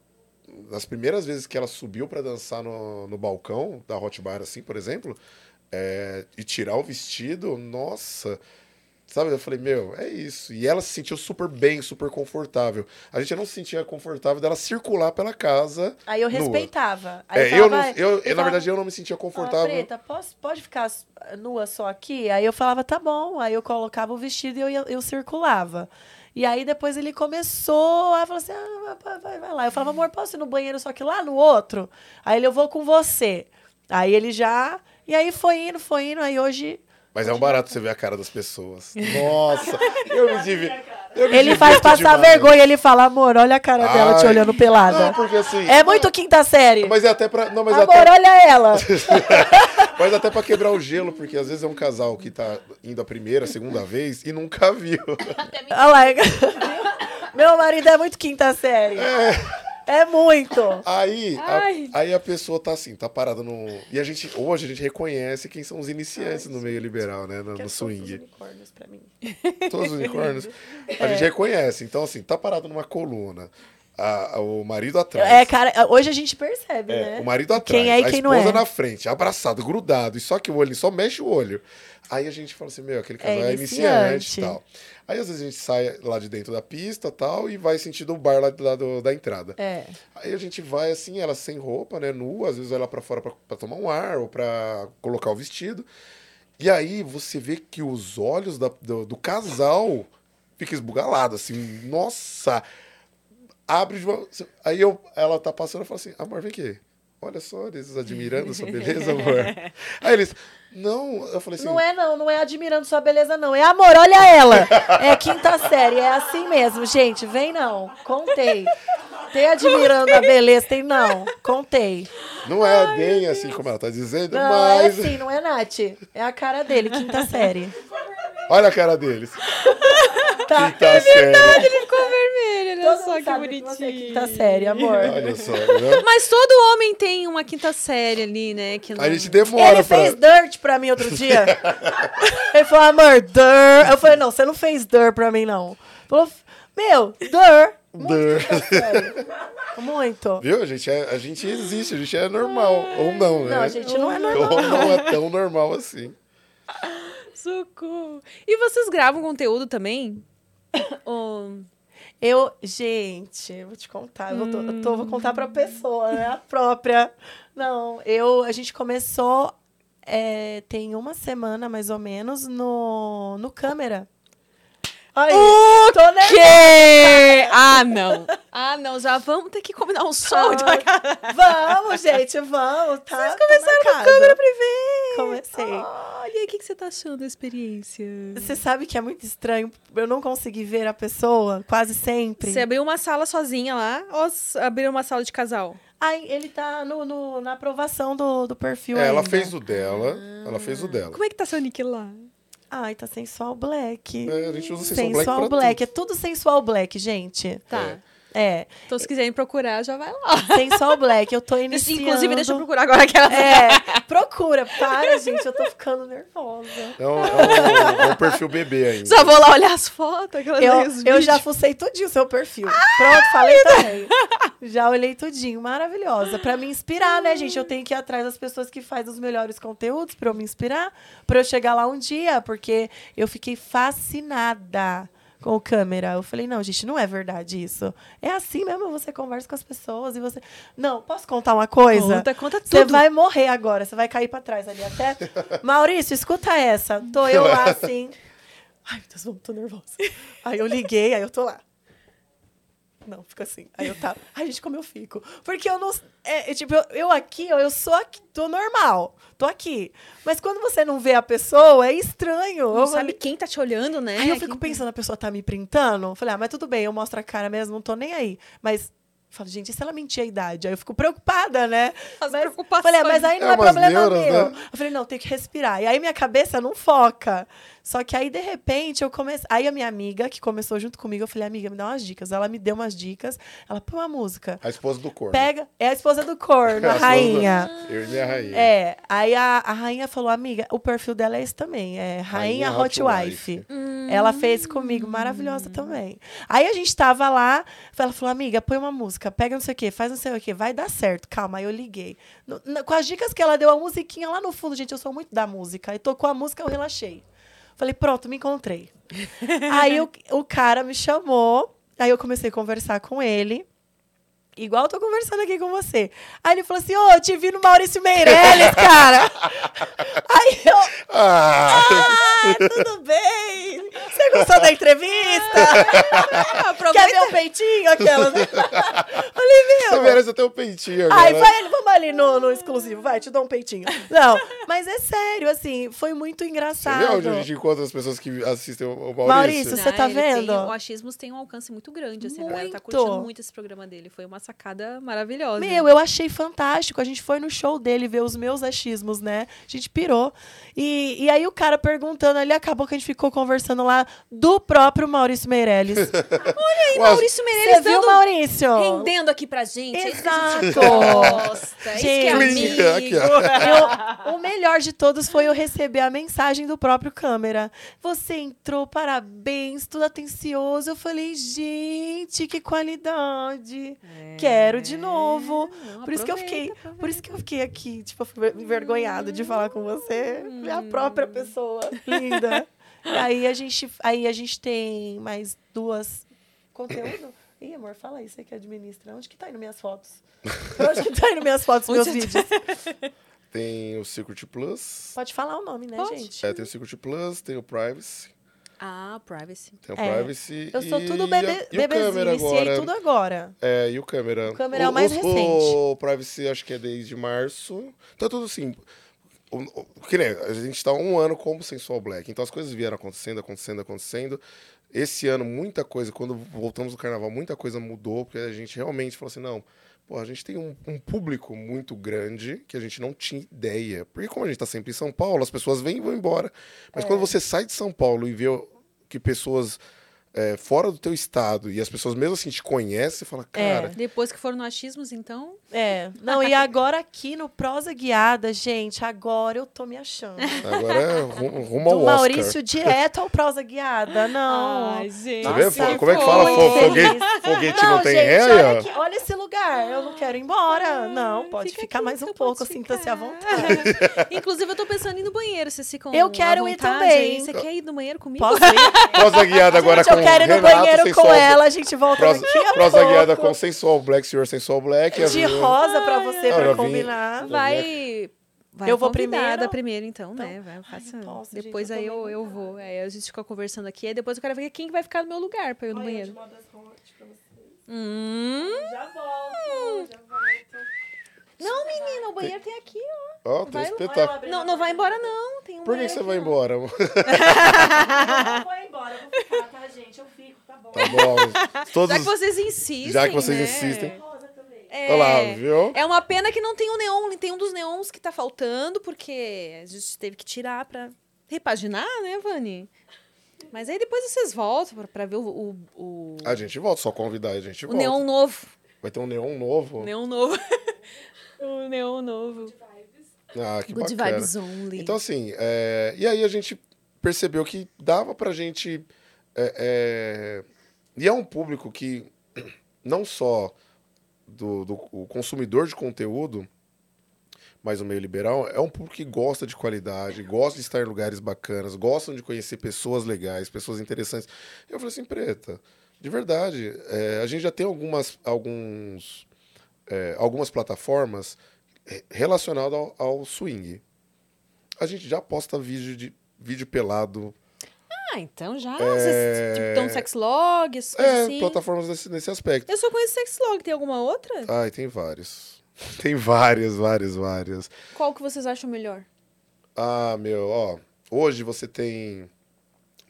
Nas primeiras vezes que ela subiu pra dançar no, no balcão da Hot Bar, assim, por exemplo, é, e tirar o vestido, nossa. Sabe, eu falei, meu, é isso. E ela se sentiu super bem, super confortável. A gente não se sentia confortável dela circular pela casa. Aí eu nua. respeitava. Aí É, eu, não, falava, eu, ele na falava, verdade, eu não me sentia "Fala, confortável. Preta, posso, pode ficar s- nua só aqui? Aí eu falava, tá bom. Aí eu colocava o vestido e eu, eu circulava. E aí depois ele começou a falar assim: ah, vai, vai, vai lá. Eu falava, amor, posso ir no banheiro só que lá no outro? Aí ele, eu vou com você. Aí ele já. E aí foi indo, foi indo. Aí hoje. Mas é um barato você ver a cara das pessoas. Nossa, eu me divi... eu me Ele faz passar demais. vergonha. Ele fala, amor, olha a cara dela te Ai, olhando pelada. Não, porque assim. É muito quinta série. Mas é até pra. Não, mas, Amor, até, olha ela. mas até pra quebrar o gelo, porque às vezes é um casal que tá indo a primeira, a segunda vez e nunca viu. Olha lá. Meu marido é muito quinta série. É muito. Aí Ai. a, aí a pessoa tá assim, tá parada no. E a gente, hoje a gente reconhece quem são os iniciantes no meio liberal, né? No, no todos os swing. unicórnios pra mim. Todos os unicórnios. A É. gente reconhece. Então, assim, tá parado numa coluna. A- a- o marido atrás. É, cara, hoje a gente percebe, É, né? o marido atrás, Quem é e a quem não esposa é. na frente, abraçado, grudado, e só que o olho, só mexe o olho. Aí a gente fala assim, meu, aquele casal é, iniciante iniciante. e tal. Aí às vezes a gente sai lá de dentro da pista tal, e vai sentindo o bar lá, do- lá do- da entrada. É. Aí a gente vai assim, ela sem roupa, né, nua, às vezes vai lá pra fora pra, pra tomar um ar ou pra colocar o vestido. E aí você vê que os olhos da- do, do casal ficam esbugalados, assim, nossa! Abre de uma... Aí eu, ela tá passando e fala assim, amor, vem aqui. Olha só, eles admirando a sua beleza, amor. Aí eles, não, eu falei assim, Não é, não, não é admirando sua beleza, não. É amor, olha ela. É quinta série, é assim mesmo, gente. Vem não. Contei. Tem admirando a beleza, tem não. Contei. não é bem assim como ela tá dizendo, Não, é mas assim, não é Nath. É a cara dele, quinta série. Olha a cara deles. Tá. Quinta série. Ele ficou vermelho, olha Todo só que que é bonitinho. quinta série, amor. Olha só, né? Mas todo homem tem uma quinta série ali, né? Que não... A gente demora Ele pra... fez dirt pra mim outro dia. Ele falou, amor, dirt. Eu falei, não, você não fez dirt pra mim, não. Falou, meu, dirt. Muito. Muito. Viu? A gente, é, a gente existe, a gente é normal. Ou não, né? Não, a gente não é normal. Ou não é tão normal assim. Socorro. E vocês gravam conteúdo também? Eu, gente, eu vou te contar. Eu, vou, tô- eu tô- vou contar pra pessoa, né? A própria. Não, eu, a gente começou é, tem uma semana, mais ou menos, no, no câmera. Aí, tô nervosa. Que? Ah, não. Ah, não. Já vamos ter que combinar um som. de- Vamos, gente, vamos, tá? Vocês Começaram no câmera privê. Comecei. Olha, e o que, que você tá achando da experiência? Você sabe que é muito estranho eu não conseguir ver a pessoa quase sempre. Você abriu uma sala sozinha lá ou abriu uma sala de casal? Ai, ele tá no, no- na aprovação do, do perfil É, ela fez o dela. Ela fez o dela. Como é que tá seu nick lá? Ai, tá sensual black. É, a gente usa sensual, Sensual black, black. É tudo sensual black, gente. Tá. É. Então, se quiserem procurar, já vai lá. Sensual black. Eu tô iniciando... Inclusive, deixa eu procurar agora aquela. É, procura. Para, gente. Eu tô ficando nervosa. É um, é um- é um perfil bebê ainda. Só vou lá olhar as fotos. Aquelas Eu, eu já fucei tudinho o seu perfil. Pronto, falei também. Já olhei tudinho. Maravilhosa. Pra me inspirar, né, gente? Eu tenho que ir atrás das pessoas que fazem os melhores conteúdos pra eu me inspirar. Pra eu chegar lá um dia. Porque eu fiquei fascinada com câmera. Eu falei, não, gente, não é verdade isso. É assim mesmo, você conversa com as pessoas e você... Não, posso contar uma coisa? Conta, conta Você tudo. vai morrer agora, você vai cair pra trás ali até. Maurício, escuta essa. Tô eu lá assim. Ai, meu Deus, tô nervosa. Aí eu liguei, aí eu tô lá. Não, fica assim. Aí eu tava. Ai, gente, como eu fico? Porque eu não. É, é, tipo, eu, eu aqui, ó, eu sou aqui, tô normal. Tô aqui. Mas quando você não vê a pessoa, é estranho. Não eu sabe falei- quem tá te olhando, né? Aí eu fico Quem- pensando, a pessoa tá me printando? Eu Falei, ah, mas tudo bem, eu mostro a cara mesmo, não tô nem aí. Mas. eu Falo, gente, e se ela mentir a idade? Aí eu fico preocupada, né? As Mas- preocupações. Falei, ah, mas aí não É é, problema neuras, meu. né? Eu falei, não, tem que respirar. E aí minha cabeça não foca. Só que aí, de repente, eu comecei. Aí a minha amiga, que começou junto comigo, eu falei, amiga, me dá umas dicas. Ela me deu umas dicas. Ela, põe uma música. A esposa do corno. Pega. É a esposa do corno, A a rainha. do- Eu e minha rainha. É, aí a, a rainha falou, amiga, o perfil dela é esse também, é Rainha, Rainha Hot Hot Wife. Ela fez comigo, maravilhosa também. Aí a gente tava lá, ela falou, amiga, põe uma música, pega não sei o quê, faz não sei o quê, vai dar certo. Calma, aí eu liguei. No- na- com as dicas que ela deu, a musiquinha lá no fundo, gente, eu sou muito da música. Aí tocou a música, eu relaxei. Falei, pronto, me encontrei. aí o, o cara me chamou, aí eu comecei a conversar com ele. Igual eu tô conversando aqui com você. Aí ele falou assim: Ô, eu te vi no Maurício Meirelles, cara. Aí eu, Ah! ah, tudo bem. Você gostou da entrevista? Quer ver o peitinho? Aquela. Falei, Você meu. merece até um peitinho agora. Ai, vai, vamos ali no, no exclusivo, vai, te dou um peitinho. Não, mas é sério, assim, foi muito Você engraçado. vê onde a gente encontra as pessoas que assistem o o Maurício? Maurício, você tá ele tem- vendo? o Achismos tem um alcance muito grande, assim. A galera tá Muito. curtindo muito esse programa dele. Foi uma sacada maravilhosa. Meu, eu achei fantástico. A gente foi no show dele ver os meus achismos, né? A gente pirou. E, e aí o cara perguntando ali, acabou que a gente ficou conversando lá do próprio Maurício Meirelles. E Ué, Maurício Você Meirelles viu, dando, Maurício? rendendo aqui pra gente. É isso que a gente Exato. É isso que é Gente. amigo. Eu- o melhor de todos foi eu receber a mensagem do próprio câmera. Você entrou, parabéns, tudo atencioso. Eu falei, gente, que qualidade. Quero de novo. É, não, por isso que eu fiquei, aproveita. por isso que eu fiquei aqui, tipo, envergonhada de falar com você. Hum. A própria pessoa linda. Aí a gente, aí a gente tem mais duas conteúdo. Ih, amor, fala aí, você que administra. Onde que tá indo minhas fotos? Onde que tá indo minhas fotos, meus Onde vídeos? Tem o Secret Plus. Pode falar o nome, né, Pode. gente? É, tem o Secret Plus, tem o Privacy. Ah, privacy. Tem o É, Privacy. Eu sou e tudo bebe, e o bebezinho, iniciei agora. tudo agora. É, e o câmera. O câmera é o mais recente. O Privacy acho que é desde março. Tá tudo assim. O, que nem, a gente tá um ano como Sensual Black. Então as coisas vieram acontecendo, acontecendo, acontecendo. Esse ano, muita coisa, quando voltamos do carnaval, muita coisa mudou, porque a gente realmente falou assim: não, pô, a gente tem um, um público muito grande que a gente não tinha ideia. Porque como a gente tá sempre em São Paulo, as pessoas vêm e vão embora. Mas É. quando você sai de São Paulo e vê que pessoas é, fora do teu estado e as pessoas mesmo assim te conhecem, fala, É. cara, Depois que foram no achismos, então. É. Não, e agora aqui no Prosa Guiada, gente, agora eu tô me achando. agora é ru- rumo ao Oscar. Maurício direto ao Prosa Guiada. Não. gente. Você vê? Nossa, Como é que fala? Foguete, foguete não, tem gente, ré? olha, aqui, olha esse lugar. Eu não quero ir embora. Não, pode Fica ficar aqui, mais um pouco, sinta-se à vontade. Inclusive, eu tô pensando em ir no banheiro. Vocês ficam. Eu à quero ir também. Você quer ir no banheiro comigo? Posso ir? Prosa guiada agora gente, com quero ir no Renato, banheiro com ela, a gente volta Prosa, daqui a prosa pouco. guiada com Sensual Black, Senhor Sensual Black. a De rosa pra você, Ah, pra combinar. Vai. Vai Eu vou primeiro? primeiro, então, né? Vai, eu faço- não posso, depois gente, eu aí eu, eu vou. Aí a gente fica conversando aqui. Aí depois eu quero ver quem que vai ficar no meu lugar pra eu ir no banheiro. Hum. Já volto, já volto. Não, menina, o banheiro tem aqui, ó. Ó, tem Vai- espetáculo. Não, não vai embora, não. Tem um Por que, que você aqui, vai embora? Eu vou embora, eu vou ficar, tá, gente? Eu fico, tá bom. Tá bom. Todos... Já que vocês insistem. Já que vocês né? insistem. Rosa também. É, Olha lá, viu? é uma pena que não tem o neon. Tem um dos neons que tá faltando, porque a gente teve que tirar pra repaginar, né, Vani? Mas aí depois vocês voltam pra, pra ver o, o, o, A gente volta, só convidar, a gente o volta. neon novo. Vai ter um neon novo. O neon novo. o neon novo. Ah, que Good bacana. vibes only. Então, assim, é, e aí a gente percebeu que dava pra gente. é, é, e é um público que não só do, do o consumidor de conteúdo, mas o meio liberal, é um público que gosta de qualidade, gosta de estar em lugares bacanas, gostam de conhecer pessoas legais, pessoas interessantes. Eu falei assim, preta, de verdade, é, a gente já tem algumas, alguns, é, algumas plataformas eh, relacionadas ao, ao swing. A gente já posta vídeo de vídeo pelado. Ah, então já. Vocês tipo, estão no sexlog, essas É, assim. plataformas nesse, nesse aspecto. Eu só conheço sexlog. Tem alguma outra? Ai, tem vários. Tem várias, várias, várias. Qual que vocês acham melhor? Ah, meu, ó. Hoje você tem.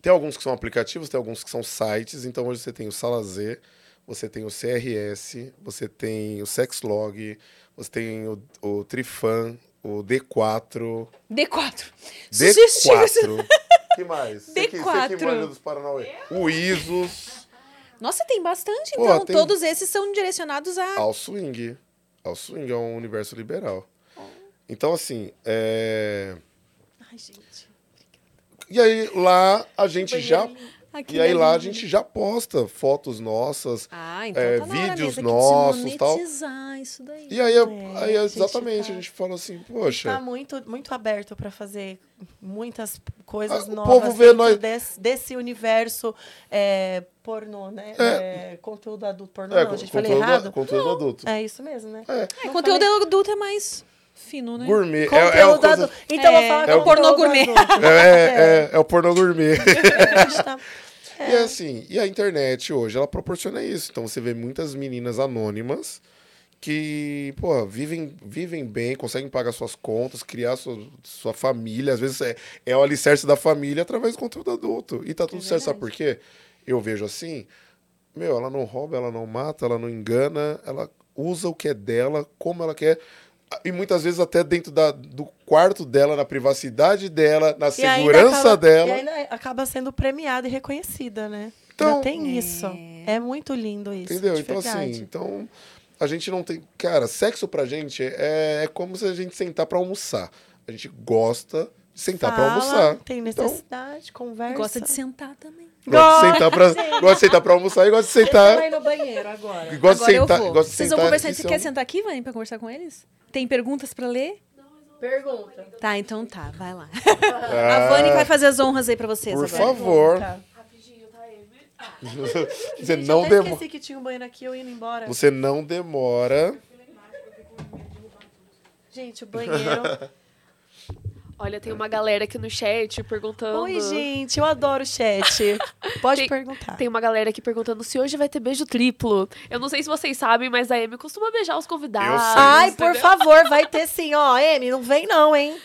Tem alguns que são aplicativos, tem alguns que são sites. Então hoje você tem o Sala Z, você tem o CRS, você tem o Sexlog, você tem o, o Trifan, o D4. D4. Sugestivo. D4. que mais? Você que, você D4. que manja dos Paranauê. O ISOS. Nossa, tem bastante, Pô, então. tem- Todos esses são direcionados a. Ao swing. Ao swing, é um universo liberal. Então, assim, é... Ai, gente. E aí lá a gente já... Aqui E aí lá a gente já posta fotos nossas. Ah, então é, tá hora vídeos nossos, tal. monetizar isso daí. E aí, É, aí a gente exatamente, tá- a gente falou assim, Tá poxa, muito, muito aberto para fazer muitas coisas Ah, o novas povo vê nós- desse, desse universo é, pornô, né? É, conteúdo adulto pornô, é, não, a gente falei conteúdo, errado? conteúdo adulto. É isso mesmo, né? É. É, Não conteúdo falei- adulto é mais fino, né? Gourmet. É, Conteúdo é, coisa-. Então É, eu falo é o pornô gourmet. é, é, é o pornô gourmet. E assim, e a internet hoje, ela proporciona isso. Então você vê muitas meninas anônimas que, pô, vivem, vivem bem, conseguem pagar suas contas, criar sua, sua família. Às vezes é, é o alicerce da família através do conteúdo adulto. E tá tudo certo, sabe por quê? Eu vejo assim, meu, ela não rouba, ela não mata, ela não engana, ela usa o que é dela, como ela quer. E muitas vezes até dentro da, do quarto dela, na privacidade dela, na E segurança acaba- dela. E ainda acaba sendo premiada e reconhecida, né? Então- Ainda tem isso. É muito lindo isso. Entendeu? de Então, verdade. assim, então a gente não tem. Cara, sexo pra gente é, é como se a gente sentar pra almoçar. A gente gosta de sentar pra Fala, almoçar. Tem Então, necessidade, conversa. Gosta de sentar também. Gosta de sentar pra, gosta de sentar pra almoçar e gosta de Você sentar. vai no banheiro agora. Gosta Agora de sentar. eu vou. Gosta de Vocês sentar vão conversar. Você se quer sentar aqui, Vani, pra conversar com eles? Tem perguntas pra ler? Pergunta. Tá, então tá, vai lá. Ah, A Vani vai fazer as honras aí pra vocês Por agora. favor. Rapidinho, tá, Amy? Você Gente, não eu demora. esqueci que tinha um banheiro aqui, eu indo embora. Você não demora. Gente, o banheiro... Olha, tem uma galera aqui no chat perguntando. Oi, gente, eu adoro o chat. Pode Tem- perguntar. Tem uma galera aqui perguntando se hoje vai ter beijo triplo. Eu não sei se vocês sabem, mas a Amy costuma beijar os convidados. Eu sei. Ai, por favor, vai ter sim, ó. Amy, não vem não, hein?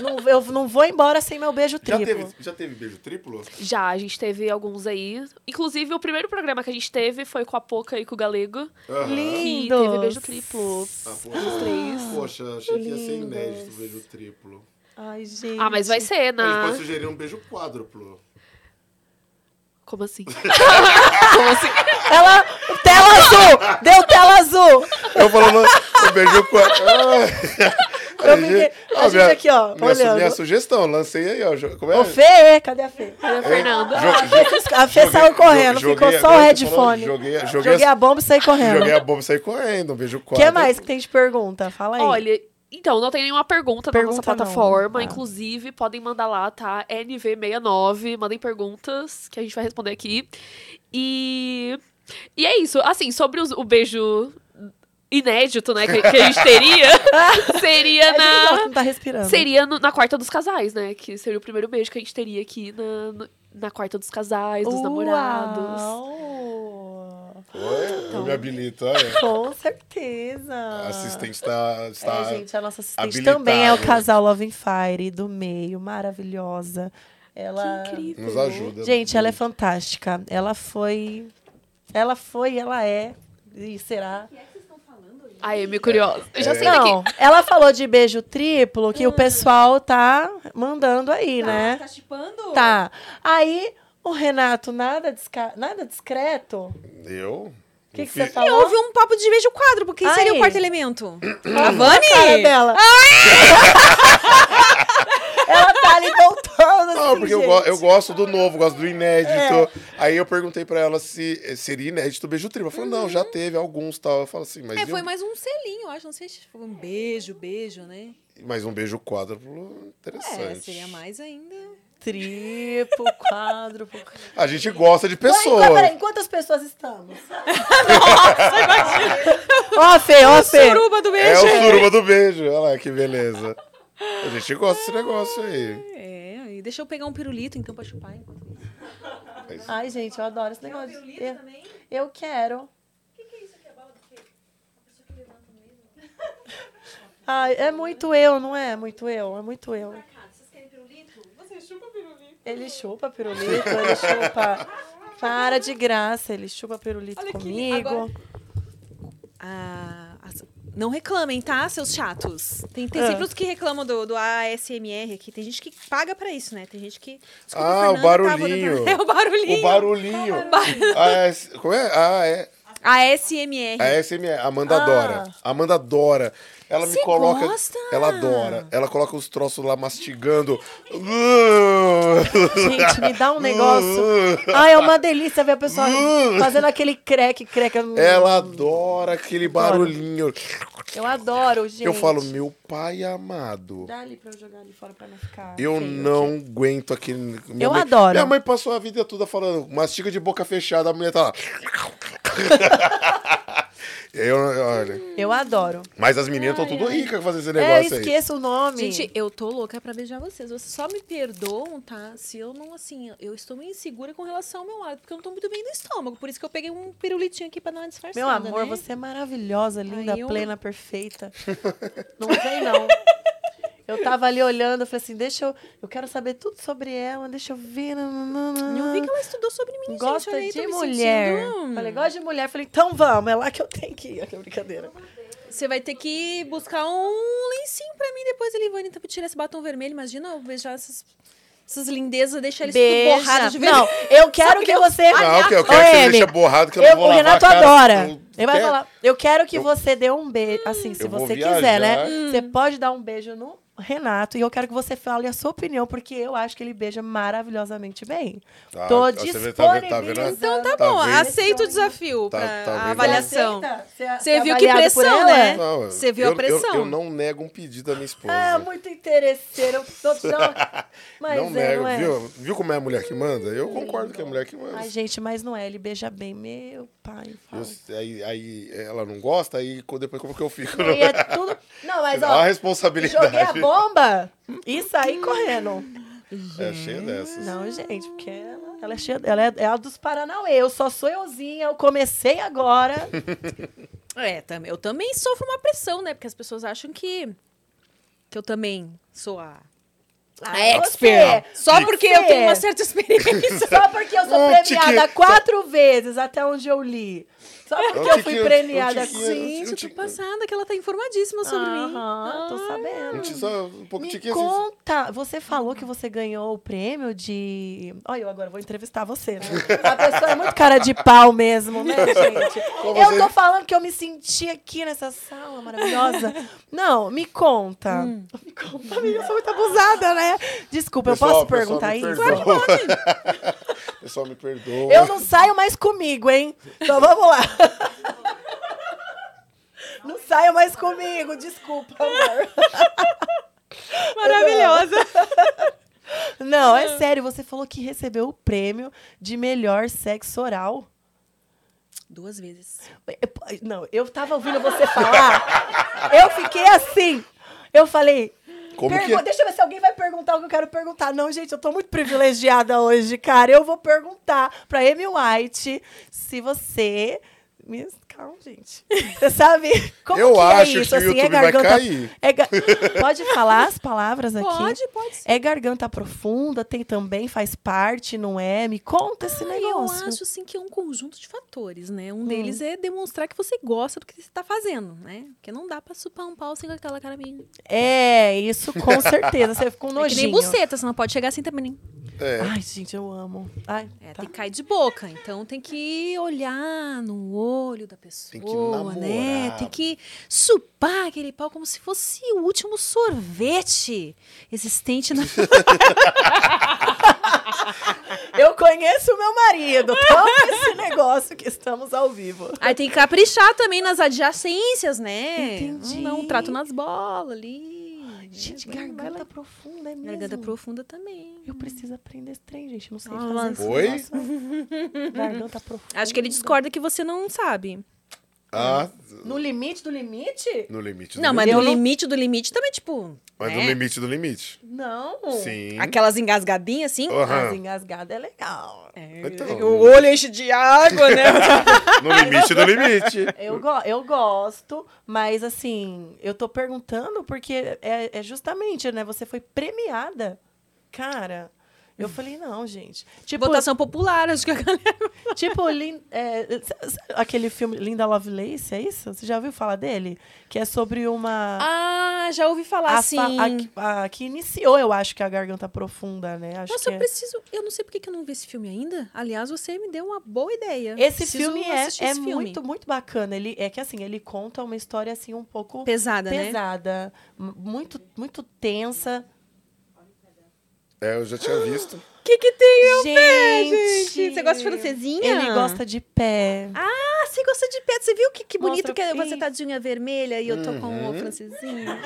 Não, eu não vou embora sem meu beijo Já triplo. teve, já teve beijo triplo? Já, a gente teve alguns aí. Inclusive, o primeiro programa que a gente teve foi com a Poca e com o Galego. Aham. Que Lindos. teve beijo triplo. Ah, Os poxa, três. poxa, achei que ia ser inédito o beijo triplo. Ai, gente. Ah, mas vai ser, A gente né? pode sugerir um beijo quádruplo. Como assim? Como assim? Ela... Tela azul! Deu tela azul! Eu falando um beijo quádruplo. Ah, Eu fiquei- a gente aqui, ó, minha, olhando. minha sugestão, lancei aí, ó. Como é? Ô, Fê, cadê a Fê? Cadê a Fê? Fernanda. Jo- A Fê, a saiu correndo, joguei- ficou só o headphone. Joguei, joguei, Joguei a, a bomba e saí correndo. joguei a bomba e saí correndo. Um beijo O quádruplo. que mais que tem de pergunta? Fala aí. Olha, então, não tem nenhuma pergunta, na nossa Pergunta não. plataforma. Ah. Inclusive, podem mandar lá, tá? NV69, mandem perguntas que a gente vai responder aqui. E. E é isso. Assim, sobre os- o beijo inédito, né, que, que a gente teria, seria gosta, na. não tá respirando. Seria no- na quarta dos casais, né? Que seria o primeiro beijo que a gente teria aqui na, na quarta dos casais, dos namorados. Então. eu me habilito, olha. Com certeza. A assistente está. está É, gente, a nossa assistente habilitada. também é o casal Love and Fire do meio, maravilhosa. Ela, Que incrível. Nos ajuda. gente, ela é fantástica. Ela foi, ela foi, ela é e será. A Amy curiosa. Eu já É. sei daqui. Não, ela falou de beijo triplo que o pessoal tá mandando aí, né? Tá chipando? Tá. Aí o Renato nada disca... nada discreto. Eu? O que, que você falou? Houve um papo de beijo quádruplo. Quem seria Aí. o quarto elemento? A Vani? cara dela. ela tá ali voltando assim, Não, porque eu, go- eu gosto do novo, gosto do inédito. Aí eu perguntei pra ela se seria inédito o beijo triplo. Ela falou, não, já teve alguns tal. Eu falo assim, mas, É, e foi mais um selinho, eu acho. Não sei se foi um beijo, beijo, né? mas um beijo quádruplo É, interessante. seria mais ainda. Triplo, quádruplo. A gente gosta de pessoas. Peraí, em quantas pessoas estamos? Ó, Fê, ó, Fê. Suruba do É beijo. o suruba do beijo. Olha lá que beleza. A gente gosta desse negócio aí. É, e deixa eu pegar um pirulito então pra chupar enquanto isso. Ai, gente, eu adoro esse negócio. Eu, eu quero. Ai, é muito eu, não é? Muito eu, é muito eu. Vocês querem pirulito? Você chupa pirulito. Ele chupa pirulito, ele chupa. Para de graça, ele chupa pirulito Olha comigo. agora- Ah, não reclamem, tá, seus chatos? Tem, tem Ah. sempre os que reclamam do, do ASMR aqui. Tem gente que paga pra isso, né? Tem gente que. Desculpa, Ah, o Fernanda, tá barulhinho. botando- É o barulhinho. O barulhinho. Ah, é, como é? Ah, é. ASMR. A SMR, Amanda Ah. adora. Amanda adora. Ela me Você coloca. gosta? Ela adora. Ela coloca os troços lá mastigando. Gente, me dá um negócio. Ai, é uma delícia ver a pessoa fazendo aquele creque, creque. Ela adora aquele barulhinho. Eu adoro, gente. Eu falo, meu pai amado. Dá ali pra eu jogar ali fora pra não ficar. Eu feio não aqui. aguento aquele. minha Eu mãe- adoro. Minha mãe passou a vida toda falando, mastiga de boca fechada, a mulher tá lá. eu, olha. Eu adoro. Mas as meninas estão tudo ricas fazendo esse É, eu negócio aí. esqueço o nome. Gente, eu tô louca pra beijar vocês. Vocês só me perdoam, tá? Se eu não, assim, eu estou meio insegura com relação ao meu lado, porque eu não tô muito bem no estômago. Por isso que eu peguei um pirulitinho aqui pra dar uma disfarçada, Meu amor, né? você é maravilhosa, linda, Ai, eu- plena, perfeita. Não vem, não. Eu tava ali olhando, eu falei assim, deixa eu... Eu quero saber tudo sobre ela, deixa eu ver. nananana. Eu vi que ela estudou sobre mim, gente. Gosta olha aí, de mulher. sentindo- Falei, gosta de mulher. Falei, então vamos, é lá que eu tenho que ir. Que brincadeira. Você vai ter que buscar um lencinho pra mim depois, Elivane, pra tirar esse batom vermelho. Imagina eu beijar essas, essas lindezas, deixar eles tudo Beija. borrados de vermelho. Não, eu quero que você. Não, eu quero que você Amy, deixe borrado que eu, Eu, não vou o lavar Renato adora. Tu Ele vai falar. Eu quero que Eu- você dê um beijo. Assim, se você viajar. quiser, né? Você pode dar um beijo no Renato. E eu quero que você fale a sua opinião, porque eu acho que ele beija maravilhosamente bem. Tá, Tô tá vendo- tá disponibilizando. Então tá, bom, vendo? aceita o desafio Tá- pra tá a avaliação. Você Você é viu que pressão, né? Não, Você viu a eu- pressão. Eu, eu não nego um pedido da minha esposa. Ah, muito interesseiro. Eu tô tão... Mas não é, nego, não é? viu? Viu como é a mulher que manda? Eu concordo que é a mulher que manda. Ai, gente, mas não é. Ele beija bem. Meu pai. Eu- aí, aí ela não gosta, aí depois como que eu fico? E é tudo... Não, mas ó... responsabilidade. Bomba e saí correndo. É cheia dessas. Não, gente, porque ela, ela é cheia. Ela é, é a dos Paranauê. Eu só sou euzinha, eu comecei agora. É, também, eu também sofro uma pressão, né? Porque as pessoas acham que, que eu também sou a, a Ah, expert. você- Só porque eu você- tenho uma certa experiência. Só porque eu sou Um premiada quatro vezes, até onde eu li. Só porque Um eu fui premiada. Gente, eu tô passada que ela tá informadíssima sobre mim. Aham, tô Ah, sabendo. Um só um pouco Me conta, você falou que você ganhou o prêmio de. Olha, eu agora vou entrevistar você, né? A pessoa é muito cara de pau mesmo, né, gente? Eu tô falando que eu me senti aqui nessa sala maravilhosa. Não, me conta. Hum. Me conta, amiga, eu sou muito abusada, né? Desculpa, Pessoal, eu posso perguntar isso? perdoa. Pessoal, me perdoa. Eu não saio mais comigo, hein? Então vamos lá. Não saia mais comigo, desculpa, amor. Maravilhosa. Não, é sério, você falou que recebeu o prêmio de melhor sexo oral. Duas vezes. Não, eu tava ouvindo você falar, eu fiquei assim. Eu falei, Como pergu- que é? deixa eu ver se alguém vai perguntar o que eu quero perguntar. Não, gente, eu tô muito privilegiada hoje, cara. Eu vou perguntar pra Amy White se você... Me... Calma, gente. Você sabe como Eu que acho é isso? que o assim, é YouTube vai garganta... cair. é ga- Pode falar as palavras aqui? Pode, pode sim. É garganta profunda, tem também, faz parte, não é? Me conta esse Eu negócio. acho assim que é um conjunto de fatores, né? Um deles é demonstrar que você gosta do que você tá fazendo, né? Porque não dá pra supar um pau sem aquela cara meio. É, isso com certeza. Você ficou É que nem nojinho. buceta, você não pode chegar assim também. É. Ai, gente, eu amo. Ai, É, tá. tem que cair de boca. Então tem que olhar no olho da pessoa, Tem que né? namorar. Tem que supar aquele pau como se fosse o último sorvete existente na. Eu conheço o meu marido. Toma esse negócio que estamos ao vivo. Aí tem que caprichar também nas adjacências, né? Entendi. Não, um trato nas bolas ali. Gente, garganta profunda é mesmo. Garganta profunda também. Eu preciso aprender esse trem, gente. Não sei Ah, fazer esse Oi? Garganta profunda. Acho que ele discorda que você não sabe. Ah, No limite do limite? no limite do Não, mas limite. no Eu não- limite do limite também, tipo. Mas né? no limite do limite. Não. Sim. Aquelas engasgadinhas assim. Aham. As engasgadas é legal. Então, O olho enche de água, né? no limite do limite. Eu, go eu gosto, mas assim, eu tô perguntando porque é, é justamente, né? Você foi premiada. Cara, eu falei, não, gente. Tipo, Votação popular, acho que a galera. tipo Lin- é, aquele filme Linda Lovelace, é isso? Você já ouviu falar dele? Que é sobre uma. Ah, já ouvi falar a, fa- a que- a que iniciou, eu acho que a Garganta Profunda, né? Acho Nossa, eu é. preciso. Eu não sei por que eu não vi esse filme ainda. Aliás, você me deu uma boa ideia. Esse Preciso filme é, é esse filme. muito, muito bacana. Ele, é que assim, ele conta uma história assim um pouco pesada, né? pesada, muito, muito tensa. É, eu já tinha visto. O que que tem, meu pé, Gente? Você gosta de francesinha? Ele gosta de pé. Ah, você gosta de pé. Você viu que, que bonito Mostra que é- o você tá de unha vermelha e eu tô com Uhum. o francesinha?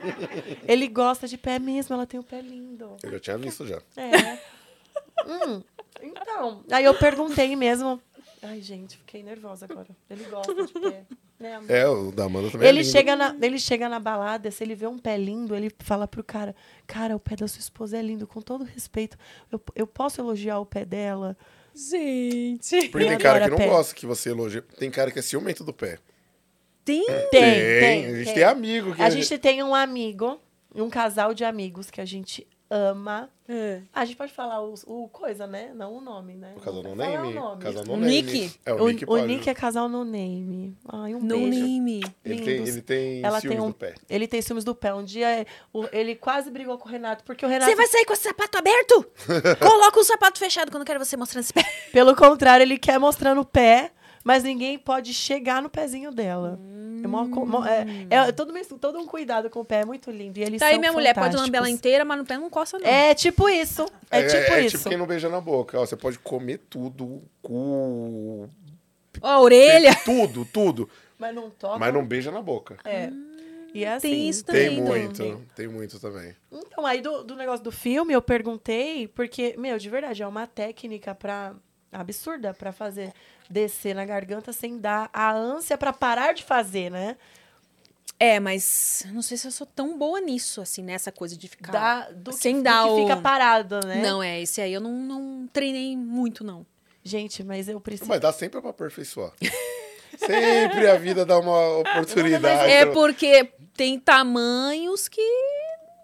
Ele gosta de pé mesmo, ela tem um pé lindo. Eu já tinha visto já. É. Hum, então, aí eu perguntei mesmo. Ai, gente, fiquei nervosa agora. Ele gosta de pé. Né, amor? É, o da Amanda também é Ele lindo. chega, na, ele chega na balada, se ele vê um pé lindo, ele fala pro cara: Cara, o pé da sua esposa é lindo, com todo respeito. Eu, eu posso elogiar o pé dela? Gente. Porque tem Ele cara que não pé. gosta que você elogie. Tem cara que é ciumento do pé. Tem. Tem, tem. A gente tem. tem amigo que A gente tem um amigo, um casal de amigos que a gente ama. É. A gente pode falar o, o coisa, né? Não o nome, né? O casal no name. o nome. Casal no O name. Nick? É, o, O, Nick o. Nick é casal no name. Ai, um No beijo. name. Ele tem, lindos. ele tem Ela ciúmes tem um- do pé. Ele tem ciúmes do pé. Um dia é, o- ele quase brigou com o Renato, porque o Renato, Você vai sair com esse sapato aberto? Coloca o sapato fechado quando eu quero você mostrando esse pé. pelo contrário, ele quer mostrar no pé, mas ninguém pode chegar no pezinho dela. É, mó co- mó- é- é todo, mes- todo um cuidado com o pé, é muito lindo. E eles Tá aí minha mulher, pode lamber ela inteira, mas no pé não coça não. É tipo isso. É, tipo é isso. tipo quem não beija na boca. Ó, você pode comer tudo, cu, a orelha. tudo, tudo. Mas não toca. Mas não beija na boca. É. E é assim. Tem isso Tem também, muito, então. tem muito também. Então, aí do, do negócio do filme, eu perguntei, porque, meu, de verdade, é uma técnica pra, absurda pra fazer descer na garganta sem dar a ânsia pra parar de fazer, né? É, mas eu não sei se eu sou tão boa nisso, assim, nessa coisa de ficar. Dá, do que, sem do dar que o- fica parado, né? Não, é, esse aí eu não, não treinei muito, não. Gente, mas eu preciso. Mas dá sempre pra aperfeiçoar. sempre a vida dá uma oportunidade. É porque tem tamanhos que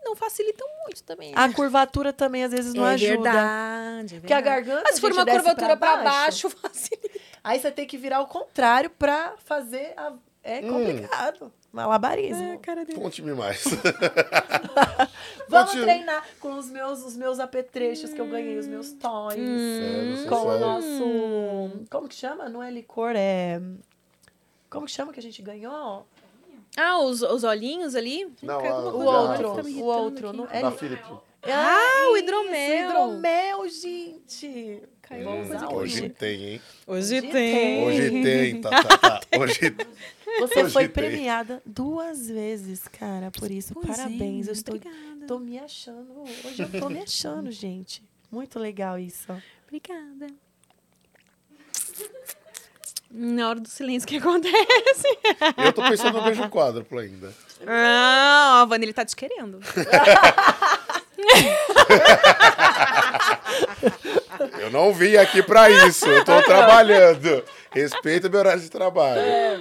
não facilitam muito também. né? A curvatura também às vezes não é ajuda. verdade, é Porque a verdade. garganta. Mas se for uma curvatura pra pra baixo, facilita. Aí você tem que virar o contrário pra fazer a. É Hum. complicado. Malabarismo. cara dele. Conte-me mais. Vamos Continua. treinar com os meus, os meus apetrechos que eu ganhei, os meus toys. É, você Com o nosso. Como que chama? Não é licor, é. Como que chama que a gente ganhou? Ah, os, os olhinhos ali? Não, a- O outro. tá o outro. Não, é Da li- Philip. Ah, o Isso, hidromel. hidromel, gente. Caiu alguma coisa usar aqui. Hoje tem, hein? Hoje Hoje tem. Hoje tem, tá, tá, tá. Hoje Você Hoje foi tem. premiada duas vezes, cara, por isso. Pois Parabéns. é, eu estou Obrigada. tô me achando. Hoje eu tô me achando, gente. Muito legal isso. Obrigada. Na hora do silêncio, o que acontece? Eu tô pensando no beijo quádruplo ainda. Ah, a Vanille tá te querendo. Eu não vim aqui pra isso, eu tô trabalhando. Respeita meu horário de trabalho. É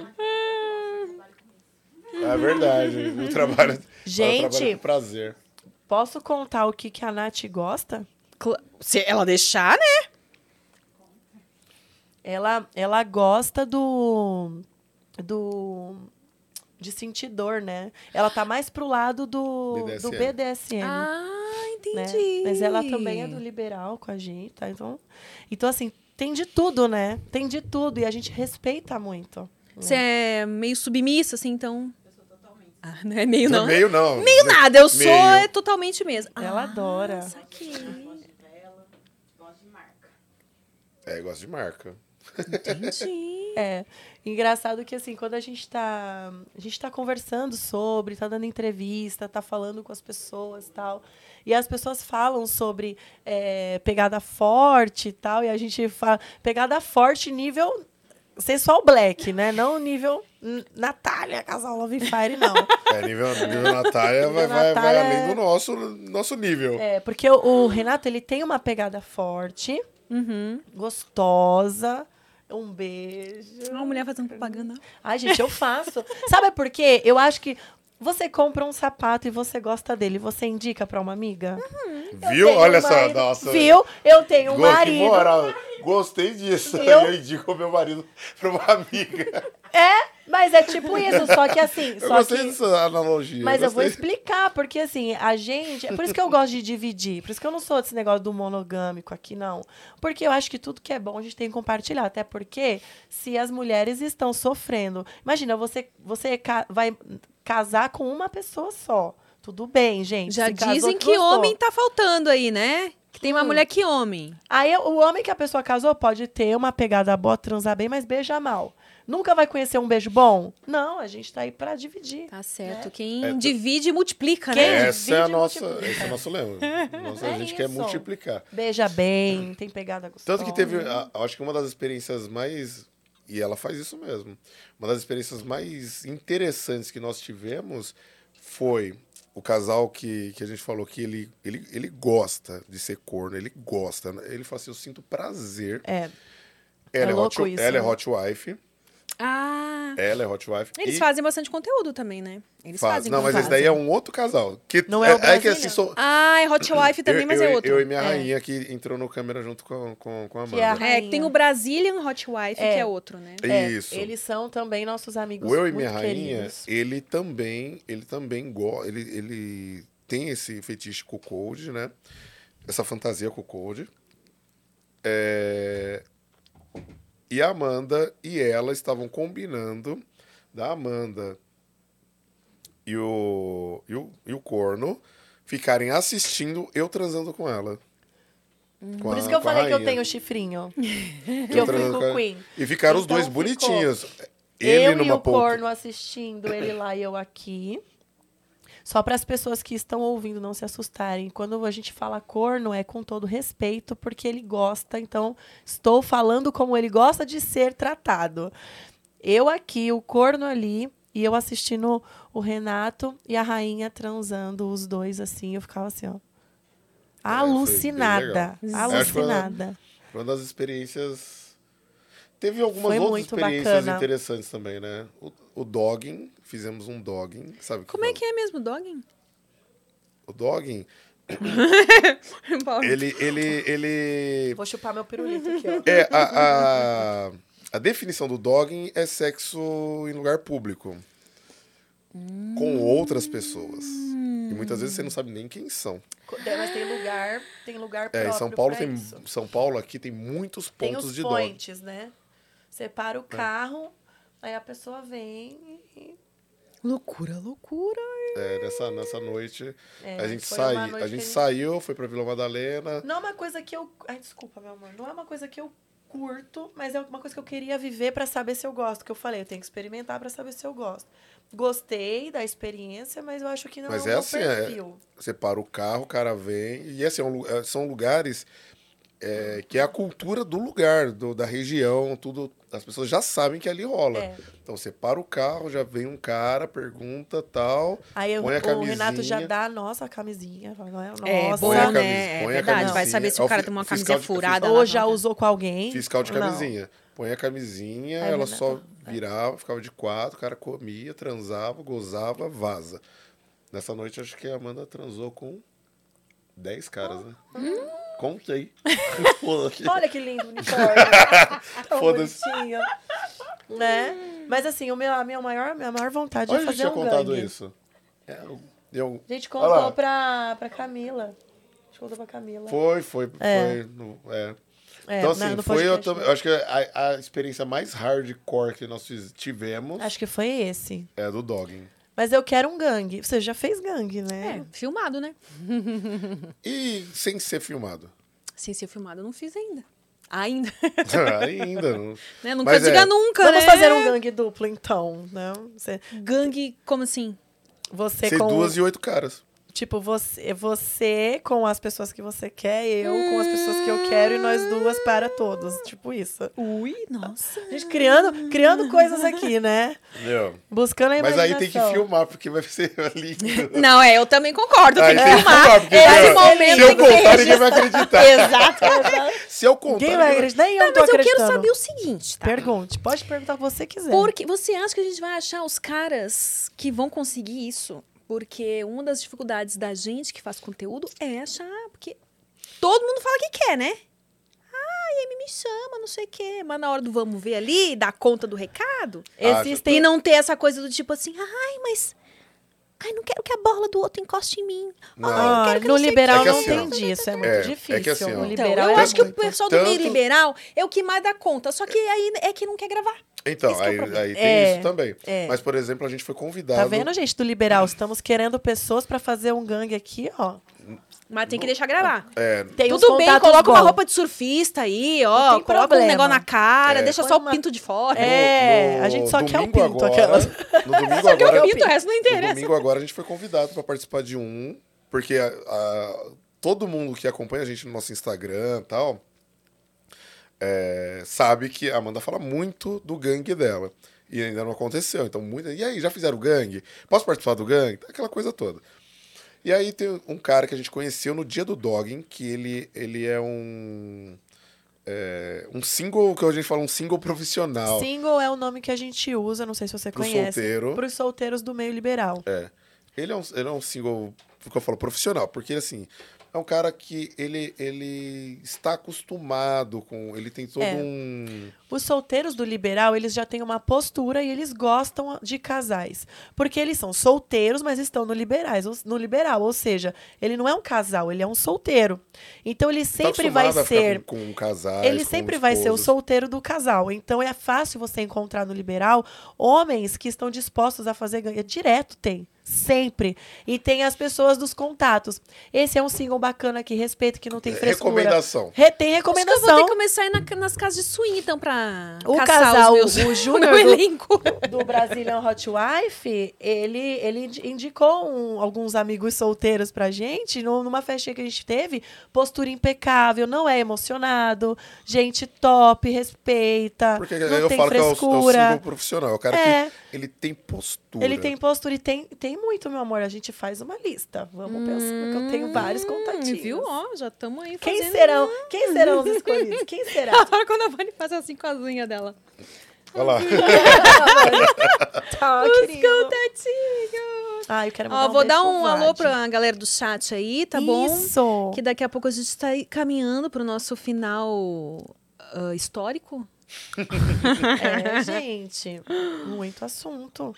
verdade, o trabalho. Gente. eu trabalho com prazer. Posso contar o que, que a Nath gosta? Cla- Se ela deixar, né? Ela, ela gosta do. do. de sentir dor, né? Ela tá mais pro lado do BDSM. do BDSM. Ah, né? entendi. Mas ela também é do liberal com a gente, tá? Então, então, assim, tem de tudo, né? Tem de tudo. E a gente respeita muito. Você é meio submissa, assim, então. Ah, não é meio não. Meio não. Meio nada, eu sou Meio. é totalmente mesmo. Ela ah, adora. Saquei. Gosto de marca. É, gosto de marca. Entendi. É. Engraçado que, assim, quando a gente tá. A gente tá conversando sobre, tá dando entrevista, tá falando com as pessoas e tal. E as pessoas falam sobre é, pegada forte e tal. E a gente fala. Pegada forte nível. Sensual Black, né? Não nível Natália, casal Love Fire, não. É, nível, nível Natália vai, vai, vai além é- do nosso, nosso nível. É, porque o, o Renato, ele tem uma pegada forte, Uhum. gostosa. Um beijo. Uma mulher fazendo propaganda. Ai, gente, eu faço. Sabe por quê? Eu acho que você compra um sapato e você gosta dele, você indica pra uma amiga? Viu? tenho Olha um só, nossa. Viu? Eu tenho um que marido. moral. Gostei disso. Eu- Eu indico meu marido pra uma amiga. É, mas é tipo isso, só que assim, Eu só gostei que dessa analogia. Mas eu vou gostei. explicar, porque assim, a gente. É por isso que eu gosto de dividir. Por isso que eu não sou desse negócio do monogâmico aqui, não. Porque eu acho que tudo que é bom a gente tem que compartilhar. Até porque, se as mulheres estão sofrendo. Imagina, você, você ca- vai casar com uma pessoa só. Tudo bem, gente. Já se casou, dizem que gostou. homem tá faltando aí, né? Que tem uma Hum. mulher que homem. Aí o homem que a pessoa casou pode ter uma pegada boa, transar bem, mas beija mal. Nunca vai conhecer um beijo bom? Não, a gente tá aí pra dividir. Tá certo. Quem É, divide, multiplica, Quem né? Essa é a divide, nossa, multiplica. esse é o nosso lema. Nossa, a É gente quer isso. multiplicar. Beija bem, tem pegada gostosa. Tanto que teve, a- acho que uma das experiências mais. E ela faz isso mesmo. Uma das experiências mais interessantes que nós tivemos foi o casal que, que a gente falou que ele, ele, ele gosta de ser corno, ele gosta. né? Ele fala assim: eu sinto prazer. É. Ela é, louco hot, isso, ela é né? hot wife. Ah, Ela é Hot Wife. Eles e fazem bastante conteúdo também, né? Eles faz- fazem Não, mas esse conteúdo. daí é um outro casal. Que Não é o é que assim, sou, Ah, é Hot Wife também, eu, mas eu, é outro. Eu e minha É. rainha que entrou no câmera junto com, com, com a Amanda. Que é a É, que tem o Brazilian Hot Wife, É. que é outro, né? É, Isso. Eles são também nossos amigos O Eu e Minha Rainha, queridos. ele também, ele também go ele, ele tem esse fetiche com o Cold, né? Essa fantasia com o Cold. É, E a Amanda e ela estavam combinando da Amanda e o, e o, e o Corno ficarem assistindo eu transando com ela. Com Por a- isso que eu falei que eu tenho chifrinho. que eu fui transando com a- o Queen. E ficaram os Então dois ficou bonitinhos. Ele eu e o polpa- corno assistindo, ele lá e eu aqui. Só para as pessoas que estão ouvindo não se assustarem. Quando a gente fala corno, é com todo respeito, porque ele gosta. Então, estou falando como ele gosta de ser tratado. Eu aqui, o corno ali, e eu assistindo o Renato e a rainha transando, os dois assim. Eu ficava assim, ó. É, Alucinada. Acho que foi uma- Alucinada. Uma das experiências. Teve algumas Foi outras experiências bacana. interessantes também, né? O, o dogging, fizemos um dogging, sabe? Como é que é mesmo, Dogging? O dogging, ele, ele, ele... Vou chupar meu pirulito aqui, ó. É, a, a, a definição do dogging é sexo em lugar público. Com outras pessoas. E muitas vezes você não sabe nem quem são. Mas tem lugar, tem lugar É, próprio em São Paulo pra tem. isso. São Paulo aqui tem muitos Tem pontos os de dogging. né? Você para o carro, aí a pessoa vem e... Loucura, loucura. É, nessa, nessa noite, É, a gente, foi sai, uma noite a que gente saiu, foi pra Vila Madalena. Não é uma coisa que eu... Ai, desculpa, meu amor. Não é uma coisa que eu curto, mas é uma coisa que eu queria viver pra saber se eu gosto. Que eu falei, eu tenho que experimentar pra saber se eu gosto. Gostei da experiência, mas eu acho que não Mas é o é meu assim, é- perfil. Você para o carro, o cara vem. E assim, é é, são lugares é, que é a cultura do lugar, do- da região, tudo. As pessoas já sabem que ali rola. É. Então você para o carro, já vem um cara, pergunta tal. Aí eu- Põe a o Renato já camisinha. dá a nossa camisinha. é? Nossa. É, Põe bom, a né? camisa- É põe a verdade. Vai camisinha. saber se É o cara tem uma camisinha de- furada. Ou já não. usou com alguém. Fiscal de ou não. camisinha. Põe a camisinha, Aí, ela Renato, só é. virava, ficava de quatro, o cara comia, transava, gozava, vaza. Nessa noite, acho que a Amanda transou com 10 caras, né? Contei. Olha que lindo o uniforme. Tão Foda-se. bonitinho. Né? Mas assim, o meu, a minha maior, minha maior vontade Olha, é a gente fazer tinha um contado gangue. isso. É, eu- A gente Olha lá. contou pra, pra Camila. A gente contou pra Camila. Foi, foi, É. foi. no- é. É, então, na- assim, no foi. Eu, podcast, né? eu acho que a, a experiência mais hardcore que nós fiz- tivemos Acho que foi esse. é do dogging. Mas eu quero um gangue. Você já fez gangue, né? É, filmado, né? E sem ser filmado. Sem ser filmado, eu não fiz ainda. Ainda. Ainda. Não. né? Nunca Mas diga é. nunca, Vamos né? fazer um gangue duplo, então. Não? Você, Gangue, como assim? você Ser com... duas e oito caras. Tipo, você, você com as pessoas que você quer, eu com as pessoas que eu quero e nós duas para todos. Tipo isso. Ui, nossa. A gente criando, criando coisas aqui, né? Entendeu? Buscando a Mas imaginação. aí tem que filmar, porque vai ser lindo. Não, é, eu também concordo. Aí Tem que tem que filmar. filmar, porque Esse momento se eu tem que ter contar, ninguém vai acreditar. Exato. Se eu contar. Ninguém vai acreditar, nem eu Não, tô mas eu quero acreditando. saber o seguinte, tá? Pergunte, pode perguntar o que você quiser. Porque você acha que a gente vai achar os caras que vão conseguir isso? Porque uma das dificuldades da gente que faz conteúdo é achar, porque todo mundo fala que quer, né? Ai, ele me chama, não sei o quê. Mas na hora do vamos ver ali, dar conta do recado, Ah, Existem e não ter essa coisa do tipo assim, ai, mas. Ai, não quero que a bola do outro encoste em mim. Não. Ai, não Ah, quero que no não liberal É que não assim, tem disso, é muito é, é difícil. que assim, no Então, liberal eu é acho que o pessoal do meio Tanto- liberal é o que mais dá conta. Só que aí é que não quer gravar. Então, Esse é aí, problema. aí tem É, isso também. é. Mas, por exemplo, a gente foi convidado. Tá vendo, gente, do liberal? Estamos querendo pessoas pra fazer um gangue aqui, ó. Mas tem que deixar gravar. É, Tem uns Tudo bem, coloca uma bons. roupa de surfista aí, ó. tem Coloca um problema. negócio na cara, É. deixa só uma- o pinto de fora. É, no a gente só quer o pinto, agora, aquelas. No domingo Só que agora. o pinto, o resto não No interessa. domingo agora a gente foi convidado para participar de um, porque a- a- todo mundo que acompanha a gente no nosso Instagram e tal é, sabe que a Amanda fala muito do gangue dela. E ainda não aconteceu. Então, muita. E aí, já fizeram o gangue? Posso participar do gangue? Aquela coisa toda. E aí tem um cara que a gente conheceu no dia do dogging, que ele, ele é um. é, um single, que a gente fala, um single profissional. Single é o nome que a gente usa, não sei se você Pro conhece. solteiro. Para os solteiros do meio liberal. É. Ele é um, ele é um single, que eu falo, profissional, porque assim, é um cara que ele, ele está acostumado com. Ele tem todo É. um. Os solteiros do liberal, eles já têm uma postura e eles gostam de casais. Porque eles são solteiros, mas estão no, liberais, no liberal. Ou seja, ele não é um casal, ele é um solteiro. Então ele tá sempre vai a ficar ser. Com, com casais. Ele com sempre vai ser o solteiro do casal. Então é fácil você encontrar no liberal homens que estão dispostos a fazer ganha. Direto tem. Sempre. E tem as pessoas dos contatos. Esse é um single bacana que respeita, que não tem frescura. Recomendação. Re- tem Acho que eu vou ter recomendação. que começar a ir na- nas casas de swing, então, pra O caçar casal, os meus, o Júnior do- elenco. do Brazilian Hot Wife, ele, ele indi- indicou um- alguns amigos solteiros pra gente, num- numa festinha que a gente teve, postura impecável, não é emocionado, gente top, respeita, Porque não eu tem falo que é o, é o frescura. single profissional. É o cara É. que ele tem postura. ele tem postura e tem, tem muito, meu amor. A gente faz uma lista. Vamos pensar, que eu tenho vários contatinhos. Hum, Viu? Ó, já estamos aí Quem fazendo... serão, quem serão os escolhidos? Quem será? Agora quando a Vani faz assim com as unhas dela. Olha lá. Tá, Os querido. contatinhos. Ah, eu quero mandar Ó, vou beijo dar um alô pra galera do chat aí, tá bom? Isso. Que daqui a pouco a gente está aí caminhando pro nosso final ah, histórico. É, gente, muito assunto.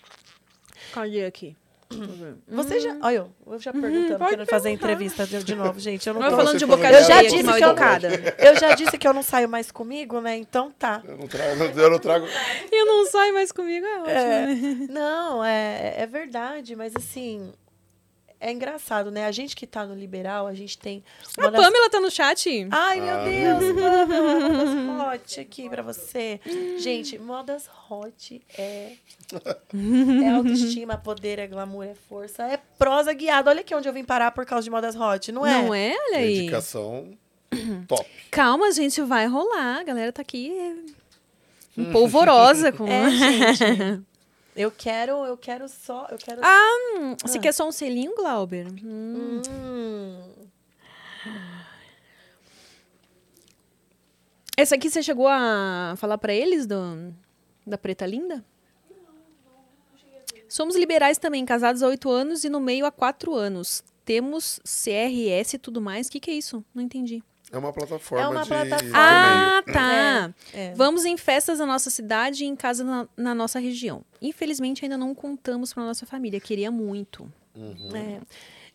Cadê aqui? Você já. Olha, eu, eu já perguntando, pode querendo fazer entrevista de, de novo, gente. Eu não Vai tô... falando de falou boca que Eu já disse que eu- educada. Eu já disse que eu não saio mais comigo, né? Então tá. Eu não trago. Eu não trago. Eu não sai mais comigo, é ótimo. É, né? não, é, é verdade, mas assim. É engraçado, né? A gente que tá no liberal, a gente tem. A das- Pamela tá no chat? Ai, meu Ah. Deus, Pamela, modas hot aqui pra você. Gente, modas hot é. É autoestima, poder, é glamour, é força, é prosa guiada. Olha aqui onde eu vim parar por causa de modas hot, não é? Não é? Olha aí. Dedicação top. Calma, gente, vai rolar. A galera tá aqui é, polvorosa com... É, gente. Eu quero, eu quero só. Eu quero. Ah, você Ah. quer só um selinho, Glauber? Hum. Hum. Esse aqui você chegou a falar pra eles do, da Preta Linda? Somos liberais também, casados há oito anos e no meio há quatro anos. Temos CRS e tudo mais. O que, que é isso? Não entendi. É uma plataforma É uma de. plataforma. Ah, tá. É. Vamos em festas na nossa cidade e em casa na, na nossa região. Infelizmente, ainda não contamos pra nossa família. Queria muito. Uhum. É,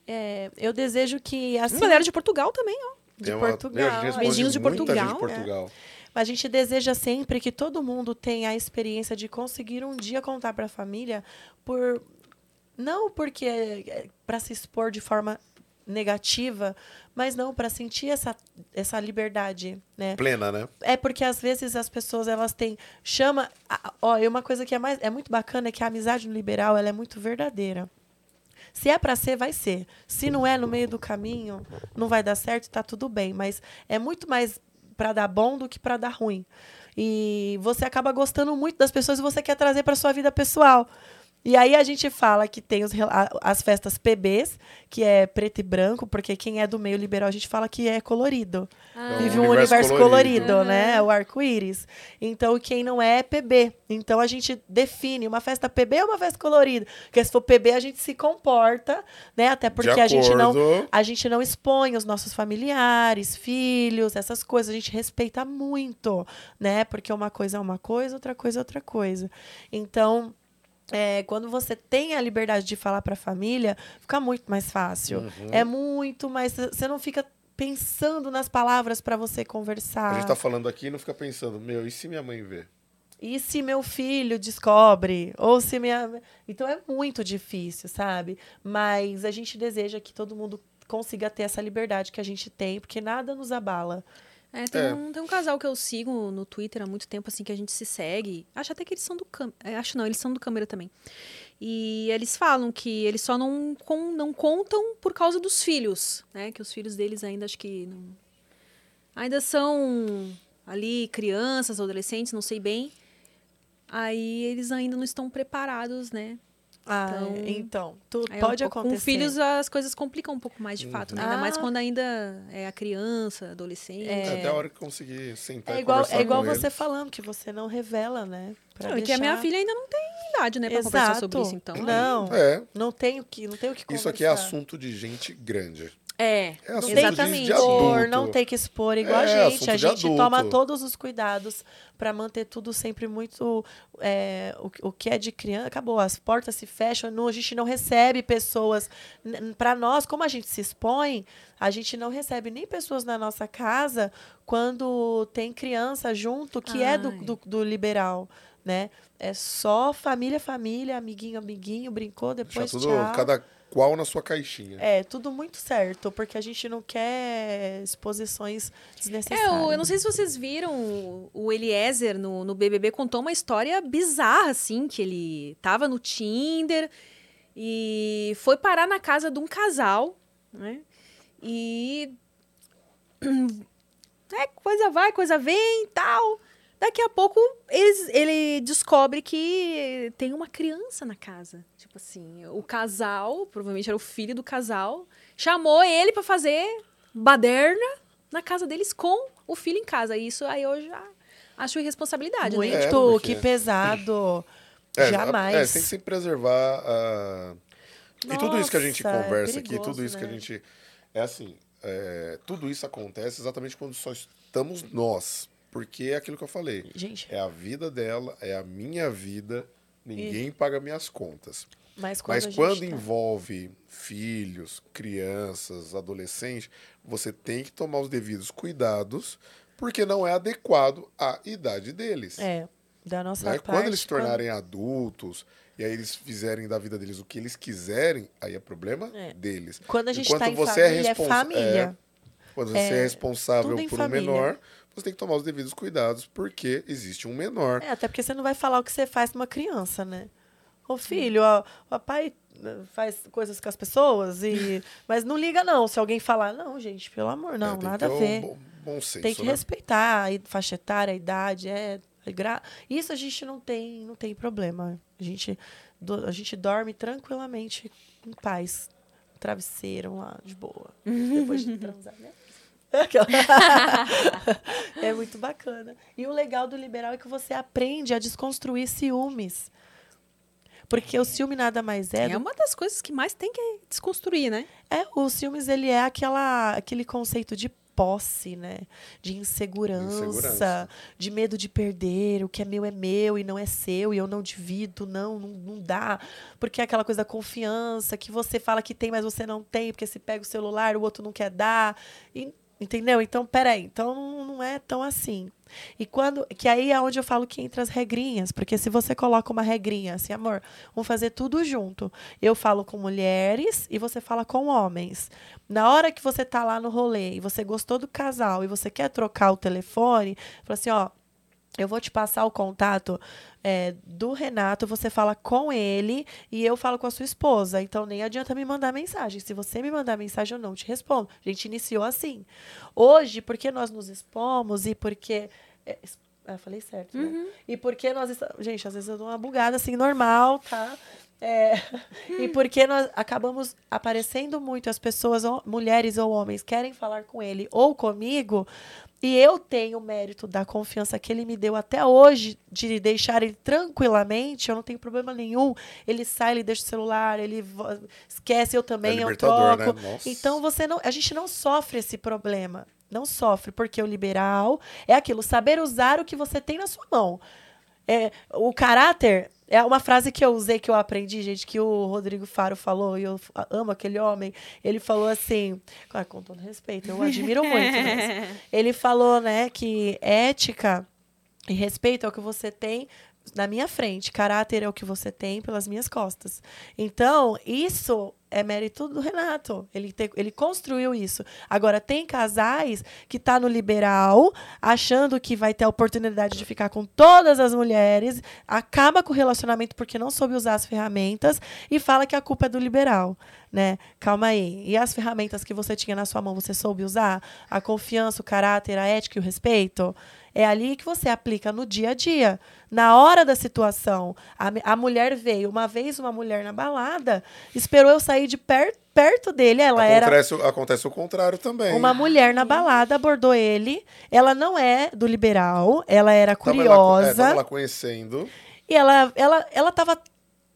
é, eu desejo que assim. Galera de Portugal também, ó. de É uma- Portugal. Meu, a gente responde Beijinhos de Portugal. de Portugal. A gente deseja sempre que todo mundo tenha a experiência de conseguir um dia contar para a família por não porque para se expor de forma negativa, mas não para sentir essa, essa liberdade, né? Plena, né? É porque às vezes as pessoas elas têm chama, ó, e uma coisa que é mais é muito bacana é que a amizade no liberal ela é muito verdadeira. Se é para ser, vai ser. Se não é no meio do caminho, não vai dar certo, tá tudo bem, mas é muito mais para dar bom do que para dar ruim. E você acaba gostando muito das pessoas e você quer trazer para sua vida pessoal. E aí a gente fala que tem os as festas PBs, que é preto e branco, porque quem é do meio liberal a gente fala que é colorido. É Vive um universo universo colorido. colorido, né? O arco-íris. Então, quem não é, é PB. Então, a gente define uma festa PB ou uma festa colorida. Porque se for PB, a gente se comporta, né? Até porque a gente não a gente não expõe os nossos familiares, filhos, essas coisas. A gente respeita muito, né? Porque uma coisa é uma coisa, outra coisa é outra coisa. Então, é, quando você tem a liberdade de falar para a família, fica muito mais fácil. Uhum. É muito mais. Você não fica pensando nas palavras para você conversar. A gente tá falando aqui e não fica pensando, meu, e se minha mãe ver? E se meu filho descobre? Ou se minha. Então é muito difícil, sabe? Mas a gente deseja que todo mundo consiga ter essa liberdade que a gente tem, porque nada nos abala. É, tem, É. Um, tem um casal que eu sigo no Twitter há muito tempo, assim, que a gente se segue. Acho até que eles são do câmera. Acho não, eles são do câmera também. E eles falam que eles só não, con- não contam por causa dos filhos, né? Que os filhos deles ainda acho que não. Ainda são ali crianças, adolescentes, não sei bem. Aí eles ainda não estão preparados, né? Ah, Então- então, tudo Aí é um pode pouco- acontecer. Com filhos as coisas complicam um pouco mais de fato, né? Ainda mais Ah. quando ainda é a criança, adolescente. É. Até a hora que conseguir sentar É e igual, conversar é igual com você eles. falando que você não revela, né? Pra Não, e que a minha deixar- filha ainda não tem idade, né, pra conversar sobre isso, então. Não, É, não tenho que, não tenho que conversar. isso aqui é assunto de gente grande. É, É assunto exatamente. de, expor, não tem que expor igual É, a gente. A gente toma todos os cuidados para manter tudo sempre muito. é, o, o que é de criança, acabou. As portas se fecham, não, a gente não recebe pessoas. Para nós, como a gente se expõe, a gente não recebe nem pessoas na nossa casa quando tem criança junto, que é do, Ai. do, do liberal. Né? É só família, família, amiguinho, amiguinho, brincou, depois tudo, tchau. cada qual na sua caixinha. É, tudo muito certo, porque a gente não quer exposições É, desnecessárias. o- eu não sei se vocês viram, o- o Eliezer no, no BBB contou uma história bizarra, assim, que ele tava no Tinder e foi parar na casa de um casal, né? E. É, coisa vai, coisa vem e tal. Daqui a pouco eles- ele descobre que tem uma criança na casa. Tipo assim, o casal, provavelmente era o filho do casal, chamou ele pra fazer baderna na casa deles com o filho em casa. E isso aí eu já acho irresponsabilidade, Muito, né? É, porque- que pesado. É, Jamais. É, tem que sempre preservar a. E tudo isso que a gente Nossa, é conversa aqui, perigoso, tudo isso que a né? gente. É assim, é, tudo isso acontece exatamente quando só estamos nós. Porque é aquilo que eu falei. Gente, É a vida dela, é a minha vida, ninguém paga minhas contas. mas quando, Mas quando tá- envolve filhos, crianças, adolescentes, você tem que tomar os devidos cuidados, porque não é adequado à idade deles. É, da nossa né? parte. Quando eles se tornarem adultos e aí eles fizerem da vida deles o que eles quiserem, aí é problema É. deles. Quando a gente Enquanto tá em você é família, é, responsa- família. Quando você É, é responsável por um família. menor, você tem que tomar os devidos cuidados, porque existe um menor. É, até porque você não vai falar o que você faz com uma criança, né? Ô filho, ó, o pai eh, faz coisas com as pessoas, e mas não liga não. Se alguém falar, não, gente, pelo amor, não, É, nada a ver. Bom, bom senso, Tem que né? respeitar a faixa etária, a idade, é, é gra... Isso a gente não tem, não tem problema. A gente, do- a gente dorme tranquilamente em paz. Travesseiro lá, de boa. Depois de transar, né? É muito bacana. E o legal do liberal é que você aprende a desconstruir ciúmes. Porque o ciúme nada mais é, É do uma das coisas que mais tem que desconstruir, né? é, o ciúmes ele é aquela, aquele conceito de posse, né? De insegurança, Insegurança. de medo de perder, o que é meu é meu e não é seu e eu não divido, não, não, não dá. Porque é aquela coisa da confiança que você fala que tem, mas você não tem, porque se pega o celular, o outro não quer dar. E- entendeu? Então, peraí, então não, é tão assim. E quando. Que aí é onde eu falo que entra as regrinhas. Porque se você coloca uma regrinha assim, amor, vamos fazer tudo junto. Eu falo com mulheres e você fala com homens. Na hora que você tá lá no rolê e você gostou do casal e você quer trocar o telefone, fala assim, ó. Eu vou te passar o contato é, do Renato, você fala com ele e eu falo com a sua esposa. Então nem adianta me mandar mensagem. Se você me mandar mensagem, eu não te respondo. A gente iniciou assim. Hoje, porque nós nos expomos e porque. É, ah, falei certo, né? E porque nós. Gente, às vezes eu dou uma bugada assim, normal, tá? É, e porque nós acabamos aparecendo muito, as pessoas, mulheres ou homens, querem falar com ele ou comigo, e eu tenho o mérito da confiança que ele me deu até hoje, de deixar ele tranquilamente, eu não tenho problema nenhum. Ele sai, ele deixa o celular, ele esquece, eu também, É eu libertador, troco. né? Então você não, a gente não sofre esse problema. Não sofre, porque o liberal é aquilo, saber usar o que você tem na sua mão. É, o caráter é uma frase que eu usei, que eu aprendi, gente, que o Rodrigo Faro falou, e eu amo aquele homem. Ele falou assim, ah, com todo respeito, eu admiro muito. mesmo. Ele falou, né, que ética e respeito é o que você tem na minha frente, caráter é o que você tem pelas minhas costas. Então, isso é mérito do Renato. Ele, te- ele construiu isso. Agora, tem casais que tá no liberal, achando que vai ter a oportunidade de ficar com todas as mulheres, acaba com o relacionamento porque não soube usar as ferramentas e fala que a culpa é do liberal. Né? Calma aí. E as ferramentas que você tinha na sua mão, você soube usar? A confiança, o caráter, a ética e o respeito? É ali que você aplica no dia a dia. Na hora da situação, a, a mulher veio. Uma vez, uma mulher na balada esperou eu sair de per, perto dele. Ela era acontece, acontece o contrário também. uma mulher na balada, abordou ele. Ela não é do liberal, ela era Tava lá- é, curiosa. lá conhecendo. E ela, ela, ela tava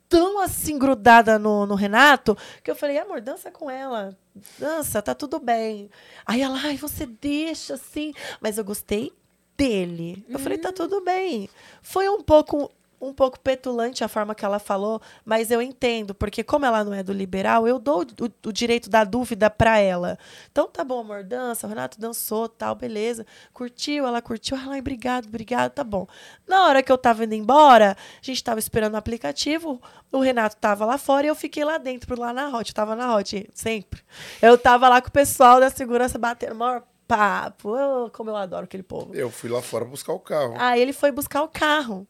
tão assim grudada no, no Renato que eu falei, amor, dança com ela. Dança, tá tudo bem. Aí ela, ai, você deixa assim. Mas eu gostei dele. Eu falei, tá tudo bem. Foi um pouco um pouco petulante a forma que ela falou, mas eu entendo, porque como ela não é do liberal, eu dou o, o direito da dúvida pra ela. Então tá bom, amor, dança, o Renato dançou, tal, beleza. Curtiu, ela curtiu, ai, obrigado, obrigado, tá bom. Na hora que eu tava indo embora, a gente tava esperando o aplicativo, o Renato tava lá fora e eu fiquei lá dentro, lá na Hot, eu tava na Hot, sempre. Eu tava lá com o pessoal da segurança batendo maior papo, eu- como eu adoro aquele povo. Eu fui lá fora buscar o carro. Aí ele foi buscar o carro.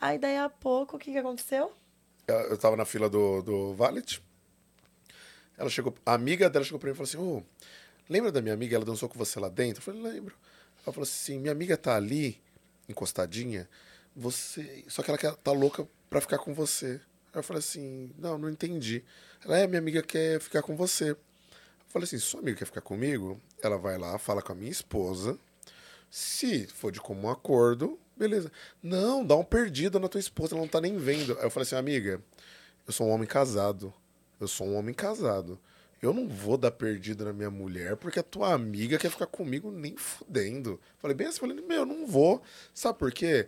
Aí daí a pouco, o que, que aconteceu? Eu tava na fila do, do Valet. Ela chegou, a amiga dela chegou pra mim e falou assim: Ô, lembra da minha amiga? Ela dançou com você lá dentro? Eu falei: lembro. Ela falou assim: minha amiga tá ali, encostadinha, você. Só que ela quer, tá louca pra ficar com você. Aí eu falei assim: não, não entendi. Ela é, minha amiga quer ficar com você. Falei assim: sua amiga quer ficar comigo? Ela vai lá, fala com a minha esposa. Se for de comum acordo, beleza. Não, dá um perdido na tua esposa, ela não tá nem vendo. Aí eu falei assim, amiga, eu sou um homem casado. Eu sou um homem casado. Eu não vou dar perdido na minha mulher porque a tua amiga quer ficar comigo nem fudendo. Falei bem assim, falei, meu, eu não vou. Sabe por quê?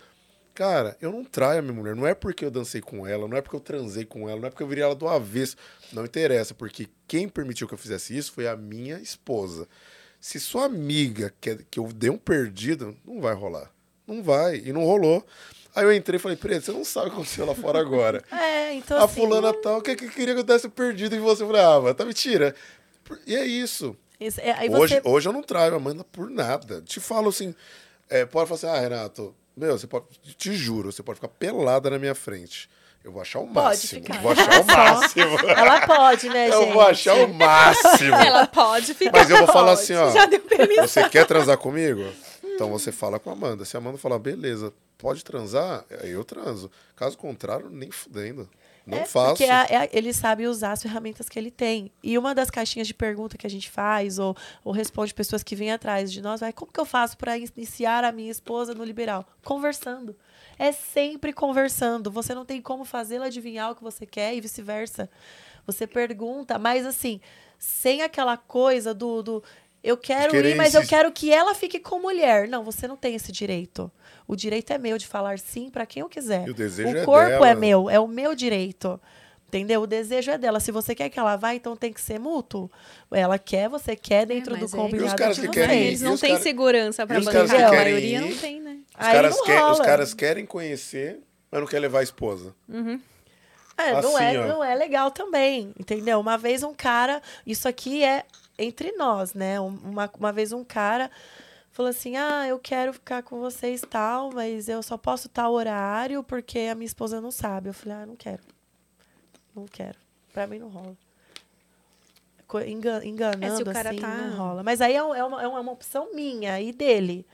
Cara, eu não traio a minha mulher. Não é porque eu dancei com ela, não é porque eu transei com ela, não é porque eu virei ela do avesso. Não interessa, porque quem permitiu que eu fizesse isso foi a minha esposa. Se sua amiga quer que eu dê um perdido, não vai rolar. Não vai. E não rolou. Aí eu entrei e falei, Preto, você não sabe o que aconteceu lá fora agora. É, então a assim... fulana tal, que, que queria que eu desse perdido em você. Eu falei, ah, tá mentira. E é isso. isso- é, Hoje, você... hoje eu não traio a Amanda por nada. Te falo assim, é, pode falar assim, ah, Renato, meu, você pode, te juro, você pode ficar pelada na minha frente. Eu vou achar o máximo. ficar. Vou achar o máximo. Ela pode, né, gente? eu vou achar o máximo. Ela pode ficar. Mas eu vou falar Pode. assim, ó. Já deu permissão. Você quer transar comigo? Então você fala com a Amanda. Se a Amanda falar, beleza, pode transar, eu transo. Caso contrário, nem fudendo. Não É, faço. Porque a- é- ele sabe usar as ferramentas que ele tem. E uma das caixinhas de pergunta que a gente faz, ou, ou responde pessoas que vêm atrás de nós, vai, como que eu faço para iniciar a minha esposa no liberal? Conversando. É sempre conversando. Você não tem como fazê-la adivinhar o que você quer e vice-versa. Você pergunta, mas assim, sem aquela coisa do. do eu quero ir, mas eu quero que ela fique com mulher. Não, você não tem esse direito. O direito é meu de falar sim para quem eu quiser. E o desejo o é corpo dela. é meu, é o meu direito. Entendeu? O desejo é dela. Se você quer que ela vá, então tem que ser mútuo. Ela quer, você quer, dentro do mas é. combinado E os caras que querem ir, Eles não têm cara- segurança caras bancar. que A querem maioria ir? não tem, né? Os, Aí caras não quer- os rola. caras querem conhecer, mas não quer levar a esposa. É, não, Assim, é, ó. não é legal também, entendeu? Uma vez um cara, isso aqui é entre nós, né? Um- Uma, uma vez um cara falou assim: Ah, eu quero ficar com vocês tal, mas eu só posso tal horário porque a minha esposa não sabe. Eu falei: Ah, não quero. Não quero. Pra mim não rola. Engan- enganando É, se o cara assim, tá- não rola. Mas aí é, um- é uma, é uma opção minha e dele.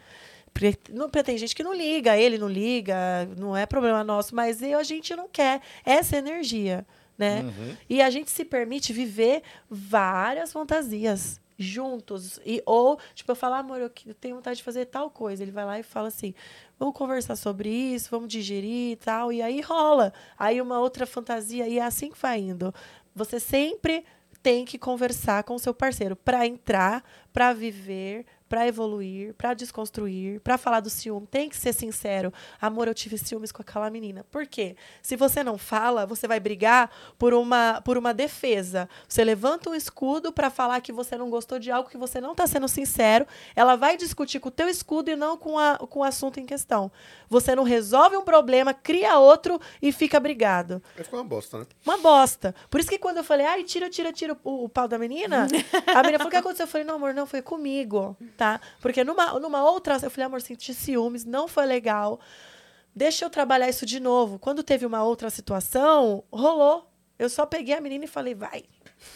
Porque, não, tem gente que não liga, ele não liga, não é problema nosso, mas eu, a gente não quer essa energia, né? E a gente se permite viver várias fantasias juntos. E, ou, tipo, eu falo, amor, eu tenho vontade de fazer tal coisa. Ele vai lá e fala assim: vamos conversar sobre isso, vamos digerir e tal. E aí rola. Aí uma outra fantasia, e é assim que vai indo. Você sempre tem que conversar com o seu parceiro para entrar, para viver, para evoluir, para desconstruir, para falar do ciúme. Tem que ser sincero. Amor, eu tive ciúmes com aquela menina. Por quê? Se você não fala, você vai brigar por uma, por uma defesa. Você levanta um escudo para falar que você não gostou de algo que você não está sendo sincero. Ela vai discutir com o teu escudo e não com, a, com o assunto em questão. Você não resolve um problema, cria outro e fica brigado. Aí ficou uma bosta, né? Uma bosta. Por isso que quando eu falei, ai, tira, tira, tira o, o pau da menina, a menina falou, o que aconteceu? Eu falei, não, amor, não, foi comigo, tá? Porque numa, numa outra, eu falei, amor, senti ciúmes, não foi legal. Deixa eu trabalhar isso de novo. Quando teve uma outra situação, rolou. Eu só peguei a menina e falei, vai.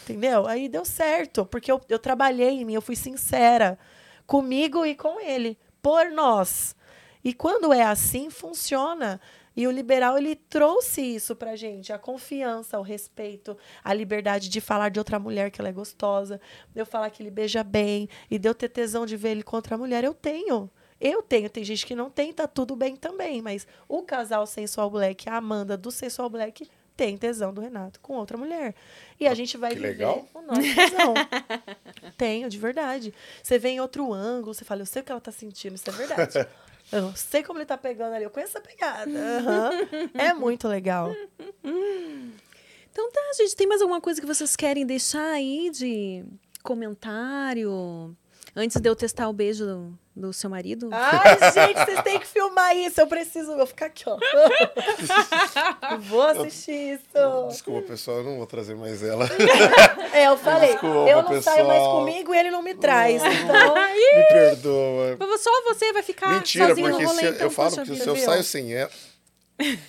Entendeu? Aí deu certo, porque eu, eu trabalhei em mim, eu fui sincera comigo e com ele, por nós. E quando é assim, funciona. E o liberal ele trouxe isso pra gente, a confiança, o respeito, a liberdade de falar de outra mulher que ela é gostosa, de eu falar que ele beija bem e de eu ter tesão de ver ele com outra mulher, eu tenho. Eu tenho, tem gente que não tem, tá tudo bem também, mas o casal Sensual Black, a Amanda do Sensual Black, tem tesão do Renato com outra mulher. E a gente vai Que viver legal. o nosso tesão. tenho, de verdade. Você vê em outro ângulo, você fala, eu sei o que ela tá sentindo, isso é verdade. Eu sei como ele tá pegando ali, eu conheço essa pegada. Aham. É muito legal. Então tá, gente. Tem mais alguma coisa que vocês querem deixar aí de comentário? Antes de eu testar o beijo do, do seu marido? Ai, gente, vocês têm que filmar isso. Eu preciso. Eu vou ficar aqui, ó. Eu vou assistir isso. Desculpa, pessoal, eu não vou trazer mais ela. É, eu falei. Desculpa, eu não saio mais pessoal. comigo e ele não me traz. Então. Me perdoa. Só você vai ficar Mentira, sozinho porque no rolê, se, então, eu falo que vida, se eu viu? saio sem ela.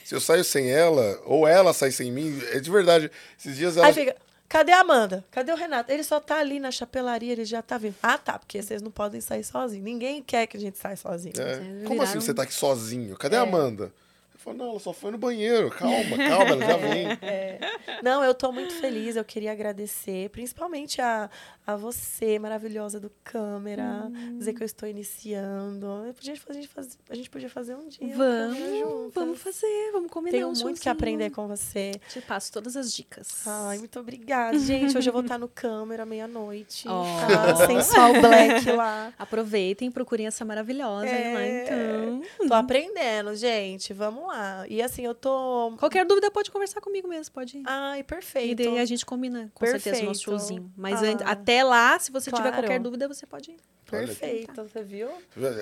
Se eu saio sem ela, ou ela sai sem mim, é de verdade. Esses dias ela. Aí fica. Cadê a Amanda? Cadê o Renato? Ele só tá ali na chapelaria, ele já tá vindo. Ah, tá, porque vocês não podem sair sozinhos. Ninguém quer que a gente saia sozinho. É, Vocês Como assim você tá aqui sozinho? Cadê É. a Amanda? Eu falo, não, ela só foi no banheiro. Calma, calma, ela já vem. É. Não, eu tô muito feliz. Eu queria agradecer, principalmente a, a você, maravilhosa do câmera. Dizer que eu estou iniciando. Eu podia fazer, fazer- a gente podia fazer um dia. um Vamos, juntas. vamos fazer, vamos combinar Tenho um muito que aprender com você. Te passo todas as dicas. Ai, muito obrigada. Gente, hoje eu vou estar no câmera meia-noite. Oh. Tá? Sensual Black lá. Aproveitem, procurem essa maravilhosa aí lá, É. então. Tô aprendendo, gente. Vamos lá. E assim, eu tô. Qualquer dúvida pode conversar comigo mesmo, pode ir. Ai, E perfeito. daí a gente combina, com certeza, o nosso Perfeito. showzinho. Mas Ah. an- até lá, se você tiver Claro. qualquer dúvida, você pode ir. Perfeito, você viu?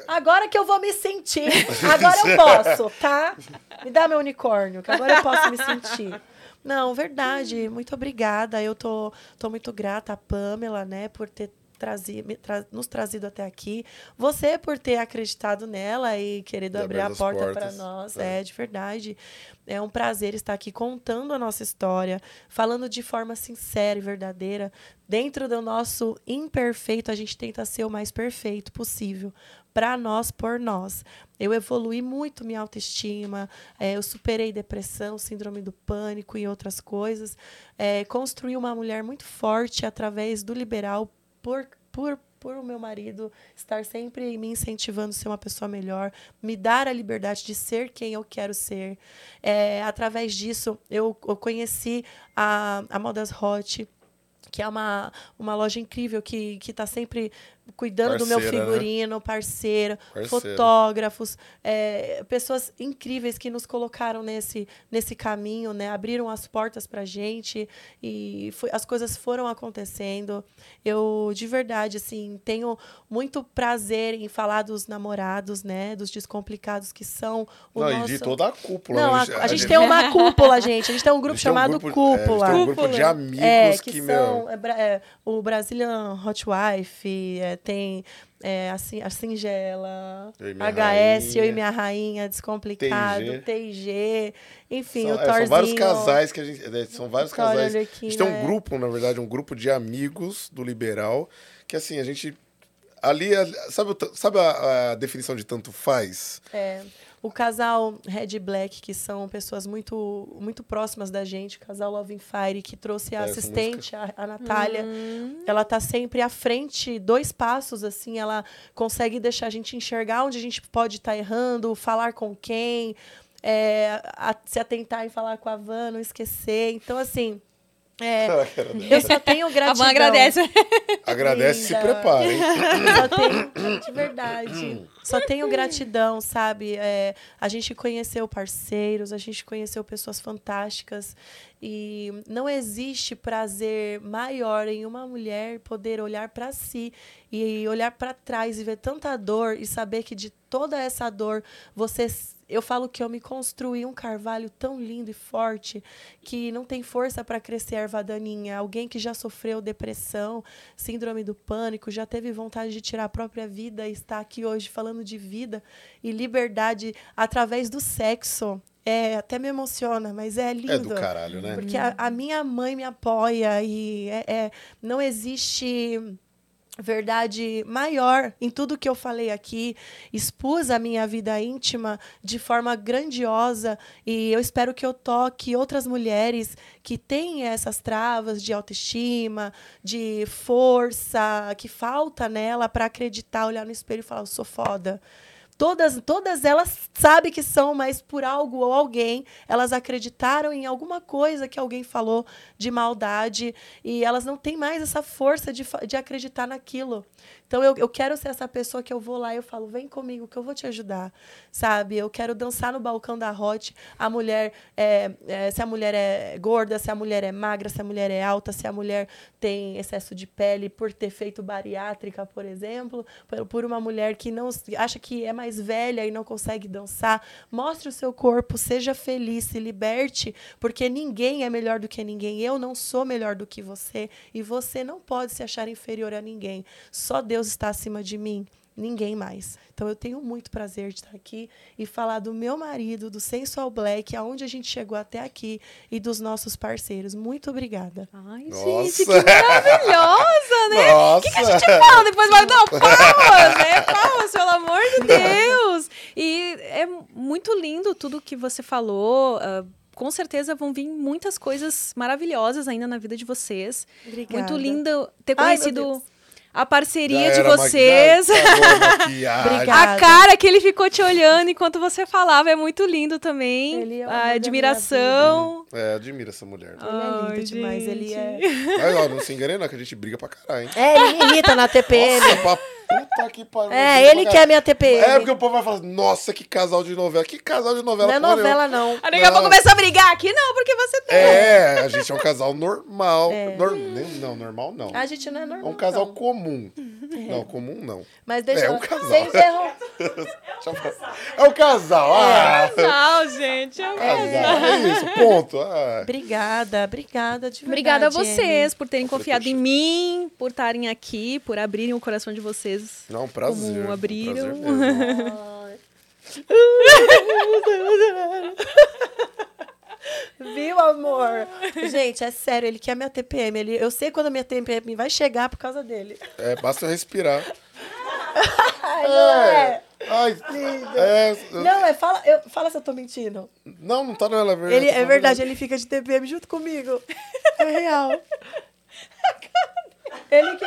Agora que eu vou me sentir. Agora eu posso, tá? Me dá meu unicórnio, que agora eu posso me sentir. Não, verdade. Muito obrigada. Eu tô, tô muito grata à Pamela, né, por ter trazi, tra- nos trazido até aqui. Você por ter acreditado nela e querido abrir a porta para nós. É. É, de verdade. É um prazer estar aqui contando a nossa história, falando de forma sincera e verdadeira. Dentro do nosso imperfeito, a gente tenta ser o mais perfeito possível para nós, por nós. Eu evolui muito minha autoestima, é, eu superei depressão, síndrome do pânico e outras coisas. É, construí uma mulher muito forte através do liberal por, por, por o meu marido estar sempre me incentivando a ser uma pessoa melhor, me dar a liberdade de ser quem eu quero ser. É, através disso, eu, eu conheci a, a Modas Hot, que é uma, uma loja incrível que está sempre cuidando do meu Parceira, né? figurino, parceiro, Parceira. fotógrafos, é, pessoas incríveis que nos colocaram nesse, nesse caminho, né? Abriram as portas pra gente e foi- as coisas foram acontecendo. Eu, de verdade, assim, tenho muito prazer em falar dos namorados, né? Dos descomplicados que são o não, nosso... e de toda a cúpula. Não, né? a, a gente tem uma cúpula, gente. A gente tem um a grupo gente um chamado é, Cúpula. a gente tem um grupo de amigos É, que, que, são meu. é, é, o Brazilian Hot Wife, é, tem é, a, a Singela, HS, eu e minha rainha, Descomplicado, TG, enfim, São, o é, Thorzinho. são vários casais que a gente. é, São vários casais. A Arlequina, gente tem um é. grupo, na verdade, um grupo de amigos do Liberal, que assim, a gente. Ali, a- sabe, sabe a, a definição de tanto faz? É, o casal Red Black, que são pessoas muito, muito próximas da gente, o casal Love and Fire, que trouxe a É, essa assistente, a, a Natália. Hum. Ela tá sempre à frente, dois passos, assim, ela consegue deixar a gente enxergar onde a gente pode estar errando, falar com quem, é, a- se atentar em falar com a Van, não esquecer. Então, assim, É, A eu só tenho A gratidão. Van agradece. Agradece e se prepara, hein? Só tenho, de verdade. Só tenho gratidão, sabe? É, a gente conheceu parceiros, a gente conheceu pessoas fantásticas. E não existe prazer maior em uma mulher poder olhar para si e olhar para trás e ver tanta dor e saber que de toda essa dor você. Eu falo que eu me construí um carvalho tão lindo e forte que não tem força para crescer erva daninha. Alguém que já sofreu depressão, síndrome do pânico, já teve vontade de tirar a própria vida e está aqui hoje falando de vida e liberdade através do sexo. É, até me emociona, mas é lindo. É do caralho, né? Porque a, a minha mãe me apoia e é, é- não existe verdade maior em tudo que eu falei aqui. Expus a minha vida íntima de forma grandiosa e eu espero que eu toque outras mulheres que têm essas travas de autoestima, de força, que falta nela para acreditar, olhar no espelho e falar: eu sou foda. Todas, todas elas sabem que são, mas por algo ou alguém, elas acreditaram em alguma coisa que alguém falou de maldade e elas não têm mais essa força de, de acreditar naquilo. Então eu, eu quero ser essa pessoa que eu vou lá e eu falo, vem comigo que eu vou te ajudar, sabe? Eu quero dançar no balcão da Hot, a mulher, é, é, se a mulher é gorda, se a mulher é magra, se a mulher é alta, se a mulher tem excesso de pele por ter feito bariátrica, por exemplo, por, por uma mulher que não acha que é mais velha e não consegue dançar, mostre o seu corpo, seja feliz, se liberte, porque ninguém é melhor do que ninguém. Eu não sou melhor do que você e você não pode se achar inferior a ninguém. Só Deus está acima de mim. Ninguém mais. Então eu tenho muito prazer de estar aqui e falar do meu marido, do Sensual Black, aonde a gente chegou até aqui e dos nossos parceiros. Muito obrigada. Ai, Nossa. gente, que maravilhosa, né? Nossa! Fala, depois vai dar palmas, né? Palmas, pelo amor de Deus. E é muito lindo tudo que você falou. ah, com certeza vão vir muitas coisas maravilhosas ainda na vida de vocês. Obrigada. Muito lindo ter conhecido Deus. A parceria Já de vocês. a cara que ele ficou te olhando enquanto você falava é muito lindo também. Ele é a admiração. É, admira essa mulher. Ele é lindo Ai, demais. Ele é. Mas, ó, não se engane, não, que a gente briga pra caralho, hein? É, ele me irrita na TPM. Nossa, pra puta que pariu. É, ele pra que é minha TPM. É, porque o povo vai falar, nossa, que casal de novela. Que casal de novela, Não é novela, não. A pouco Não. começa a brigar aqui, não, porque você tem. É, a gente é um casal normal. É. Nor- Não, normal não. A gente não é É normal. um casal não. comum. Não, comum não. Mas deixa É um casal. Encerrou. É um casal. Ah, Não, gente. é- casal. É isso, ponto. Ah. Obrigada, obrigada de verdade. Obrigada a vocês por terem confiado em mim, por estarem aqui, por abrirem o coração de vocês. Não, um prazer. Como um abriram. prazer mesmo. Viu, amor? Gente, é sério, ele quer minha TPM. Ele, eu sei quando a minha TPM vai chegar por causa dele. É, basta eu respirar. Não é. Ai, é, Não, é fala, eu, fala se eu tô mentindo. não, não tá não, é verdade. Ele, é verdade, ele fica de TPM junto comigo. É real. Ele que.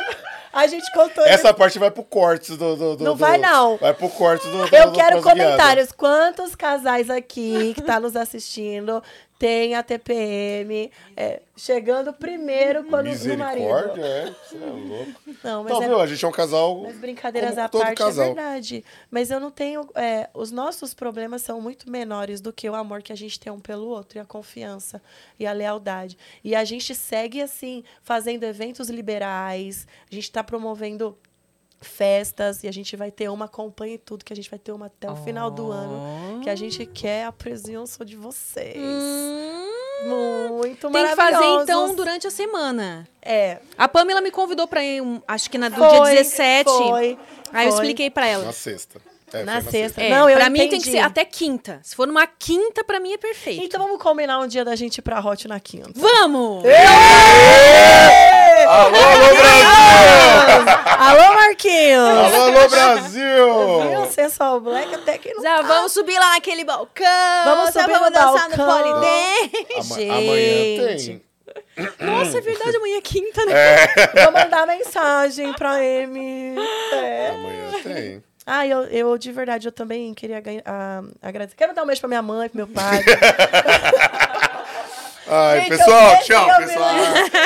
A gente contou Essa parte vai pro corte do. do, do Não do- vai, não. Vai pro corte do. do Eu do quero comentários. Quantos casais aqui que tá nos assistindo tem a TPM é, chegando primeiro quando no marido? É. Você é louco. Não, mas Não, é viu? A gente é um casal. Mas brincadeiras à parte, casal. é verdade. Mas eu não tenho. é, os nossos problemas são muito menores do que o amor que a gente tem um pelo outro, e a confiança e a lealdade. E a gente segue assim, fazendo eventos liberais, a gente está promovendo festas e a gente vai ter uma acompanhe tudo que a gente vai ter uma até o final do ano que a gente quer a presença de vocês Hum, muito tem que fazer então durante a semana. é A Pamela me convidou pra ir, acho que na, do foi, dia 17. foi, Aí eu foi. expliquei pra ela. Na sexta. É, Na foi sexta. É, Não, eu pra mim tem que ser até quinta. Se for numa quinta, pra mim é perfeito. Então vamos combinar um dia da gente ir pra Hot na quinta. Vamos! Alô, alô, Brasil! Alô, Marquinhos! alô, alô, Brasil! Viu? Sensual Black até que não. Já vamos subir lá naquele balcão. Vamos subir vamos no dançar no balcão. Polidense. Ama- Amanhã Gente. tem. Nossa, é verdade, amanhã é quinta, né? Vou mandar mensagem pra Amy. É. Amanhã tem. Ah, eu, eu de verdade, eu também queria ganhar, ah, agradecer. Quero dar um beijo pra minha mãe, pro meu pai. Ai, Gente, pessoal, tchau, eu pessoal.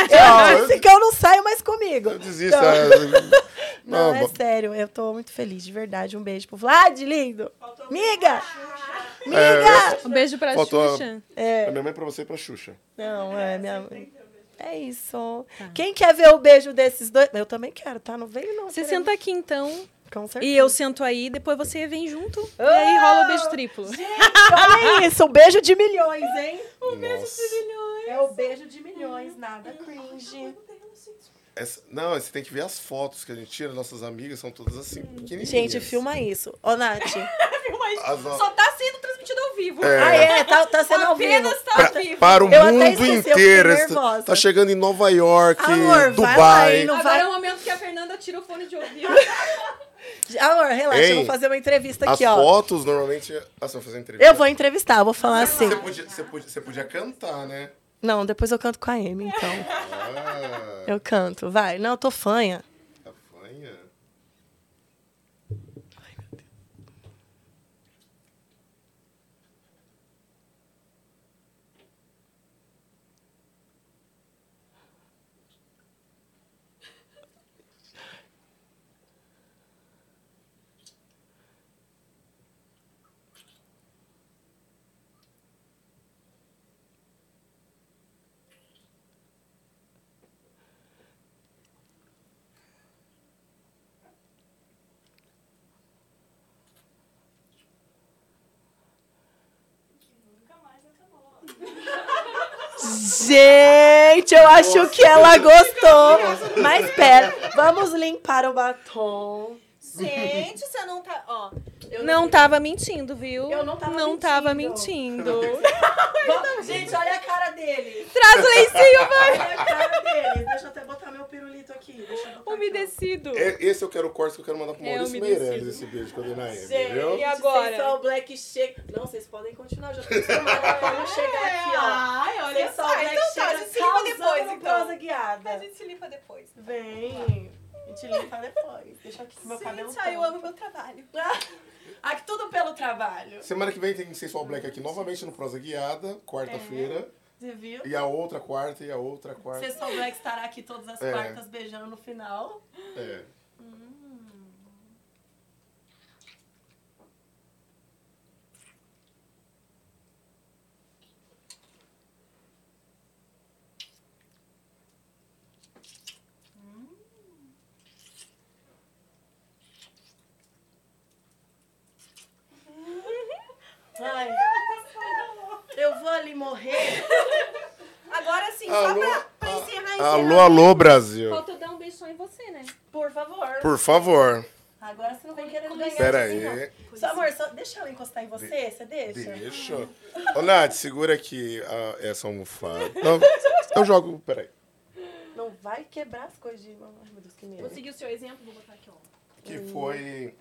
Tchau. Eu disse que eu não saio mais comigo. Eu desisto. Não. é. Não, Não, é sério, eu tô muito feliz, de verdade. Um beijo pro Vlad, lindo. Miga! É, Miga! Um beijo pra Faltou- Xuxa. É, é minha mãe pra você e pra Xuxa. não, é minha mãe. É isso. Quem quer ver o beijo desses dois? Eu também quero, tá? Não veio, não. Você senta aqui então, Com certeza. e eu sento aí, depois você vem junto. E aí rola o beijo triplo. Olha isso, um beijo de milhões, hein? Nossa. É o beijo de milhões, nada cringe. Essa- não, você tem que ver as fotos que a gente tira. Nossas amigas são todas assim, pequenininhas. Gente, filma isso. Ô, Nath. As no- Só tá sendo transmitido ao vivo. É. Ah, é? Tá, tá sendo ao vivo. Apenas tá Pra- ao vivo. para o Eu mundo inteiro. nervosa. Tá chegando em Nova York, Amor, vai lá, Dubai. não Agora vai- é o momento que a Fernanda tira o fone de ouvido. Amor, relaxa, Ei, eu vou fazer uma entrevista As aqui, ó. fotos, normalmente... Ah, você vai fazer entrevista? Eu vou entrevistar, eu vou falar assim. Você podia, você, podia, você podia cantar, né? Não, depois eu canto com a Amy, então. Ah, Eu canto, vai. Não, eu tô fanha. Gente, eu acho que ela gostou. Mas pera, vamos limpar o batom. Gente, você não tá. Ó. não tava mentindo, viu? Eu não tava Não mentindo. tava mentindo. Gente, olha a cara dele. Traz o lencinho, vai. Olha a cara dele. Deixa eu até botar meu pirulito aqui. Eu. Umedecido. É, Esse eu quero o corte que eu quero mandar pro É, Maurício umedecido. Meirelles, esse beijo que eu dei na Amy, viu? E agora? Vocês são o Black Shake. Não, vocês podem continuar. Já tô acostumada pra não chegar aqui, ó. Ai, Vocês são o Black Então tá, a Shake gente se limpa depois, então. prosa guiada. A gente se limpa depois. Vem. A gente limpa depois. Deixa aqui meu cabelo Gente, ai, eu amo meu trabalho. Aqui tudo pelo trabalho. Semana que vem tem Sensual Black aqui novamente no Prosa Guiada, quarta-feira. Você viu? E a outra quarta e a outra quarta. Você sou Black estará aqui todas as É. quartas beijando no final. É. Ai. Eu vou ali morrer. Agora sim, Alô? só pra, pra encerrar, encerrar. Alô, alô, Brasil. Falta eu dar um beijo só em você, né? Por favor. Por favor. Agora você não vai querer ganhar. Pera assim, aí. não. Só, amor, só deixa ela encostar em você. Você deixa? Deixa. Ô, Nath, segura aqui a- essa almofada. Não, eu jogo. Peraí. Não vai quebrar as coisas de. Ai, meu Deus, que medo. Vou seguir o seu exemplo, vou botar aqui, ó. Que foi.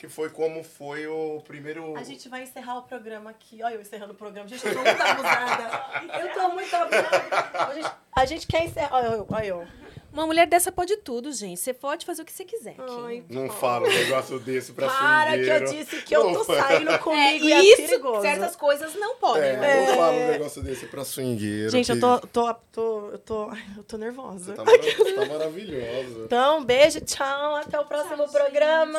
Que foi como foi o primeiro. A gente vai encerrar o programa aqui. Olha eu encerrando o programa. Gente, eu tô muito abusada. Eu tô muito abusada. A gente, a gente quer encerrar. Olha eu, olha eu. Uma mulher dessa pode tudo, gente. Você pode fazer o que você quiser aqui. Ai, Não fala um negócio desse pra Para que eu disse que eu tô saindo É, comigo e é isso, perigoso. certas coisas não podem. É, né? não fala um negócio desse pra swingueiro. Gente, eu que tô, tô, tô, eu tô, eu tô nervosa. Tá, mara- tá maravilhosa. Então, beijo, tchau, até o próximo programa.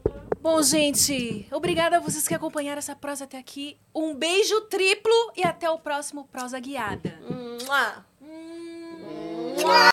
Bom, gente, obrigada a vocês que acompanharam essa prosa até aqui. Um beijo triplo e até o próximo Prosa Guiada. Mua. Mua.